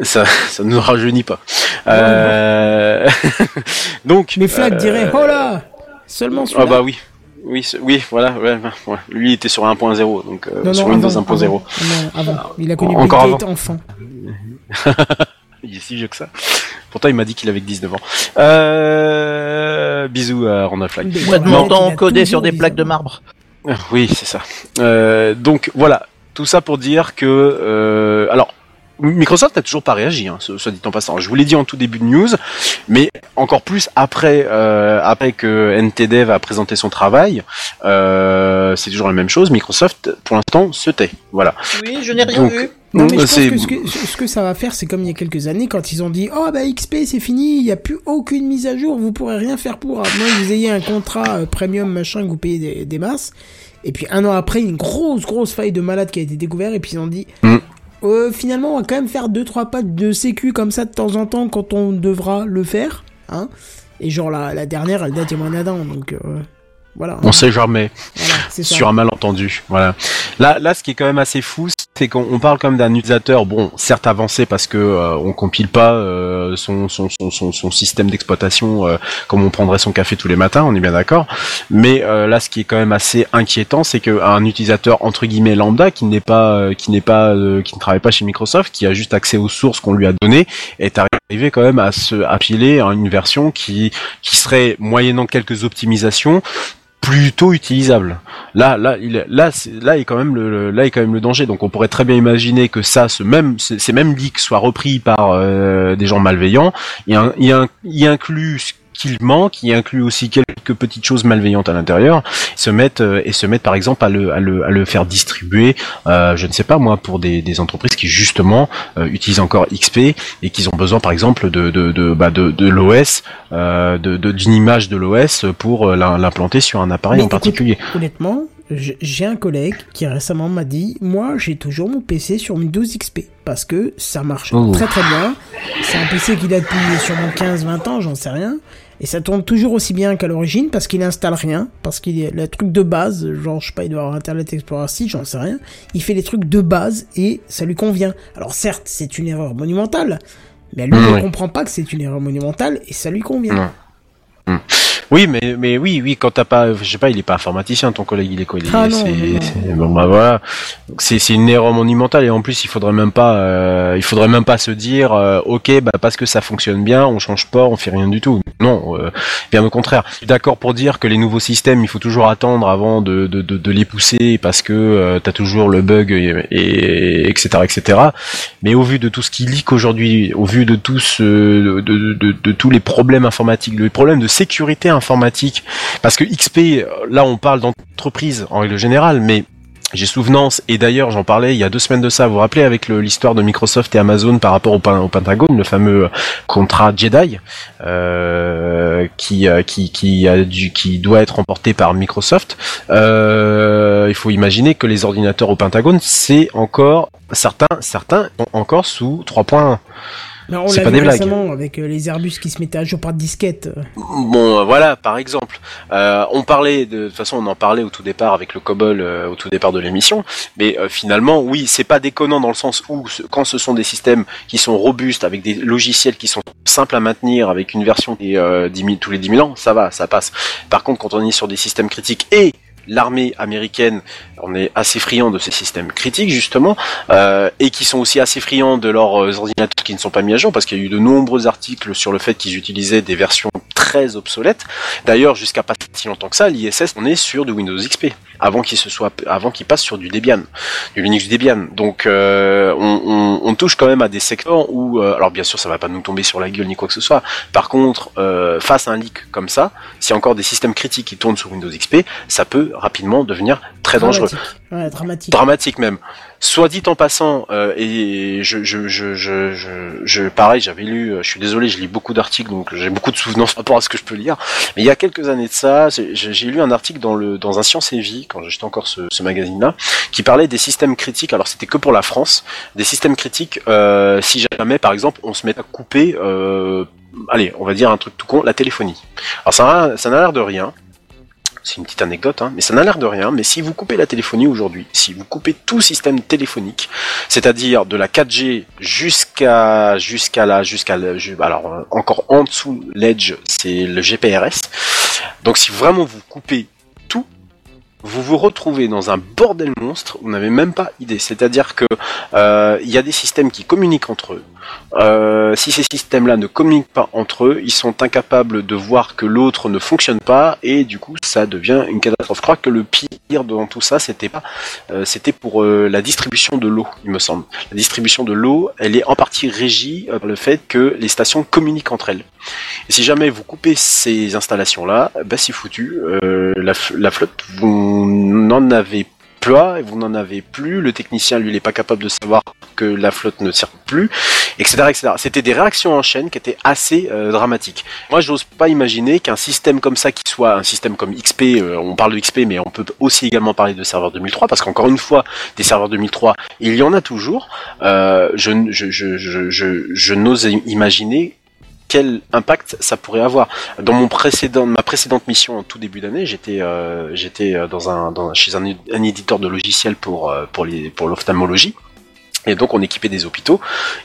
Ça, ça ne nous rajeunit pas. Euh... Donc. Mais Flag euh, dirait, oh là Seulement celui-là Ah bah oui. Oui, oui, voilà, ouais, ouais. Lui il était sur 1.0, donc euh, Non, sur non, Windows avant, 1.0. avant. Non, avant. Il a connu Encore Data enfant. Il est si vieux que ça. Pourtant, il m'a dit qu'il avait que 19 ans. Euh... Bisous à Ronald Flag. Moi, de mon il temps codé sur des plaques de marbre. Euh, Oui, c'est ça. Euh, donc voilà, tout ça pour dire que euh, alors Microsoft n'a toujours pas réagi, hein, soit dit en passant. Je vous l'ai dit en tout début de news, mais encore plus après euh, après que NTDev a présenté son travail, euh, c'est toujours la même chose. Microsoft, pour l'instant, se tait. Voilà. Oui, je n'ai rien Donc, Non, mais je pense c'est- que ce, que ce que ça va faire, c'est comme il y a quelques années, quand ils ont dit Oh, bah XP, c'est fini, il n'y a plus aucune mise à jour, vous pourrez rien faire pour. À moins que vous ayez un contrat euh, premium, machin, que vous payez des, des masses. Et puis un an après, une grosse, grosse faille de malade qui a été découverte, et puis ils ont dit Mm. Euh, Finalement, on va quand même faire deux trois pattes de sécu comme ça de temps en temps quand on devra le faire. Hein et genre, la, la dernière, elle date il y donc euh, voilà. On sait jamais. Voilà, sur un malentendu. Voilà. Là, là, ce qui est quand même assez fou, c'est qu'on on parle quand même d'un utilisateur, bon, certes avancé parce que euh, on compile pas euh, son, son, son, son, système d'exploitation euh, comme on prendrait son café tous les matins, on est bien d'accord. Mais euh, là, ce qui est quand même assez inquiétant, c'est qu'un utilisateur entre guillemets lambda qui n'est pas, euh, qui n'est pas, euh, qui ne travaille pas chez Microsoft, qui a juste accès aux sources qu'on lui a données, est arrivé quand même à se à piler à une version qui qui serait moyennant quelques optimisations plutôt utilisable. Là, là, il, là, c'est- là est quand même le, là est quand même le danger. Donc, on pourrait très bien imaginer que ça, ce même, ces mêmes leaks soient repris par euh, des gens malveillants. Il, y a un- y a un- il inclut ce qu'il manque, il inclut aussi quelques petites choses malveillantes à l'intérieur. Se mettent euh, et se mettent par exemple à le, à le, à le faire distribuer. euh, je ne sais pas moi pour des, des entreprises qui justement euh, utilisent encore XP et qui ont besoin par exemple de de de, bah, de, de l'OS, euh, de d'une image de l'OS pour euh, l'im- l'implanter sur un appareil Mais en particulier. Honnêtement, j'ai un collègue qui récemment m'a dit Moi, j'ai toujours mon PC sur Windows XP parce que ça marche Oh. très très bien. C'est un PC qu'il a depuis sûrement 15-20 ans, j'en sais rien. Et ça tourne toujours aussi bien qu'à l'origine parce qu'il installe rien, parce qu'il est le truc de base, genre je sais pas, il doit avoir Internet Explorer 6, j'en sais rien. Il fait les trucs de base et ça lui convient. Alors certes, c'est une erreur monumentale, mais lui Mmh, ne oui. comprend pas que c'est une erreur monumentale et ça lui convient. Non. Oui, mais mais oui, oui, quand t'as pas, je sais pas, il est pas informaticien, ton collègue, il est quoi il est- Ah non, bon bah voilà, c'est c'est une erreur monumentale et en plus il faudrait même pas, euh, il faudrait même pas se dire, euh, ok, bah parce que ça fonctionne bien, on change pas, on fait rien du tout. Non, euh, bien au contraire. Je suis d'accord pour dire que les nouveaux systèmes, il faut toujours attendre avant de de, de, de les pousser parce que euh, t'as toujours le bug et, et etc etc. Mais au vu de tout ce qui leak aujourd'hui, au vu de tout ce, de, de, de- de tous les problèmes informatiques, les problèmes de sécurité informatique, parce que XP, euh, là on parle d'entreprise en règle générale, mais j'ai souvenance, et d'ailleurs j'en parlais il y a deux semaines de ça, vous vous rappelez avec l'histoire de Microsoft et Amazon par rapport au, au Pentagone, le fameux contrat Jedi, euh, qui, euh, qui, qui, a dû, qui doit être remporté par Microsoft. Euh, il faut imaginer que les ordinateurs au Pentagone, c'est encore certains, certains encore sous 3.1. Mais on C'est l'a pas vu des blagues. récemment avec euh, les Airbus qui se mettaient à jour par disquette. euh. Bon, euh, voilà, par exemple, euh, on parlait de, de toute façon, on en parlait au tout départ avec le COBOL euh, au tout départ de l'émission, mais euh, finalement, oui, c'est pas déconnant dans le sens où quand ce sont des systèmes qui sont robustes avec des logiciels qui sont simples à maintenir avec une version qui est euh, 10 000 tous les 10 000 ans, ça va, ça passe. Par contre, quand on est sur des systèmes critiques et l'armée américaine, on est assez friand de ces systèmes critiques justement, euh, et qui sont aussi assez friands de leurs ordinateurs qui ne sont pas mis à jour, parce qu'il y a eu de nombreux articles sur le fait qu'ils utilisaient des versions très obsolètes. D'ailleurs, jusqu'à pas si longtemps que ça, l'ISS, on est sur du Windows XP, avant qu'il se soit, avant qu'il passe sur du Debian, du Linux Debian. Donc, euh, on, touche quand même à des secteurs où, euh, alors bien sûr, ça va pas nous tomber sur la gueule ni quoi que ce soit. Par contre, euh, face à un leak comme ça, a encore des systèmes critiques qui tournent sur Windows XP, ça peut rapidement devenir très dangereux. Dramatique. dramatique même. Soit dit en passant, euh, et je, je, je, je, je, pareil, j'avais lu, euh, je suis désolé, je lis beaucoup d'articles, donc j'ai beaucoup de souvenances par rapport à ce que je peux lire. Mais il y a quelques années de ça, j'ai lu un article dans le dans un Science et Vie, quand j'achetais encore ce, magazine-là, qui parlait des systèmes critiques. Alors c'était que pour la France, des systèmes critiques. Euh, si jamais, par exemple, on se met à couper, allez, on va dire un truc tout con, la téléphonie. Alors ça, ça n'a l'air de rien. C'est une petite anecdote, hein, mais ça n'a l'air de rien. Mais si vous coupez la téléphonie aujourd'hui, si vous coupez tout système téléphonique, c'est-à-dire de la 4G jusqu'à jusqu'à la jusqu'à alors euh, encore en dessous l'Edge, c'est le GPRS. Donc si vraiment vous coupez vous vous retrouvez dans un bordel monstre. Vous n'avez même pas idée. C'est-à-dire que euh, il y a des systèmes qui communiquent entre eux. Euh, si ces systèmes-là ne communiquent pas entre eux, ils sont incapables de voir que l'autre ne fonctionne pas et du coup ça devient une catastrophe. Je crois que le pire dans tout ça, c'était pas, euh, c'était pour la distribution de l'eau, il me semble. La distribution de l'eau, elle est en partie régie par le fait que les stations communiquent entre elles. Et si jamais vous coupez ces installations-là, bah c'est foutu. Euh, la, flotte, vous n'en avez et vous n'en avez plus. Le technicien, lui, il est pas capable de savoir que la flotte ne sert plus, etc.. C'était des réactions en chaîne qui étaient assez euh, dramatiques. Moi, j'ose pas imaginer qu'un système comme ça, qui soit un système comme XP, euh, on parle de XP, mais on peut aussi également parler de serveur 2003, parce qu'encore une fois, des serveurs 2003, il y en a toujours. Je, je, je, je, je, je n'ose imaginer quel impact ça pourrait avoir. Dans mon précédent, ma précédente mission en tout début d'année, j'étais euh, j'étais euh, chez un, éditeur de logiciels pour euh, pour l'ophtalmologie. Et donc on équipait des hôpitaux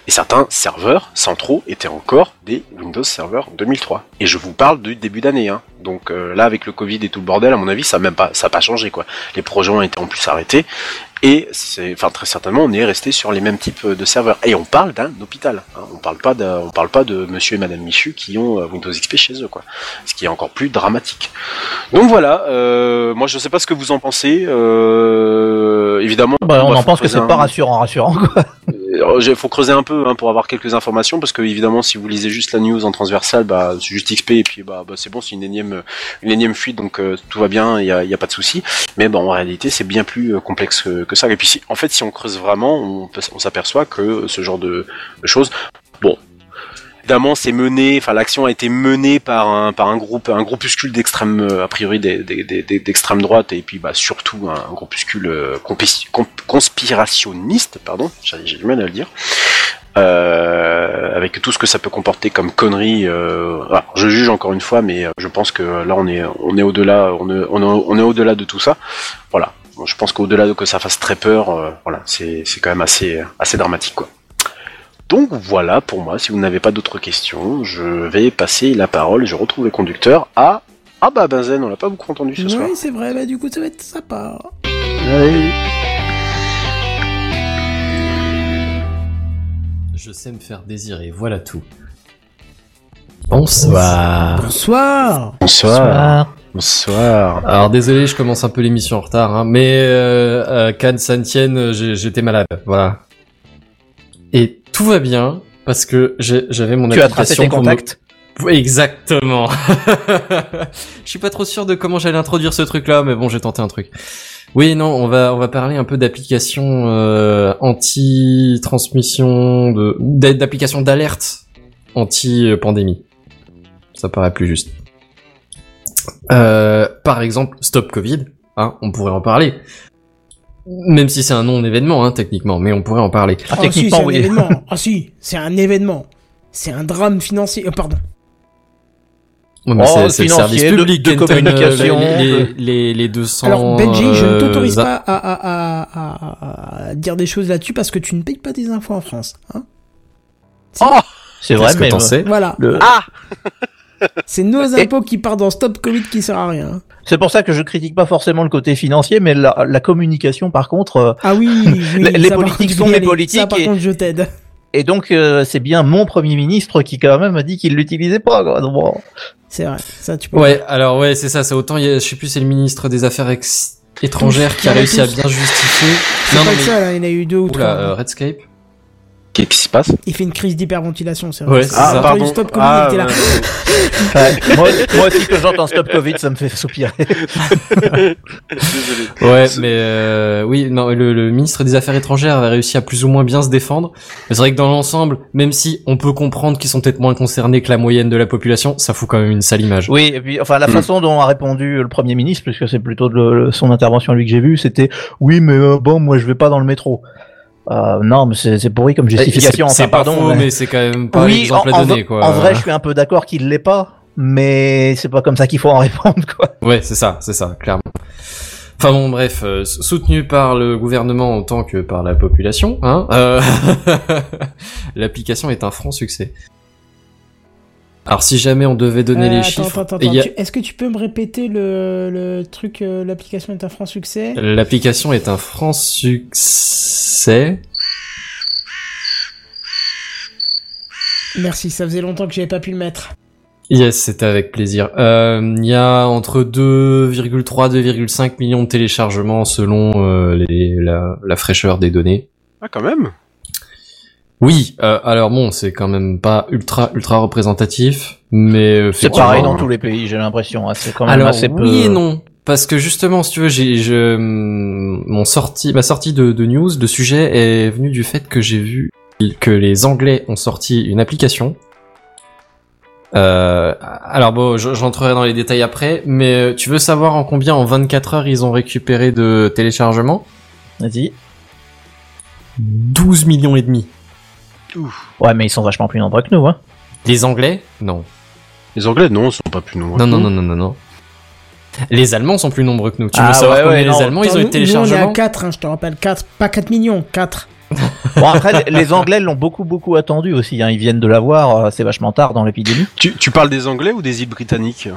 et certains serveurs centraux étaient encore des Windows Server 2003. Et je vous parle du début d'année. Hein. Donc euh, là avec le Covid et tout le bordel, à mon avis, ça a même pas ça a pas changé quoi. Les projets ont été en plus arrêtés et c'est enfin très certainement on est resté sur les mêmes types de serveurs. Et on parle d'un hôpital. Hein. On parle pas d'un- on parle pas de Monsieur et Madame Michu qui ont euh, Windows XP chez eux quoi. Ce qui est encore plus dramatique. Donc voilà. Euh, moi je sais pas ce que vous en pensez. Euh, évidemment. Bah, on en pense que c'est un- pas rassurant, rassurant. Quoi. il faut creuser un peu hein, pour avoir quelques informations parce que évidemment si vous lisez juste la news en transversale bah c'est juste XP et puis bah, bah, c'est bon c'est une énième une énième fuite donc euh, tout va bien il y a, a pas de souci. Mais bon en réalité c'est bien plus euh, complexe que, ça. Et puis si, en fait si on creuse vraiment on, s'aperçoit que ce genre de, choses bon Évidemment, c'est mené, enfin l'action a été menée par un par un groupe, un groupuscule d'extrême, euh, a priori d'extrême droite et puis bah surtout un groupuscule conspirationniste, pardon, j'ai du mal à le dire, euh, avec tout ce que ça peut comporter comme conneries. Euh, je juge encore une fois, mais euh, je pense que là on est on est au-delà, on est on est, on est au-delà de tout ça. Voilà, Bon, je pense qu'au-delà de que ça fasse très peur, euh, voilà, c'est c'est quand même assez assez dramatique quoi. Donc voilà pour moi, si vous n'avez pas d'autres questions, je vais passer la parole, je retrouve le conducteur à... Ah bah Benzen, on l'a pas beaucoup entendu ce soir. Oui, c'est vrai, bah du coup ça va être sympa. Je sais me faire désirer, voilà tout. Bonsoir. Bonsoir Bonsoir. Bonsoir. Alors désolé, je commence un peu l'émission en retard, hein, mais euh, euh, Cannes Saint-Tienne, euh, j'ai- j'étais malade, voilà. Et tout va bien parce que j'ai- j'avais mon Tu as tracé application tes pour me- contacts. Oui, Exactement. Je suis pas trop sûr de comment j'allais introduire ce truc-là, mais bon, j'ai tenté un truc. Oui, non, on va on va parler un peu d'applications euh, anti-transmission, de d'a- d'applications d'alerte anti-pandémie. Ça paraît plus juste. Euh, par exemple, Stop Covid, hein, on pourrait en parler. Même si c'est un non-événement, hein, techniquement, mais on pourrait en parler. Ah, Ah si, techniquement, c'est un oui. événement. Ah si, c'est un événement. C'est un drame financier. Euh, pardon. Mais Oh, c'est- le service de- public, de Kenton, euh, communication, les, les, les, les 200... Alors Benji, je ne t'autorise euh, pas à, à, à, à- à dire des choses là-dessus parce que tu ne payes pas des infos en France. Hein C'est vrai, mais sais voilà. le- Ah C'est nos Et- impôts qui partent dans Stop Covid qui sert à rien. c'est pour ça que je critique pas forcément le côté financier, mais la, la communication, par contre, euh, Ah oui, oui Les- politiques sont les politiques Ça par et- contre je t'aide. Et donc euh, c'est bien mon premier ministre qui quand même a dit qu'il l'utilisait pas. Quoi. Donc, bon. C'est vrai, ça tu peux. Ouais, alors ouais, c'est ça, c'est autant, il y a- je sais plus, c'est le ministre des Affaires ex- étrangères qui a réussi à bien justifier. C'est Non, pas non, le mais... hein, il y en a eu deux ou trois. Oula, euh, Redscape Qu'est-ce qui se passe Il fait une crise d'hyperventilation, c'est Ouais, vrai. c'est Ah, ça. pardon. Stop Covid, Ah, là. ouais, Ouais, moi, moi aussi que j'entends Stop Covid, ça me fait soupirer. Désolé. Ouais, mais euh, oui, non, le, le ministre des Affaires étrangères avait réussi à plus ou moins bien se défendre. Mais c'est vrai que dans l'ensemble, même si on peut comprendre qu'ils sont peut-être moins concernés que la moyenne de la population, ça fout quand même une sale image. Oui, et puis enfin la Mm. façon dont a répondu le premier ministre, puisque c'est plutôt de son intervention lui que j'ai vu, c'était oui, mais euh, bon, moi je vais pas dans le métro. Euh, non, mais c'est pourri comme justification. C'est- enfin, pas pardon. faux, mais- mais c'est quand même pas oui, l'exemple en, à donner, quoi. en vrai, je suis un peu d'accord qu'il l'est pas, mais c'est pas comme ça qu'il faut en répondre, quoi. Ouais, c'est ça, c'est ça, clairement. Enfin bon, bref, euh, soutenu par le gouvernement autant que par la population, hein. euh, L'application est un franc succès. Alors si jamais on devait donner Euh, les attends, chiffres, attends, attends, a- Est-ce que tu peux me répéter le, le truc, euh, l'application est un franc succès? L'application est un franc succès. Merci, ça faisait longtemps que j'avais pas pu le mettre. Yes, c'était avec plaisir. Euh, Il y a entre 2,3 2,5 millions de téléchargements selon euh, les, la, la fraîcheur des données. Ah, quand même? Oui, euh, alors bon, c'est quand même pas ultra ultra représentatif, mais euh, C'est pareil dans tous les pays, j'ai l'impression. hein, C'est quand même Alors assez peu. oui et non, parce que justement, si tu veux, j'ai, je, mon sortie, ma sortie de, de news, de sujet est venue du fait que j'ai vu que les Anglais ont sorti une application. Euh, alors bon, je- j'entrerai dans les détails après, mais euh, tu veux savoir en combien en 24 heures ils ont récupéré de téléchargements Vas-y. 12 millions et demi. Ouais, mais ils sont vachement plus nombreux que nous, hein. Les Anglais Non. Les Anglais, non, sont pas plus nombreux. Non, non, non, non, non, non. Les Allemands sont plus nombreux que nous. Tu Ah veux savoir ouais, combien ouais, les non. Allemands ils ont eu nous, on est à 4, hein, je te rappelle, 4, pas 4 millions, 4. Bon, après, les- les Anglais l'ont beaucoup, beaucoup attendu aussi, hein. Ils viennent de l'avoir, euh, c'est vachement tard dans l'épidémie. Tu, tu parles des Anglais ou des îles britanniques?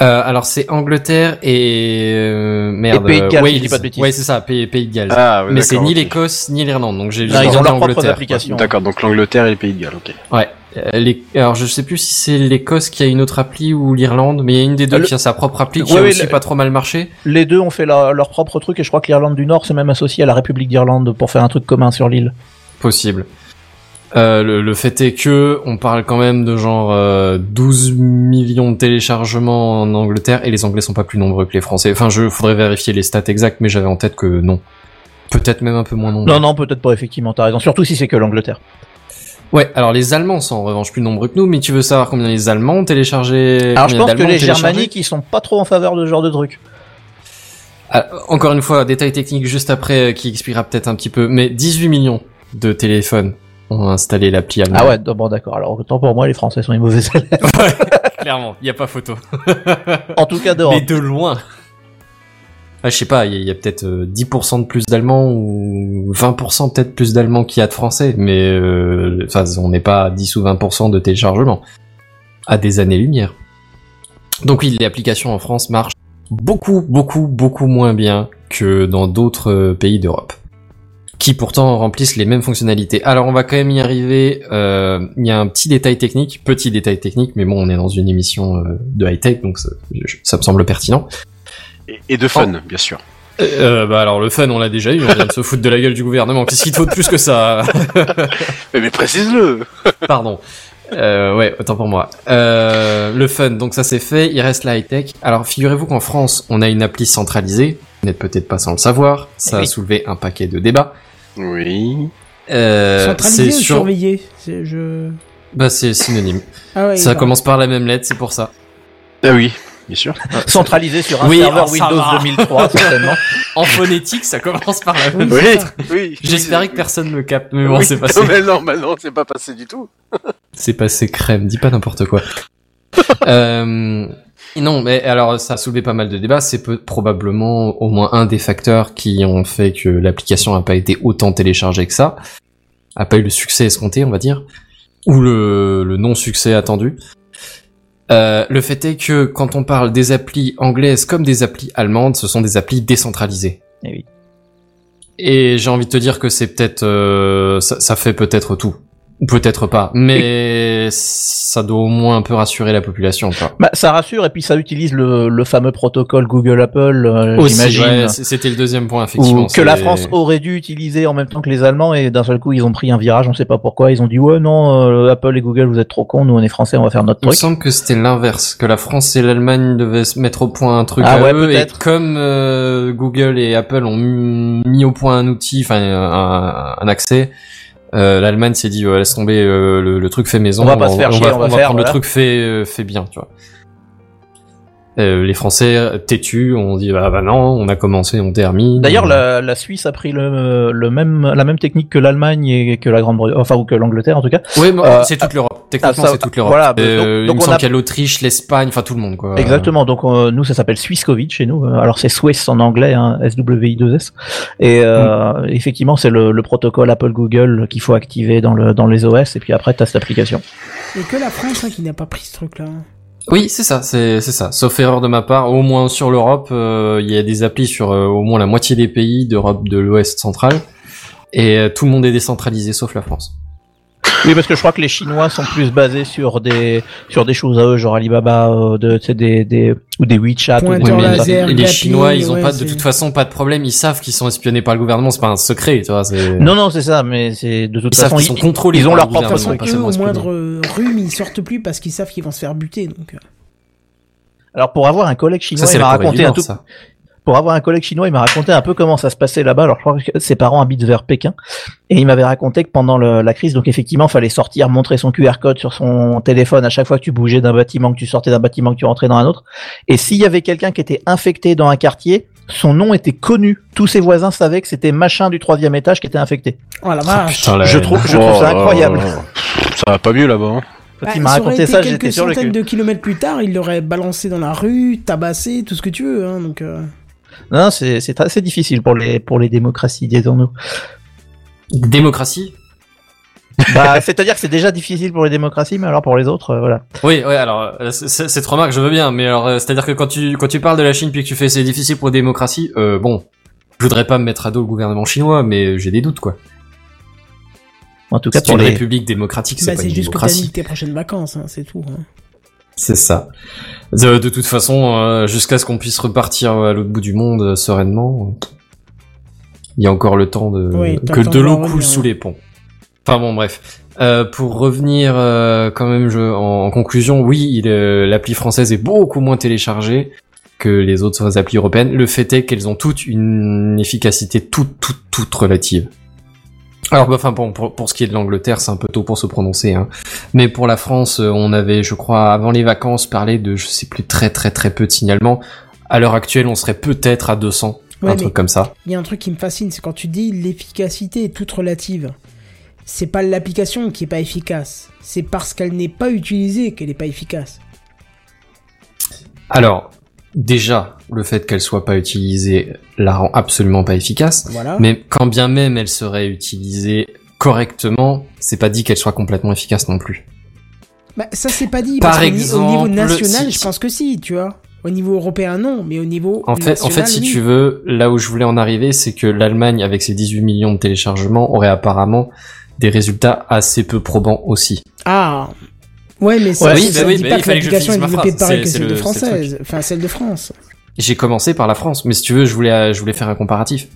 Euh, alors c'est Angleterre et euh, merde. Et Pays de Galles, euh, si je Wales. dis pas de bêtises. Ouais, c'est ça, Pays, Pays de Galles. Ah, ouais, Mais c'est ni l'Écosse ni l'Irlande, donc j'ai Non, j'ai ils ont regardé leurs propres Angleterre. applications. D'accord, donc l'Angleterre et les Pays de Galles, ok. Ouais. Euh, les- Alors je sais plus si c'est l'Écosse qui a une autre appli ou l'Irlande, mais il y a une des deux Le- qui a sa propre appli qui Ouais, a aussi le- pas trop mal marché. Les deux ont fait leur, leur propre truc et je crois que l'Irlande du Nord s'est même associée à la République d'Irlande pour faire un truc commun sur l'île. Possible. Euh, le, le fait est que on parle quand même de genre euh, 12 millions de téléchargements en Angleterre et les Anglais sont pas plus nombreux que les Français. Enfin, je faudrait vérifier les stats exactes, mais j'avais en tête que non. Peut-être même un peu moins nombreux. Non, non, peut-être pas, effectivement, t'as raison. Surtout si c'est que l'Angleterre. Ouais, alors les Allemands sont en revanche plus nombreux que nous, mais tu veux savoir combien les Allemands ont téléchargé Alors je pense que les Germaniques, ils sont pas trop en faveur de ce genre de truc. Ah, Encore une fois, détail technique juste après euh, qui expliquera peut-être un petit peu, mais 18 millions de téléphones ont installé l'appli allemande. Ah ouais, bon d'accord. Alors autant pour moi, les Français sont les mauvais élèves. Clairement, il y a pas photo. en tout cas, d'Europe. Mais de loin. Ah, je sais pas, il y a, peut-être euh, 10% de plus d'Allemands ou 20% peut-être plus d'Allemands qu'il y a de Français, mais euh, enfin, on n'est pas à 10 ou 20% de téléchargement. À des années-lumière. Donc oui, l'application en France marche beaucoup, beaucoup, beaucoup moins bien que dans d'autres euh, pays d'Europe. Qui pourtant remplissent les mêmes fonctionnalités. Alors on va quand même y arriver. euh, Il y a un petit détail technique, petit détail technique, mais bon, on est dans une émission euh, de high-tech, donc ça, je- ça me semble pertinent. Et, et de fun, bien sûr. Euh, bah alors le fun on l'a déjà eu, on vient de se foutre de la gueule du gouvernement. Qu'est-ce qu'il te faut de plus que ça? Mais, mais précise-le Pardon. Euh, ouais, autant pour moi. Euh, le fun, donc ça c'est fait, il reste la high-tech. Alors figurez-vous qu'en France, on a une appli centralisée, vous n'êtes peut-être pas sans le savoir, ça a soulevé un paquet de débats. Oui. Euh, Centralisé c'est ou sur... surveillé C'est- je... Bah c'est synonyme. Ah ouais, ça commence par la même lettre, c'est pour ça. Ah oui, bien sûr. Centralisé sur un Oui, serveur oh, Windows va. 2003, certainement. En phonétique, ça commence par la même Oui, Oui. J'espérais que personne me capte, mais bon, Oui, c'est passé. Non, mais non, mais non, c'est pas passé du tout. C'est passé crème, dis pas n'importe quoi. euh, non, mais alors ça a soulevé pas mal de débats. C'est probablement au moins un des facteurs qui ont fait que l'application n'a pas été autant téléchargée que ça, a pas eu le succès escompté, on va dire, ou le, le non-succès attendu. Euh, le fait est que quand on parle des applis anglaises comme des applis allemandes, ce sont des applis décentralisées. Eh oui. Et j'ai envie de te dire que c'est peut-être, euh, ça, ça fait peut-être tout, ou peut-être pas, mais ça doit au moins un peu rassurer la population, quoi. Bah, ça rassure et puis ça utilise le, le fameux protocole Google Apple, euh, j'imagine. ouais, c'était le deuxième point, effectivement. que la France aurait dû utiliser en même temps que les Allemands et d'un seul coup ils ont pris un virage, on sait pas pourquoi, ils ont dit ouais non euh, Apple et Google vous êtes trop cons, nous on est français, on va faire notre Il me truc. semble que c'était l'inverse, que la France et l'Allemagne devaient se mettre au point un truc Ah à ouais, eux, et comme euh, Google et Apple ont mis mis au point un outil, enfin un, un accès, euh, l'Allemagne s'est dit ouais, laisse tomber euh, le, le truc fait maison, On va pas se faire chier, on va faire, prendre voilà. le truc fait euh, fait bien, tu vois. Euh, les Français euh, têtus, on dit bah, bah non, on a commencé, on termine. D'ailleurs la, la Suisse a pris le, le même la même technique que l'Allemagne et que la Grande-Bretagne, enfin ou que l'Angleterre en tout cas. oui, mais euh, c'est toute l'Europe. Techniquement, ah, ça- c'est toute l'Europe. voilà, Euh, donc- donc il me on semble a- qu'il y a l'Autriche, l'Espagne, enfin tout le monde quoi. Exactement. Donc euh, nous ça s'appelle Swiss Covid chez nous. Euh, Alors c'est Swiss en anglais, hein, SWI2S. Et euh, Mm. effectivement c'est le, le protocole Apple Google qu'il faut activer dans le dans les OS et puis après t'as cette application. Et que la France hein, qui n'a pas pris ce truc-là. Oui, c'est ça, c'est ça. Sauf erreur de ma part, au moins sur l'Europe, euh, il y a des applis sur euh, au moins la moitié des pays d'Europe de l'Ouest central, et euh, tout le monde est décentralisé sauf la France. Oui, parce que je crois que les Chinois sont plus basés sur des sur des choses à eux, genre Alibaba, euh, de, tu sais, des, des ou des WeChat. ou des laser. et les Chinois, ils ont ouais, pas de toute façon pas de problème, ils savent qu'ils sont espionnés par le gouvernement, c'est pas un secret, tu vois. c'est- Non, non, c'est ça, mais c'est de toute ils façon qu'ils sont contrôlés. ils ont leur le propre façon, au moindre euh, rhume, ils sortent plus parce qu'ils savent qu'ils vont se faire buter. Donc, euh. Alors pour avoir un collègue chinois, Ça, c'est il m'a raconté un tout. ça. Pour avoir un collègue chinois, il m'a raconté un peu comment ça se passait là-bas. Alors je crois que ses parents habitent vers Pékin et il m'avait raconté que pendant le- la crise, donc effectivement, fallait sortir, montrer son QR code sur son téléphone à chaque fois que tu bougeais d'un bâtiment, que tu sortais d'un bâtiment, que tu rentrais dans un autre. Et s'il y avait quelqu'un qui était infecté dans un quartier, son nom était connu. Tous ses voisins savaient que c'était machin du troisième étage qui était infecté. Oh la vache. Putain, la Je trouve, je trouve ça Oh, incroyable. Ça va pas mieux là-bas. hein. Quand Bah, il m'a raconté ça, quelques j'étais sur le centaines de kilomètres plus tard, il l'aurait balancé dans la rue, tabassé, tout ce que tu veux. Hein, donc, euh, Non, c'est assez difficile pour les pour les démocraties, disons-nous. Démocratie Bah, c'est-à-dire que c'est déjà difficile pour les démocraties, mais alors pour les autres, euh, voilà. Oui, ouais, alors, euh, cette remarque, je veux bien, mais alors, euh, c'est-à-dire que quand tu, quand tu parles de la Chine puis que tu fais c'est difficile pour la démocratie, euh, bon, je voudrais pas me mettre à dos le gouvernement chinois, mais j'ai des doutes, quoi. En tout cas, pour une les. république démocratique, c'est bah, pas une juste que t'as démocratie. mis tes prochaines vacances, hein, c'est tout. hein. C'est ça. De, de toute façon, euh, jusqu'à ce qu'on puisse repartir à l'autre bout du monde euh, sereinement, euh, il y a encore le temps de Oui, que de l'eau coule ouais. sous les ponts. Enfin bon, bref. Euh, pour revenir euh, quand même je, en, en conclusion, oui, l'appli française est beaucoup moins téléchargée que les autres applis européennes. Le fait est qu'elles ont toutes une efficacité toute, toute, toute relative. Alors, bah, enfin, bon, pour, pour ce qui est de l'Angleterre, c'est un peu tôt pour se prononcer, hein. Mais pour la France, euh, on avait, je crois, avant les vacances, parlé de, je sais plus, très, très, très peu de signalements. À l'heure actuelle, on serait peut-être à 200, Ouais, un truc comme ça. Il y a un truc qui me fascine, c'est quand tu dis l'efficacité est toute relative. C'est pas l'application qui est pas efficace, c'est parce qu'elle n'est pas utilisée qu'elle est pas efficace. Alors, déjà, le fait qu'elle soit pas utilisée la rend absolument pas efficace. Voilà. Mais quand bien même elle serait utilisée correctement, c'est pas dit qu'elle soit complètement efficace non plus. Bah, ça c'est pas dit. Par parce ni- au niveau exemple, national, si- je pense que si, tu vois. Au niveau européen, non, mais au niveau En fait, national, en fait, si oui. tu veux, là où je voulais en arriver, c'est que l'Allemagne, avec ses 18 millions de téléchargements, aurait apparemment des résultats assez peu probants aussi. Ah. Ouais, mais ça, Ouais, oui, ça bah oui, dit bah pas oui, que l'application est développée pareil que celle de le- française, enfin celle de France. J'ai commencé par la France, mais si tu veux, je voulais, je voulais faire un comparatif.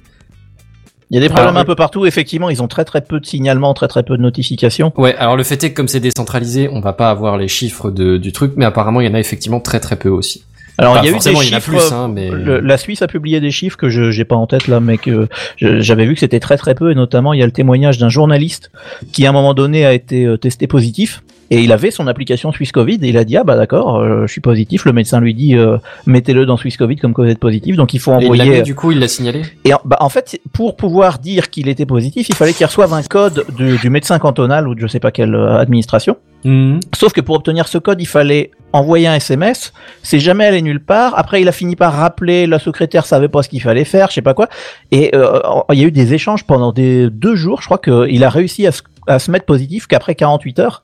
Il y a des problèmes un peu partout. Effectivement, ils ont très très peu de signalements, très très peu de notifications. Ouais, alors le fait est que comme c'est décentralisé, on va pas avoir les chiffres de, du truc, mais apparemment il y en a effectivement très très peu aussi. Alors, il y a eu des chiffres. plus, hein, mais le- la Suisse a publié des chiffres que je j'ai pas en tête là, mais que j'avais vu que c'était très très peu. Et notamment, il y a le témoignage d'un journaliste qui à un moment donné a été euh, testé positif. Et il avait son application Swiss Covid et il a dit ah bah d'accord euh, je suis positif le médecin lui dit euh, mettez-le dans Swiss Covid comme que vous êtes positif donc il faut Et il envoyer mis, du coup, il l'a signalé. Et en, bah, en fait, pour pouvoir dire qu'il était positif, il fallait qu'il reçoive un code du, du médecin cantonal ou de je sais pas quelle euh, administration. Sauf que pour obtenir ce code, il fallait envoyer un SMS. C'est jamais allé nulle part. Après, il a fini par rappeler, la secrétaire savait pas ce qu'il fallait faire, je sais pas quoi. Et euh, il y a eu des échanges pendant des deux jours. Je crois qu'il a réussi à se, à se mettre positif qu'après 48 heures.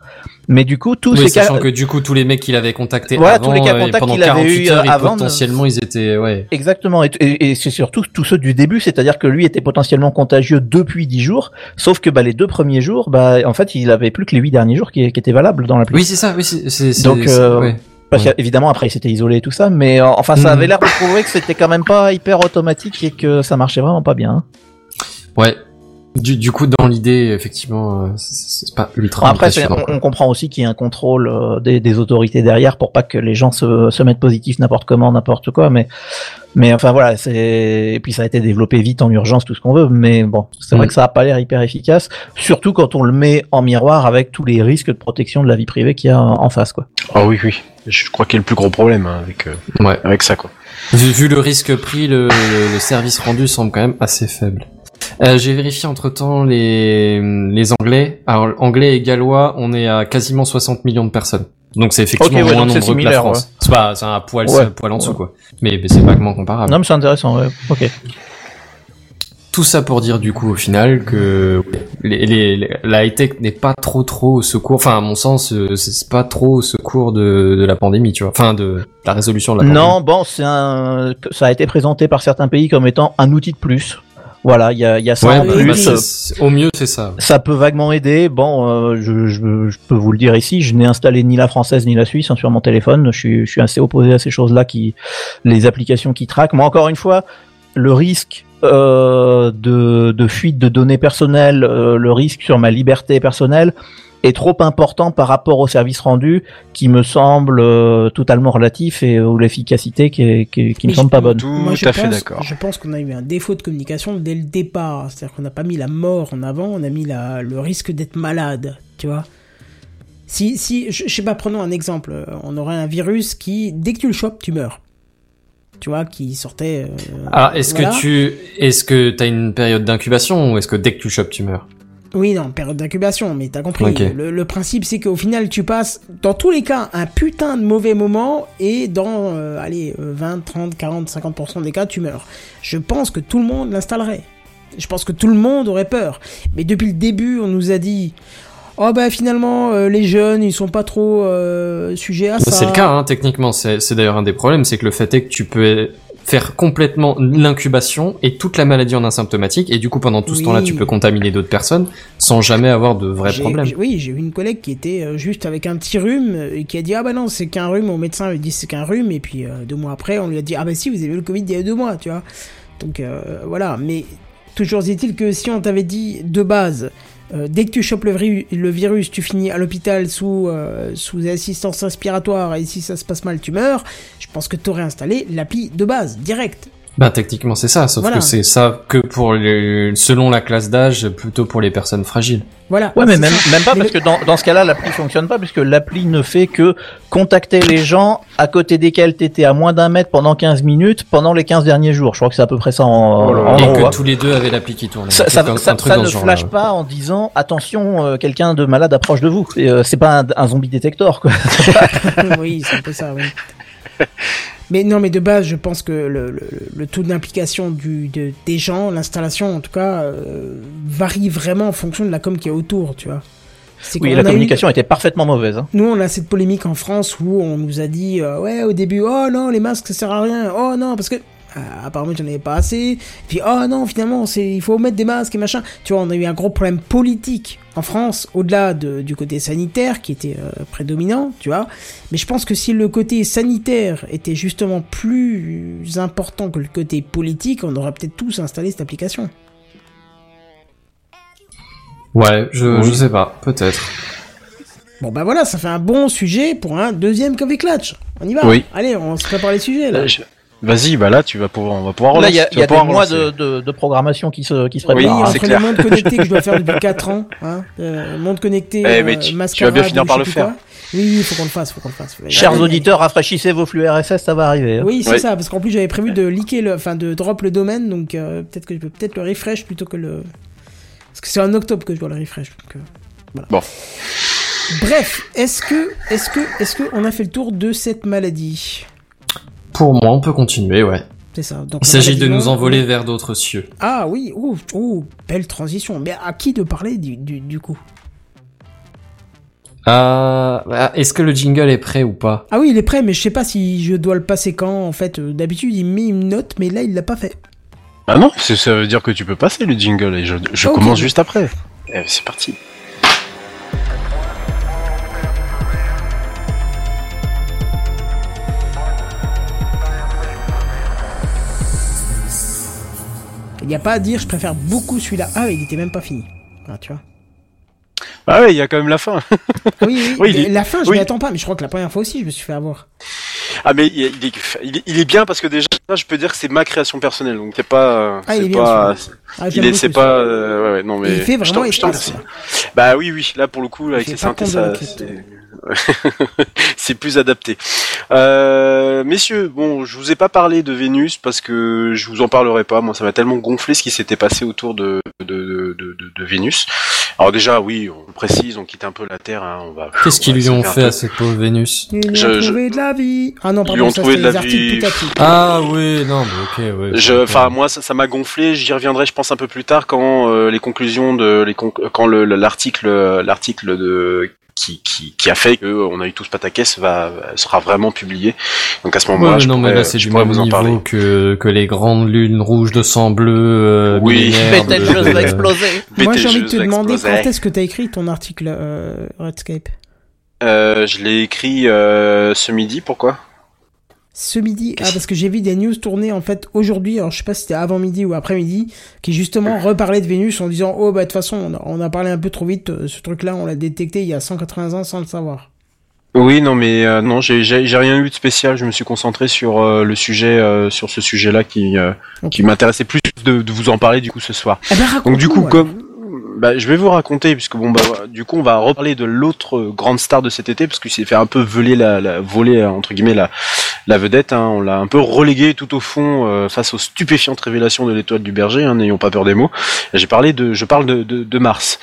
Mais du coup, tous Oui, ces sachant cas, que du coup, tous les mecs qu'il avait contactés Voilà, avant, tous les cas contacts pendant qu'il avait 48 eu, heures, avant potentiellement, ils étaient, ouais. Exactement, et, et- et c'est surtout tous ceux du début, c'est-à-dire que lui était potentiellement contagieux depuis 10 jours, sauf que bah, les deux premiers jours, bah, en fait, il avait plus que les 8 derniers jours qui, qui étaient valables dans l'appli. Oui, c'est ça, oui, c'est, Donc, c'est- euh, ouais. Parce ouais. qu'évidemment, après, il s'était isolé et tout ça, mais euh, enfin, ça Mhm. avait l'air de prouver que c'était quand même pas hyper automatique et que ça marchait vraiment pas bien. hein. Ouais. Du, du coup, dans l'idée, effectivement, euh, c'est, c'est pas ultra Après, c'est- impressionnant. on, on comprend aussi qu'il y a un contrôle euh, des, des autorités derrière pour pas que les gens se, se mettent positifs n'importe comment, n'importe quoi, mais mais enfin voilà, c'est et puis ça a été développé vite en urgence, tout ce qu'on veut, mais bon, c'est vrai Mhm. que ça a pas l'air hyper efficace, surtout quand on le met en miroir avec tous les risques de protection de la vie privée qu'il y a en face, quoi. Ah oui, oui. Je crois qu'il y a le plus gros problème hein, avec, euh, Ouais. avec ça, quoi. Vu, vu le risque pris, le, le, le service rendu semble quand même assez faible. Euh, j'ai vérifié entre temps les, les Anglais. Alors, Anglais et Gallois, on est à quasiment 60 millions de personnes. Donc c'est effectivement ouais, moins nombreux que la France. C'est pas, c'est un poil, Ouais. c'est un poil en dessous, quoi. Mais, mais c'est vaguement comparable. Non, mais c'est intéressant, ouais. Ok. Tout ça pour dire du coup au final que les, les- les- la high-tech n'est pas trop trop au secours, enfin à mon sens euh, c'est c'est pas trop au secours de, de la pandémie, tu vois, enfin de la résolution de la pandémie. Non, bon, c'est un, ça a été présenté par certains pays comme étant un outil de plus. Voilà, il y a, y a ça ouais, en bah, plus. bah, au mieux c'est ça. Ça peut vaguement aider. Bon, euh, je, je, je peux vous le dire ici, je n'ai installé ni la française ni la suisse hein, sur mon téléphone. Je suis, je suis assez opposé à ces choses-là, qui, les applications qui traquent. Moi, encore une fois, le risque euh, de, de fuite de données personnelles, euh, le risque sur ma liberté personnelle est trop important par rapport au service rendu qui me semble euh, totalement relatif et où l'efficacité qui, est- qui, qui me semble pas bonne. Tout Moi, je à fait pense- d'accord. Je pense qu'on a eu un défaut de communication dès le départ. C'est-à-dire qu'on n'a pas mis la mort en avant, on a mis la, le risque d'être malade, tu vois. Si, si, je, je sais pas, prenons un exemple. On aurait un virus qui, dès que tu le chopes, tu meurs. Tu vois, qui sortait. euh, Alors, est-ce voilà. que tu, est-ce que t'as une période d'incubation ou est-ce que dès que tu chopes, tu meurs? Oui, non, période d'incubation, mais t'as compris. Le, le principe, c'est qu'au final, tu passes, dans tous les cas, un putain de mauvais moment, et dans, euh, allez, euh, 20, 30, 40, 50% des cas, tu meurs. Je pense que tout le monde l'installerait. Je pense que tout le monde aurait peur. Mais depuis le début, on nous a dit, oh bah finalement, euh, les jeunes, ils sont pas trop euh, sujets à ça. C'est le cas, hein, techniquement. C'est c'est d'ailleurs un des problèmes, c'est que le fait est que tu peux faire complètement l'incubation et toute la maladie en asymptomatique, et du coup, pendant tout ce Oui. temps-là, tu peux contaminer d'autres personnes sans jamais avoir de vrais problèmes. Oui, j'ai eu une collègue qui était euh, juste avec un petit rhume euh, et qui a dit ah bah non c'est qu'un rhume. Mon médecin lui dit c'est qu'un rhume et puis euh, deux mois après on lui a dit ah bah si vous avez eu le Covid il y a deux mois tu vois. Donc voilà. Mais toujours est-il que si on t'avait dit de base euh, dès que tu chopes le, virus tu finis à l'hôpital sous euh, sous assistance respiratoire et si ça se passe mal tu meurs. Je pense que t'aurais installé l'appli de base direct. Bah, techniquement, c'est ça, sauf Voilà. que c'est ça que pour les, selon la classe d'âge, plutôt pour les personnes fragiles. Voilà. Ouais, mais même, même pas Mais parce le- que dans, dans ce cas-là, l'appli fonctionne pas puisque l'appli ne fait que contacter les gens à côté desquels t'étais à moins d'un mètre pendant 15 minutes pendant les 15 derniers jours. Je crois que c'est à peu près ça en, Oh là là. en et gros, que hein. tous les deux avaient l'appli qui tourne. Ça, un ne flash pas en disant attention, euh, quelqu'un de malade approche de vous. Euh, c'est pas un, un zombie détector quoi. oui, c'est un peu ça, oui. Mais non, mais de base, je pense que le, le, le taux d'implication de, des gens, l'installation en tout cas, euh, varie vraiment en fonction de la com qui est autour, tu vois. Oui, la eu- communication était parfaitement mauvaise. Hein. nous, on a cette polémique en France où on nous a dit, euh, ouais, au début, oh non, les masques, ça sert à rien. Oh non, parce que euh, apparemment, j'en avais pas assez. Puis, oh non, finalement, c'est, il faut mettre des masques et machin. Tu vois, on a eu un gros problème politique en France, au-delà de- du côté sanitaire qui était euh, prédominant, tu vois. Mais je pense que si le côté sanitaire était justement plus important que le côté politique, on aurait peut-être tous installé cette application. Ouais, je, je sais pas, peut-être. Bon, bah voilà, ça fait un bon sujet pour un deuxième Coffee Clutch. On y va. Oui. Allez, on se prépare les sujets là. Euh, je- Vas-y, bah là, tu vas pouvoir, on va pouvoir Là, il y a, y a des mois de, de, de programmation qui se, qui se Oui, Oui, préparent. c'est entre clair. les mondes connectés que je dois faire depuis 4 ans, hein, euh, monde connecté, Eh, mais euh, tu- tu vas bien finir par le faire. quoi. Oui, il faut qu'on le fasse, faut qu'on le fasse. Chers auditeurs, rafraîchissez vos flux RSS, ça va arriver. hein. Oui, c'est ça, parce qu'en plus j'avais prévu de liker le, enfin de drop le domaine, donc euh, peut-être que je peux peut-être le refresh plutôt que le, parce que c'est en octobre que je dois le refresh. Donc, euh, voilà. Bon. Bref, est-ce que, est-ce que, est-ce que on a fait le tour de cette maladie? Pour moi, on peut continuer, ouais. C'est ça. Donc, Il s'agit de nous envoler vers d'autres cieux. Ah oui, ouh, ouh, belle transition. Mais à qui de parler du, du, du coup? Euh, bah, est-ce que le jingle est prêt ou pas? Ah oui, il est prêt, mais je sais pas si je dois le passer quand. En fait, Euh, d'habitude, il met une note, mais là, il l'a pas fait. Ah non, c'est- ça veut dire que tu peux passer le jingle et je, je Ok. commence juste après. Eh, c'est parti. Il n'y a pas à dire, je préfère beaucoup celui-là. Ah, il était même pas fini. Ah, tu vois. Ah ouais, il y a quand même la fin. Ah oui, oui, Oui, il la fin, je oui. m'y attends pas, mais je crois que la première fois aussi, je me suis fait avoir. Ah mais il est, il est, il est- il est bien parce que déjà, je peux dire que c'est ma création personnelle, donc c'est pas, Ah, il c'est est bien, pas, Ah, il est, c'est ce- pas, euh, ouais, ouais, non mais. Il fait je vraiment t'en- je t'en. Bah oui, oui, là pour le coup, avec les synthés, ça. c'est- plus adapté. Euh, messieurs, bon, je vous ai pas parlé de Vénus parce que je vous en parlerai pas. Moi, ça m'a tellement gonflé ce qui s'était passé autour de de, de, de, de- Vénus. Alors déjà, oui, on précise, on quitte un peu la Terre. Hein, on va. Qu'est-ce qu'ils lui ont fait à cette pauvre Vénus Ils lui Je- ont je- trouvé de la vie. Ah non, Ils pardon, lui ont ça trouvé de la vie. Ah oui, non, mais ok, ouais. Je, enfin, moi, ça ça m'a gonflé. J'y reviendrai, je pense, un peu plus tard quand euh, les conclusions de les conc- quand le le- l'article l'article de qui, qui, qui a fait que euh, on a eu tous pataquès va sera vraiment publié. Donc à ce Ouais, moment-là, mais je non, mais là c'est je du pourrais même vous en parler. niveau que, que les grandes lunes rouges de sang bleu euh, Oui. de- va exploser. Moi, j'ai envie de te demander quand est-ce que t'as écrit ton article euh, Redscape? Euh, je l'ai écrit euh, ce midi. Pourquoi? Ce midi, ah, parce que j'ai vu des news tourner en fait aujourd'hui, alors je sais pas si c'était avant midi ou après midi, qui justement reparlaient de Vénus en disant oh bah de toute façon on a, on a parlé un peu trop vite, euh, ce truc-là on l'a détecté il y a 180 ans sans le savoir. Oui, non, mais euh, non, j'ai j'ai rien eu de spécial. Je me suis concentré sur euh, le sujet, euh, sur ce sujet-là qui euh, Ok. qui m'intéressait plus de, de vous en parler du coup ce soir. Eh ben, Donc du coup, comme bah, je vais vous raconter, puisque bon bah du coup on va reparler de l'autre grande star de cet été, parce qu'il s'est fait un peu voler la, la voler euh, entre guillemets la la vedette. Hein, on l'a un peu relégué tout au fond euh, face aux stupéfiantes révélations de l'étoile du berger. hein, N'ayons pas peur des mots. J'ai parlé de, je parle de de, de Mars.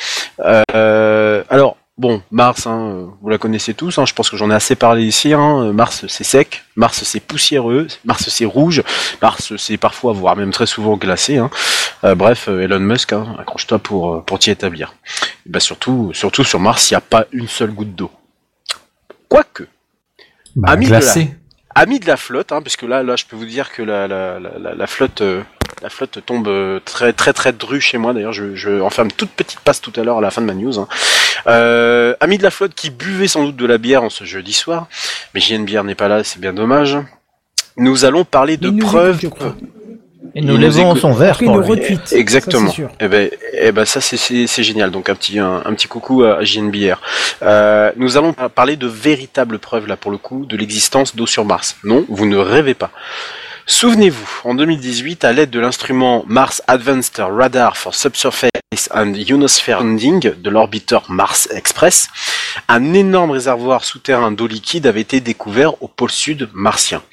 Euh, alors. Bon, Mars, hein, euh, vous la connaissez tous, hein, je pense que j'en ai assez parlé ici. Hein, Mars, c'est sec, Mars, c'est poussiéreux, Mars, c'est rouge, Mars, c'est parfois, voire même très souvent glacé. Euh, bref, euh, Elon Musk, accroche-toi pour, euh, pour t'y établir. Et bah surtout, surtout sur Mars, il n'y a pas une seule goutte d'eau. Quoique, Bah, Ami de la- glacé. amis de la flotte, puisque là, là, je peux vous dire que la, la, la, la- la flotte, euh, la flotte tombe euh, très, très, très dru chez moi. D'ailleurs, je, je toute petite passe tout à l'heure à la fin de ma news. Hein. Euh, amis de la flotte qui buvait sans doute de la bière en ce jeudi soir, mais JN Bière n'est pas là, c'est bien dommage. Nous allons parler de nous preuves. Et nous levons son verre pour retweet. Exactement. Ça, sûr. Eh ben, eh ben ça c'est c'est c'est génial. Donc un petit un, un petit coucou à JNBR. Euh, nous allons par- parler de véritables preuves là pour le coup de l'existence d'eau sur Mars. Non, vous ne rêvez pas. Souvenez-vous, en 2018, à l'aide de l'instrument Mars Advanced Radar for Subsurface and Ionosphere Sounding de l'orbiteur Mars Express, un énorme réservoir souterrain d'eau liquide avait été découvert au pôle sud martien.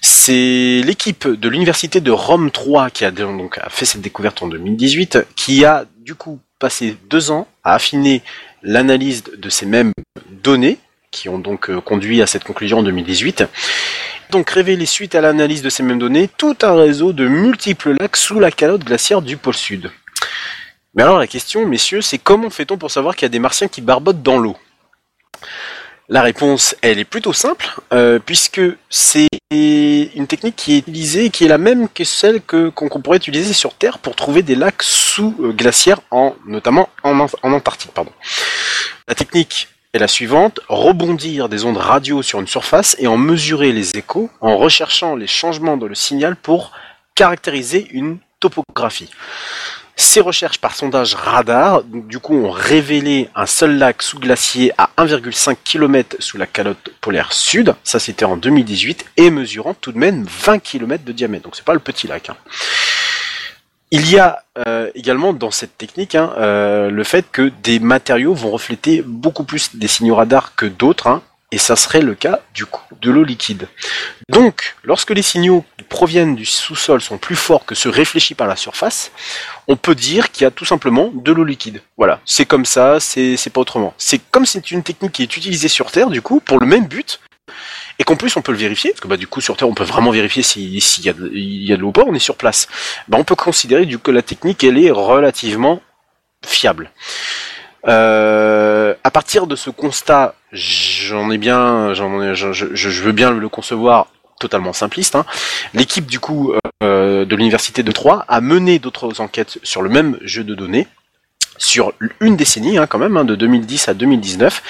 C'est l'équipe de l'université de Rome 3 qui a donc fait cette découverte en 2018, qui a du coup passé deux ans à affiner l'analyse de ces mêmes données, qui ont donc euh, conduit à cette conclusion en 2018. Donc révélé suite à l'analyse de ces mêmes données tout un réseau de multiples lacs sous la calotte glaciaire du pôle sud. Mais alors la question, messieurs, c'est comment fait-on pour savoir qu'il y a des martiens qui barbotent dans l'eau? La réponse, elle est plutôt simple, euh, puisque c'est une technique qui est utilisée qui est la même que celle qu'on pourrait utiliser sur Terre pour trouver des lacs sous euh, glaciaires, en, notamment en, en Antarctique. Pardon. La technique est la suivante, rebondir des ondes radio sur une surface et en mesurer les échos en recherchant les changements dans le signal pour caractériser une topographie. Ces recherches par sondage radar, du coup, ont révélé un seul lac sous glacier à 1,5 km sous la calotte polaire sud. Ça, c'était en 2018 et mesurant tout de même 20 km de diamètre. Donc, c'est pas le petit lac. hein. Il y a euh, également dans cette technique hein, euh, le fait que des matériaux vont refléter beaucoup plus des signaux radars que d'autres, hein, et ça serait le cas du coup de l'eau liquide. Donc, lorsque les signaux qui proviennent du sous-sol sont plus forts que ceux réfléchis par la surface, on peut dire qu'il y a tout simplement de l'eau liquide. Voilà, c'est comme ça, c'est pas autrement. C'est comme c'est une technique qui est utilisée sur Terre, du coup, pour le même but, et qu'en plus on peut le vérifier, parce que bah du coup sur Terre on peut vraiment vérifier si- s'il y a de, l'eau ou pas, on est sur place. Bah, on peut considérer du que la technique elle est relativement fiable. Euh, à partir de ce constat, j'en ai bien, j'en ai- je, je- je veux bien le concevoir totalement simpliste. hein. L'équipe du coup euh, de l'université de Troyes a mené d'autres enquêtes sur le même jeu de données sur une décennie hein, quand même, hein, de 2010 à 2019.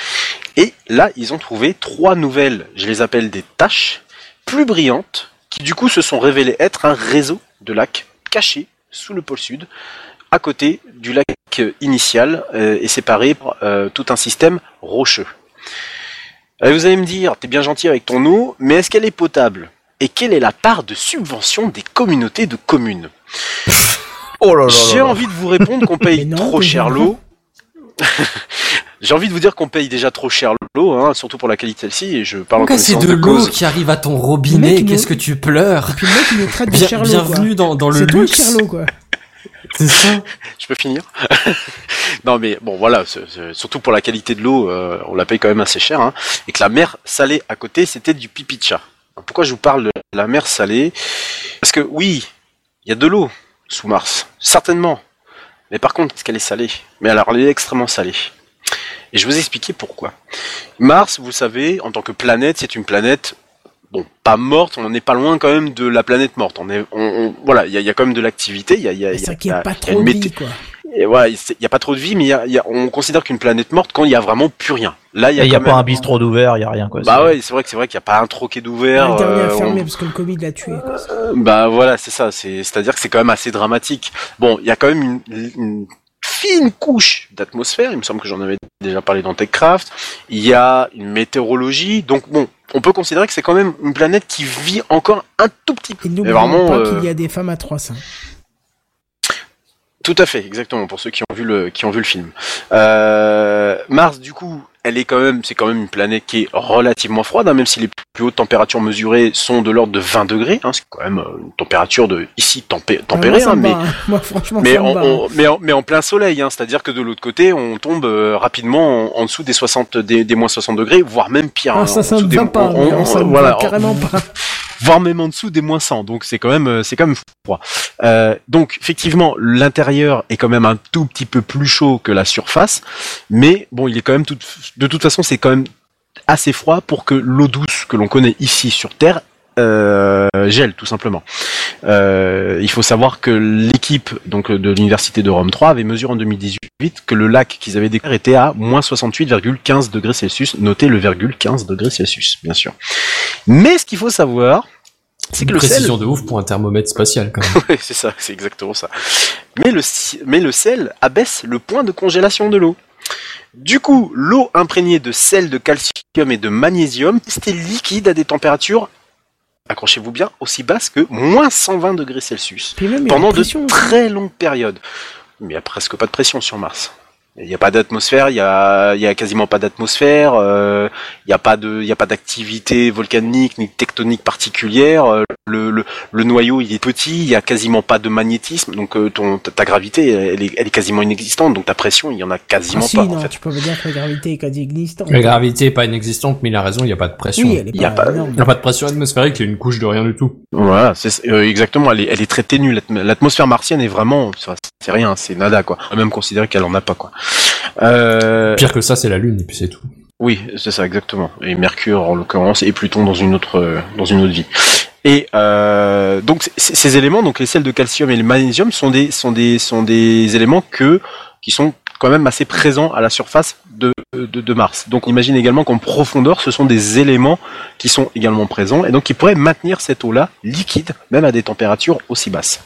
Et là, ils ont trouvé trois nouvelles, je les appelle des tâches, plus brillantes, qui du coup se sont révélées être un réseau de lacs cachés sous le pôle sud, à côté du lac euh, initial, euh, et séparé par euh, tout un système rocheux. Euh, vous allez me dire, t'es bien gentil avec ton eau, mais est-ce qu'elle est potable? Et quelle est la part de subvention des communautés de communes? Oh là là J'ai là envie de vous répondre qu'on paye non, trop cher l'eau. J'ai envie de vous dire qu'on paye déjà trop cher l'eau, hein, surtout pour la qualité de celle-ci, et je parle en c'est de de l'eau qui arrive à ton robinet, qu'est-ce que tu pleures? Puis le mec, il nous traite de Bien- Charlot, Bienvenue dans, dans le C'est luxe. Quoi. C'est ça. Je peux finir? Non mais bon voilà, c'est- c'est- surtout pour la qualité de l'eau, euh, on la paye quand même assez cher, hein, et que la mer salée à côté, c'était du pipi de chat. Pourquoi je vous parle de la mer salée? Parce que oui, il y a de l'eau sous Mars, certainement. Mais par contre, est-ce qu'elle est salée? Mais alors, elle est extrêmement salée. Et je vais vous expliquer pourquoi. Mars, vous savez, en tant que planète, c'est une planète, bon, pas morte, on n'est pas loin quand même de la planète morte. On est, on, on- voilà, il y a, il y a quand même de l'activité, il y a, il y a, y a- ça qui il y a- est pas il y a trop une de mété- vie, quoi. Et voilà, il n'y a pas trop de vie, mais y a- y a- on considère qu'une planète morte quand il y a vraiment plus rien. Là, il y a, y pas un bistrot d'ouvert, il y a rien quoi. Bah ouais, c'est vrai que c'est vrai qu'il n'y a pas un troquet d'ouvert. le dernier euh, on- parce que le Covid l'a tué. quoi. Bah voilà, c'est ça. C'est, c'est-à-dire que c'est quand même assez dramatique. Bon, il y a quand même une, une fine couche d'atmosphère. Il me semble que j'en avais déjà parlé dans TechCraft. Il y a une météorologie. Donc bon, on peut considérer que c'est quand même une planète qui vit encore un tout petit peu. Et vraiment, pas euh, qu'il y a des femmes à trois seins. Tout à fait, exactement, pour ceux qui ont vu le, qui ont vu le film. Euh, Mars, du coup, elle est quand même, c'est quand même une planète qui est relativement froide, hein, même si les plus hautes températures mesurées sont de l'ordre de 20 degrés. Hein, c'est quand même euh, une température de ici tempé- tempérée, hein, mais bat. Moi, franchement, mais ça en, me bat. en- mais, en, mais en plein soleil, hein, c'est-à-dire que de l'autre côté, on tombe euh, rapidement en, en dessous des 60, des, des moins 60 degrés, voire même pire. Ah, ça, ça me va pas. on- on- voilà, en- carrément pas. voire même en dessous des moins 100. Donc c'est quand même, euh, c'est quand même froid. Euh, donc effectivement, l'intérieur est quand même un tout petit peu plus chaud que la surface, mais bon, il est quand même de toute façon, c'est quand même assez froid pour que l'eau douce que l'on connaît ici sur Terre euh, gèle tout simplement. Euh, il faut savoir que l'équipe donc de l'université de Rome 3 avait mesuré en 2018 que le lac qu'ils avaient découvert était à moins 68,15 degrés Celsius. Notez le virgule 15 degrés Celsius, bien sûr. Mais ce qu'il faut savoir, c'est que Une le sel, précision de ouf pour un thermomètre spatial, quand même. Ouais, c'est ça, c'est exactement ça. Mais le, si- mais le sel abaisse le point de congélation de l'eau. Du coup, l'eau imprégnée de sel de calcium et de magnésium c'était liquide à des températures, accrochez-vous bien, aussi basses que moins 120 degrés Celsius pendant de pression. très longues périodes. Mais il n'y a presque pas de pression sur Mars. Il n'y a pas d'atmosphère, il y a, il y a quasiment pas d'atmosphère, euh, il n'y a pas de, il y a pas d'activité volcanique ni tectonique particulière. euh, Le, le, le noyau il est petit, il y a quasiment pas de magnétisme, donc euh, ton, ta, gravité elle est, elle est quasiment inexistante, donc ta pression il y en a Ah, quasiment si, pas non, en fait. tu peux me dire que la gravité est quasi inexistante. La gravité est pas inexistante, mais il a raison, il n'y a pas de pression. Oui, Il y a pas, n'y a pas de pression atmosphérique, il y a une couche de rien du tout. Voilà, c'est euh, exactement. Elle est, elle est très ténue. l'atm- L'atmosphère martienne est vraiment, c'est rien, c'est nada quoi. On peut même considérer qu'elle en a pas quoi. Euh, Pire que ça, c'est la Lune, et puis c'est tout. Oui, c'est ça exactement. Et Mercure en l'occurrence et Pluton dans une autre euh, dans une autre vie. Et euh, donc ces éléments, donc les sels de calcium et le magnésium, sont des sont des sont des éléments que qui sont quand même assez présents à la surface de, de, de Mars. Donc on imagine également qu'en profondeur, ce sont des éléments qui sont également présents et donc qui pourraient maintenir cette eau-là liquide, même à des températures aussi basses.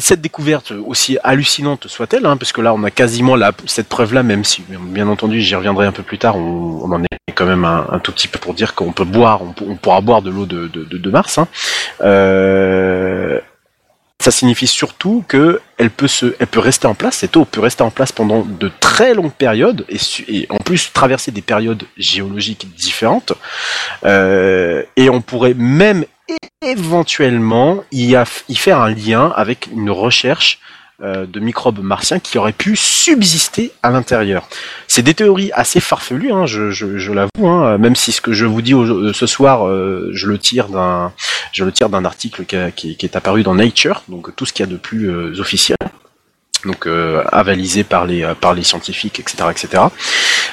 Cette découverte, aussi hallucinante soit-elle, hein, parce que là on a quasiment cette preuve-là, même si bien entendu j'y reviendrai un peu plus tard, on, en est quand même un, tout petit peu pour dire qu'on peut boire, on, pourra boire de l'eau de, Mars. hein. Euh, ça signifie surtout que elle peut se, elle peut rester en place. Cette eau peut rester en place pendant de très longues périodes et, et en plus traverser des périodes géologiques différentes. Euh, et on pourrait même éventuellement y, a- faire un lien avec une recherche euh, de microbes martiens qui auraient pu subsister à l'intérieur. C'est des théories assez farfelues, hein, je, je, je l'avoue, hein, même si ce que je vous dis au- euh, ce soir, euh, je le tire d'un, article qui, qui- qui est apparu dans Nature, donc tout ce qu'il y a de plus euh, officiel, donc euh, avalisé par les euh, par les scientifiques, etc., etc.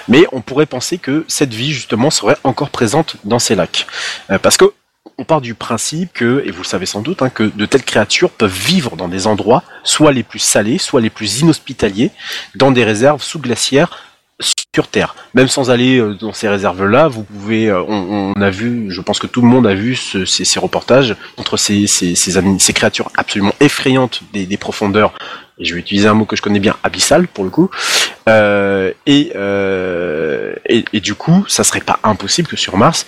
Mais on pourrait penser que cette vie justement serait encore présente dans ces lacs, Euh, parce que on part du principe que, et vous le savez sans doute, hein, que de telles créatures peuvent vivre dans des endroits soit les plus salés, soit les plus inhospitaliers, dans des réserves sous-glaciaires sur Terre. Même sans aller euh, dans ces réserves-là, vous pouvez, euh, on, a vu, je pense que tout le monde a vu ce- ces, reportages entre ces, ces, créatures absolument effrayantes des, profondeurs, et je vais utiliser un mot que je connais bien, abyssal pour le coup, et, euh, et, et du coup, ça serait pas impossible que sur Mars,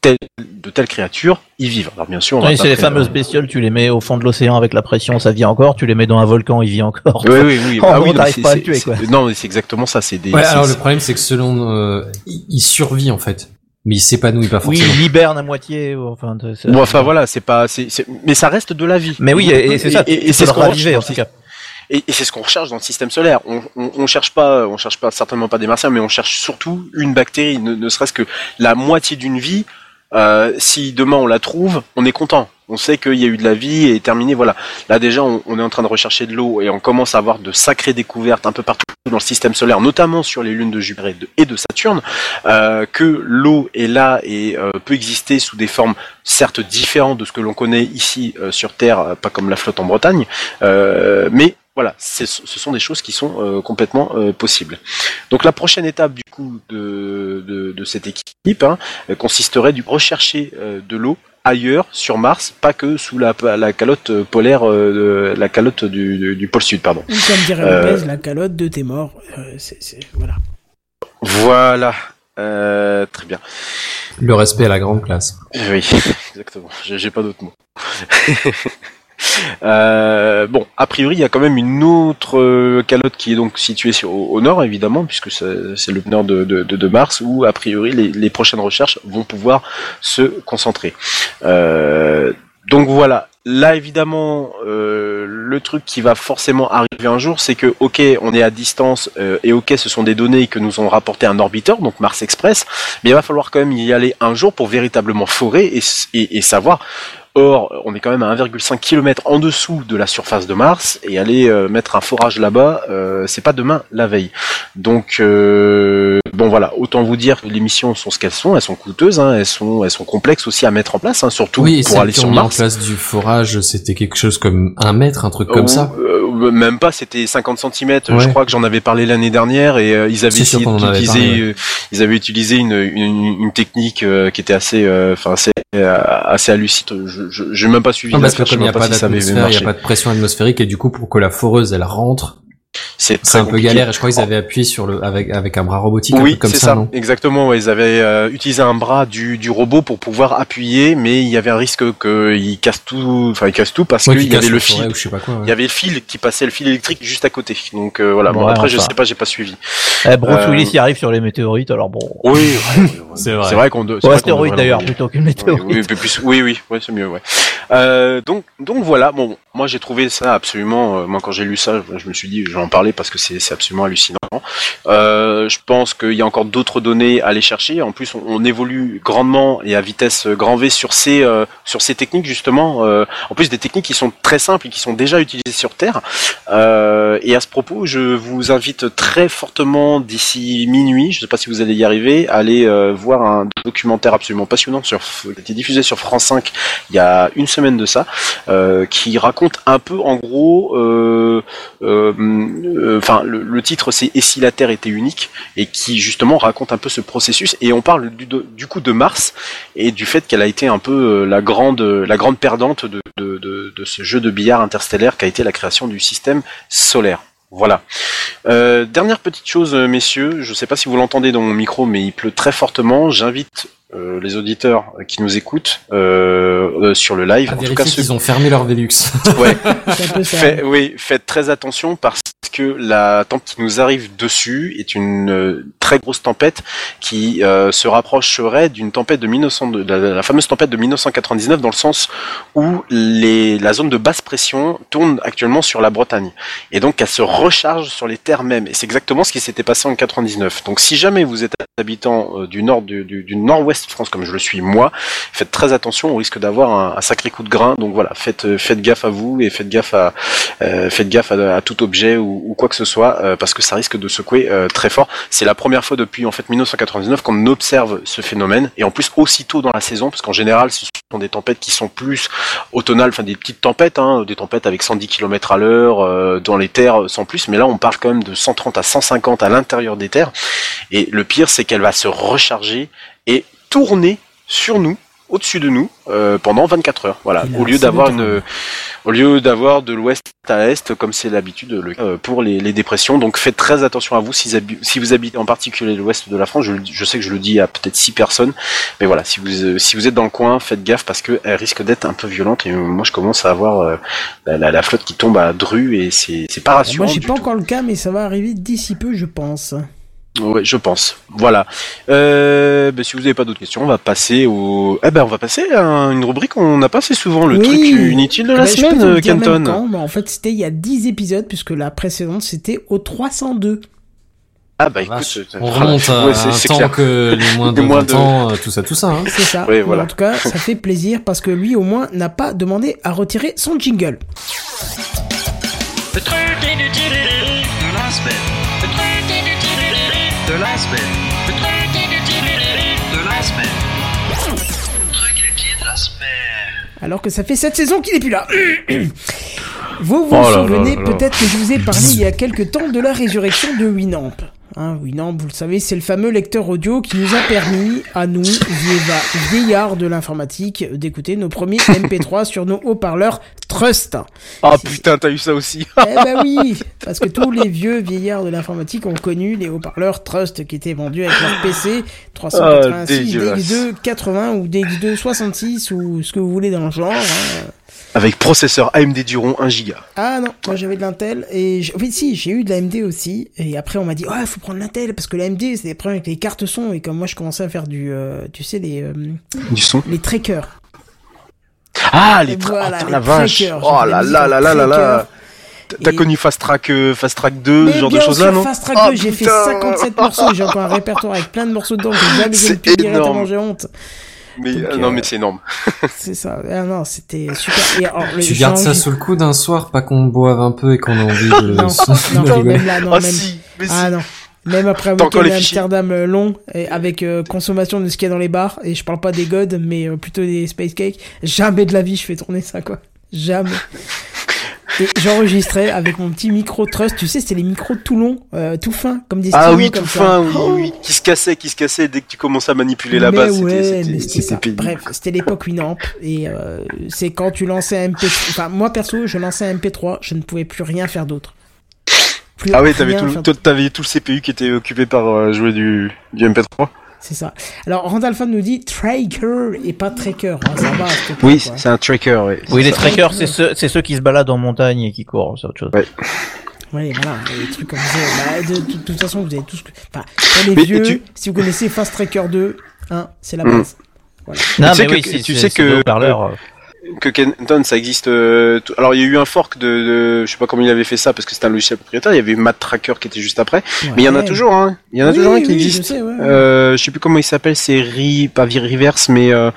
tel- de telles créatures y vivent. Alors bien sûr, on Oui, c'est les fameuses bestioles, tu les mets au fond de l'océan avec la pression, ça vit encore, tu les mets dans un volcan, il vit encore. Oui, oui, oui. En Ah gros, oui, non, t'arrives c'est- pas à le tuer, quoi. Non, mais c'est exactement ça. C'est des. Ouais, alors le problème, c'est que selon, euh, il survit, en fait. Mais il s'épanouit pas Oui, forcément. il hiberne à moitié, enfin, Bon, enfin voilà, c'est pas, c'est, c'est- mais ça reste de la vie. Mais oui, et, et c'est ça, Et, c'est ce le qu'on en recherche tout cas. et, et c'est ce qu'on recherche dans le système solaire. On, on, on cherche pas, on cherche pas certainement pas des martiens, mais on cherche surtout une bactérie. Ne, ne serait-ce que la moitié d'une vie. Euh, si demain on la trouve, on est content. On sait qu'il y a eu de la vie et terminé. Voilà. Là déjà, on, est en train de rechercher de l'eau et on commence à avoir de sacrées découvertes un peu partout dans le système solaire, notamment sur les lunes de Jupiter et de, Saturne, euh, que l'eau est là et euh, peut exister sous des formes certes différentes de ce que l'on connaît ici euh, sur Terre, euh, pas comme la flotte en Bretagne, mais voilà, ce sont des choses qui sont euh, complètement euh, possibles. Donc la prochaine étape du coup de, de, de cette équipe hein, euh, consisterait du rechercher euh, de l'eau ailleurs sur Mars, pas que sous la, la calotte polaire, euh, de- la calotte du, du, du pôle sud, pardon. Ou comme dirait Euh, Lopez, la calotte de tes morts. Euh, voilà. Voilà, Euh, très bien. Le respect à la grande classe. Oui, exactement. J'ai pas d'autres mots. Euh, bon, a priori, il y a quand même une autre euh, calotte qui est donc située au, nord, évidemment, puisque c'est le nord de, Mars, où a priori les, prochaines recherches vont pouvoir se concentrer. Euh, donc voilà. Là, évidemment, le truc qui va forcément arriver un jour, c'est que, ok, on est à distance, et ok, ce sont des données que nous ont rapporté un orbiteur, donc Mars Express, mais il va falloir quand même y aller un jour pour véritablement forer et savoir. Or, on est quand même à 1,5 km en dessous de la surface de Mars et aller euh, mettre un forage là-bas, euh, c'est pas demain, la veille. Donc, euh, bon voilà, autant vous dire que les missions sont ce qu'elles sont, elles sont coûteuses, hein, elles sont, elles sont complexes aussi à mettre en place, hein, surtout oui, et pour aller sur mis en Mars. place du forage, c'était quelque chose comme un mètre, un truc comme ça. Même pas, c'était 50 cm. Je crois que j'en avais parlé l'année dernière et euh, ils avaient essayé d'utiliser, euh, ils avaient utilisé une, une, une technique euh, qui était assez, euh, enfin assez, euh, assez hallucinante. Je, je, même pas suivi. Non, parce que comme il n'y a pas si avait d'atmosphère, il n'y a pas de pression atmosphérique, et du coup, pour que la foreuse, elle rentre, C'est un peu galère, et je crois qu'ils avaient appuyé sur le, avec, avec un bras robotique, Oui, c'est ça, ça, non? exactement. ouais, ils avaient euh, utilisé un bras du, du robot pour pouvoir appuyer, mais il y avait un risque qu'il casse tout, enfin il casse tout parce Ouais, qu'il qui y avait le fil. ou je sais pas quoi, ouais. Il y avait le fil qui passait, le fil électrique juste à côté. Donc euh, voilà. Bon, après, je sais pas, j'ai pas suivi. Eh, Bruce Euh, Willis y arrive sur les météorites, alors bon. Oui. C'est vrai. C'est vrai qu'on. Ou vrai qu'on astéroïde d'ailleurs, plutôt qu'une Oui, météorite. oui, plus- oui, oui, ouais, c'est mieux, ouais. Euh, donc, donc voilà. Bon, moi j'ai trouvé ça absolument. moi, quand j'ai lu ça, je me suis dit, je vais en parce que c'est absolument hallucinant. Euh, je pense qu'il y a encore d'autres données à aller chercher. En plus, on, évolue grandement et à vitesse grand V sur ces euh, sur ces techniques justement. Euh, en plus, des techniques qui sont très simples et qui sont déjà utilisées sur Terre. Et à ce propos, je vous invite très fortement d'ici minuit, je ne sais pas si vous allez y arriver, à aller voir un documentaire absolument passionnant sur, qui a été diffusé sur France 5 il y a une semaine de ça, qui raconte un peu en gros, enfin le, titre c'est Et si la Terre était unique et qui justement raconte un peu ce processus et on parle du, coup de Mars et du fait qu'elle a été un peu euh, la grande perdante de, ce jeu de billard interstellaire qui a été la création du système solaire. Voilà. Euh, dernière petite chose, euh, messieurs, je ne sais pas si vous l'entendez dans mon micro, mais il pleut très fortement. J'invite euh, les auditeurs qui nous écoutent euh, euh, sur le live, en tout cas ceux qu'ils ont fermé leur Velux. ouais. Fait- oui, faites très attention parce que la tempête qui nous arrive dessus est une euh, très grosse tempête qui euh, se rapprocherait d'une tempête de 1900, de la, la fameuse tempête de 1999 dans le sens où les, la zone de basse pression tourne actuellement sur la Bretagne et donc elle se recharge sur les terres mêmes et c'est exactement ce qui s'était passé en 99. Donc si jamais vous êtes habitant du nord du, du, du nord-ouest France comme je le suis moi, faites très attention, on risque d'avoir un, sacré coup de grain. Donc voilà, faites euh, faites gaffe à vous et faites gaffe à euh, faites gaffe à, tout objet ou, quoi que ce soit euh, parce que ça risque de secouer très fort. C'est la première fois depuis en fait 1999 qu'on observe ce phénomène et en plus aussitôt dans la saison parce qu'en général ce sont des tempêtes qui sont plus automnales, enfin des petites tempêtes, hein, des tempêtes avec 110 km à l'heure dans les terres sans plus, mais là on parle quand même de 130 à 150 à l'intérieur des terres et le pire c'est qu'elle va se recharger et tourner sur nous au-dessus de nous euh, pendant 24 heures. Voilà, au lieu d'avoir une au lieu d'avoir de l'ouest à l'est comme c'est l'habitude le euh, pour les, les dépressions. Donc faites très attention à vous si, si vous habitez en particulier l'ouest de la France. Je, je sais que je le dis à peut-être six personnes, mais voilà, si vous euh, si vous êtes dans le coin, faites gaffe parce que elle risque d'être un peu violente et euh, moi je commence à avoir euh, la, la- la flotte qui tombe à Dru et c'est c'est pas rassurant. Moi, j'ai pas tout. encore le cas, mais ça va arriver d'ici peu, je pense. Ouais, je pense. Voilà. Euh, ben, si vous n'avez pas d'autres questions, on va passer au. Eh ben, on va passer à une rubrique qu'on n'a pas assez souvent, le Oui. truc inutile de la Ben, je peux semaine, Kenton. quand, mais en fait, c'était il y a 10 épisodes, puisque la précédente, c'était au 302. Ah bah écoute, Vache. On remonte à ouais, c'est- un c'est temps clair. que les moins de Les moins 20 de- ans, euh, tout ça, tout ça. Hein. C'est ça. Oui, voilà. En tout cas, ça fait plaisir parce que lui, au moins, n'a pas demandé à retirer son jingle. Le truc inutile de la semaine. La semaine. Le truc inutile de la semaine. Le truc inutile de la semaine. Alors que ça fait cette saison qu'il n'est plus là. Vous vous Oh là souvenez peut-être que je vous ai parlé il y a quelque temps de la résurrection de Winamp. Hein, Winamp, vous le savez, c'est le fameux lecteur audio qui nous a permis, à nous, vieillards, de l'informatique, d'écouter nos premiers MP3 sur nos haut-parleurs Trust. Ah putain, t'as eu ça aussi. Eh ben oui, parce que tous les vieux vieillards de l'informatique ont connu les haut-parleurs Trust qui étaient vendus avec leur PC 386, Ah, dégueulasse. DX2 80 ou DX2 66 ou ce que vous voulez dans le genre. hein. Avec processeur AMD Duron 1 Go. Ah non, moi j'avais de l'Intel et j'- oui si j'ai eu de l'AMD aussi et après on m'a dit ouais faut prendre l'Intel parce que l'AMD c'est des problèmes avec les cartes son et comme moi je commençais à faire du euh, tu sais les euh, Du son. les trackers. Ah, les tra- voilà, Attends, les la trackers. Oh là là là là là là. T'as Et- connu Fast Track, euh, Fast Track 2, Mais ce genre de choses là, non Fast Track Oh, 2, j'ai fait putain. 57 morceaux, j'ai encore un répertoire avec plein de morceaux dedans que j'ai jamais pu j'ai honte. Mais Donc, euh, non, euh, mais c'est énorme. C'est ça. Ah non, c'était super. Et alors, le- Tu gardes ça envie- sous le coude un soir, pas qu'on boive un peu et qu'on a envie de, Non, non, rigoler. même là, non, Ah même. si, mais si. Ah non. Même après un week-end à. Amsterdam euh, long, et avec euh, consommation de ce qu'il y a dans les bars, et je parle pas des gods, mais euh, plutôt des space cakes, jamais de la vie je fais tourner ça, quoi. Jamais. J'enregistrais avec mon petit micro Trust, tu sais, c'était les micros tout longs, euh, tout fins, comme des Ah oui, tout fin, oui, Oh oui. Qui se cassait, qui se cassait dès que tu commençais à manipuler la base. ouais, c'était-. Bref, c'était l'époque Winamp et euh, c'est quand tu lançais un MP3. Enfin, moi perso, je lançais un MP3, je ne pouvais plus rien faire d'autre. Ah oui, t'avais tout, tout le CPU qui était occupé par euh, jouer du, du MP3. C'est ça. Alors, Randall Fan nous dit tracker et pas tracker. hein, ça va, Oui, c'est un tracker, oui. Oui, les trackers, c'est ceux, c'est ceux qui se baladent en montagne et qui courent, c'est autre chose. Ouais. Ouais, voilà, des trucs comme ça. Bah, de, de- de toute façon, vous avez tous. Enfin, pour les Mais vieux, tu- si vous connaissez Fast Tracker 2, hein, c'est la Mm. base. Non, mais oui, tu sais que- euh, que Kenton, ça existe. euh, tout- Alors, il y a eu un fork de, de- je sais pas comment il avait fait ça parce que c'était un logiciel propriétaire. Il y avait Matt Tracker qui était juste après. Mais il y en a toujours, hein. Il y en a Oui, toujours un qui oui, existe. Je sais, ouais. Euh, je sais plus comment il s'appelle, c'est Ri, pas Reverse, mais euh,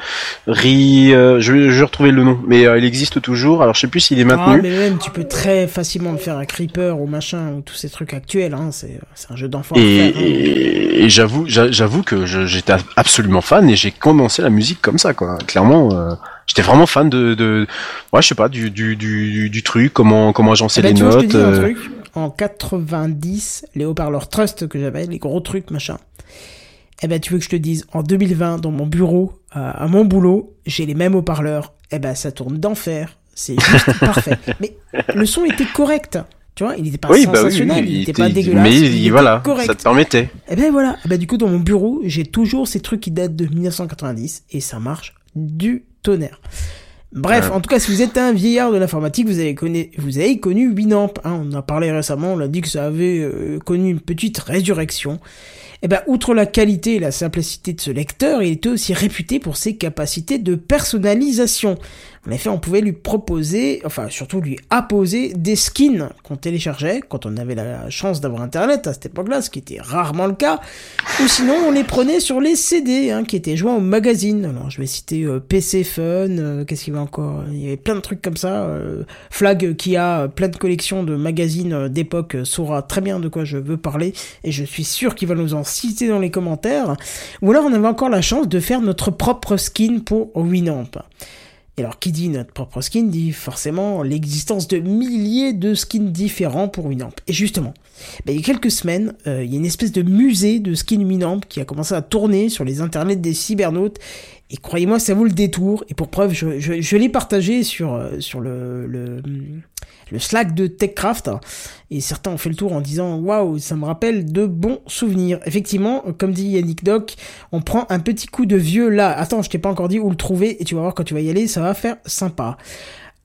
Ri, euh, je, vais- je vais retrouver le nom, mais euh, il existe toujours. Alors je sais plus s'il est Ah, maintenu. mais même, tu peux très facilement le faire à Creeper ou machin, ou tous ces trucs actuels, hein. C'est c'est un jeu d'enfant Et, hein. et- et j'avoue, j'a- j'avoue que j'étais absolument fan et j'ai commencé la musique comme ça, quoi. Clairement, euh, j'étais vraiment fan de, de, ouais, je sais pas, du, du, du, du truc, comment, comment agencer Eh ben, les tu vois, je te notes. dis un euh, truc. En 90, les haut-parleurs Trust que j'avais, les gros trucs, machin. Eh ben, tu veux que je te dise, en 2020, dans mon bureau, euh, à mon boulot, j'ai les mêmes haut-parleurs. Eh ben, ça tourne d'enfer. C'est juste parfait. Mais le son était correct. Tu vois, il n'était pas oui, bah oui, sensationnel, oui, il il n'était était- pas dégueulasse. mais il était voilà, correct. ça te permettait. Et ben voilà, Eh ben du coup dans mon bureau, j'ai toujours ces trucs qui datent de 1990 et ça marche du tonnerre. Bref, Ouais. en tout cas, si vous êtes un vieillard de l'informatique, vous avez connu, vous avez connu Winamp. Hein, on en a parlé récemment, on a dit que ça avait euh, connu une petite résurrection. Et ben, outre la qualité et la simplicité de ce lecteur, il était aussi réputé pour ses capacités de personnalisation. En effet, on pouvait lui proposer, enfin surtout lui apposer des skins qu'on téléchargeait quand on avait la chance d'avoir Internet à cette époque-là, ce qui était rarement le cas. Ou sinon, on les prenait sur les CD hein, qui étaient joints au magazine. Alors, je vais citer euh, PC Fun, euh, qu'est-ce qu'il y avait encore? Il y avait plein de trucs comme ça. euh, Flag qui a plein de collections de magazines d'époque saura très bien de quoi je veux parler et je suis sûr qu'il va nous en citer dans les commentaires. Ou alors, on avait encore la chance de faire notre propre skin pour Winamp. Et alors, qui dit notre propre skin dit forcément l'existence de milliers de skins différents pour Winamp. Et justement, ben, il y a quelques semaines, euh, il y a une espèce de musée de skins Winamp qui a commencé à tourner sur les internets des cybernautes. Et croyez-moi, ça vaut le détour. Et pour preuve, je, l'ai partagé sur, euh, le, le Slack de TechCraft. Et certains ont fait le tour en disant Waouh, ça me rappelle de bons souvenirs. Effectivement, comme dit Yannick Doc, on prend un petit coup de vieux là. Attends, je t'ai pas encore dit où le trouver. Et tu vas voir quand tu vas y aller, ça va faire sympa.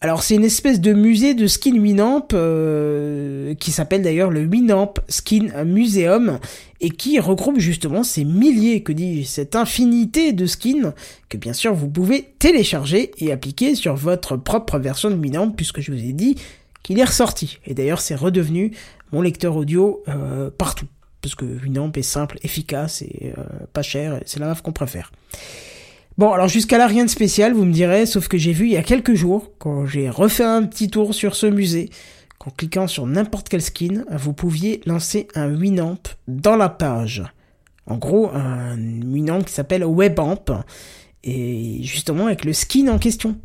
Alors c'est une espèce de musée de skin Winamp euh, qui s'appelle d'ailleurs le Winamp Skin Museum et qui regroupe justement ces milliers, que dis cette infinité de skins que bien sûr vous pouvez télécharger et appliquer sur votre propre version de Winamp puisque je vous ai dit qu'il est ressorti. Et d'ailleurs c'est redevenu mon lecteur audio euh, partout. parce que Winamp est simple, efficace et euh, pas cher, c'est la MAF qu'on préfère. Bon, alors jusqu'à là, rien de spécial, vous me direz, sauf que j'ai vu il y a quelques jours, quand j'ai refait un petit tour sur ce musée, qu'en cliquant sur n'importe quel skin, vous pouviez lancer un Winamp dans la page. En gros, un Winamp qui s'appelle Webamp, et justement avec le skin en question.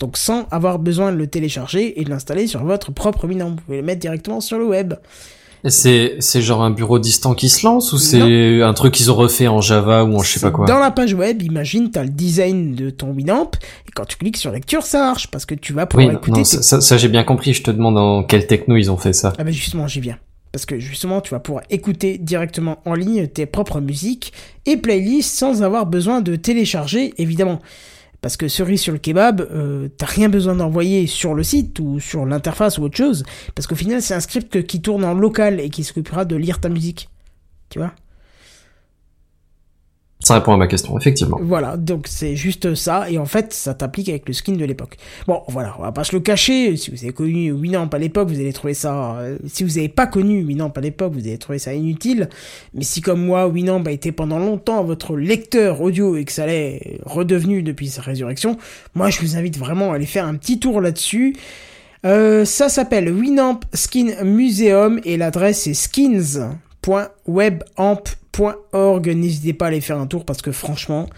Donc sans avoir besoin de le télécharger et de l'installer sur votre propre Winamp. Vous pouvez le mettre directement sur le web. C'est c'est genre un bureau distant qui se lance ou c'est un truc qu'ils ont refait en Java ou en je sais pas quoi? Dans la page web, imagine, tu as le design de ton Winamp, et quand tu cliques sur lecture, ça marche, parce que tu vas pouvoir écouter... non, ça, ça, ça, j'ai bien compris. Je te demande en quelle techno ils ont fait ça. Ah ben justement, j'y viens. Parce que justement, tu vas pouvoir écouter directement en ligne tes propres musiques et playlists sans avoir besoin de télécharger, évidemment. Parce que cerise sur le kebab, euh, t'as rien besoin d'envoyer sur le site ou sur l'interface ou autre chose. Parce qu'au final, c'est un script qui tourne en local et qui s'occupera de lire ta musique. Tu vois? Ça répond à ma question, effectivement. Voilà, donc c'est juste ça, et en fait, ça t'applique avec le skin de l'époque. Bon, voilà, on va pas se le cacher, si vous avez connu Winamp à l'époque, vous allez trouver ça... euh, si vous avez pas connu Winamp à l'époque, vous allez trouver ça inutile, mais si comme moi, Winamp a été pendant longtemps votre lecteur audio et que ça l'est redevenu depuis sa résurrection, moi je vous invite vraiment à aller faire un petit tour là-dessus. Euh, ça s'appelle Winamp Skin Museum et l'adresse est skins.webamp.org. N'hésitez pas à aller faire un tour parce que franchement,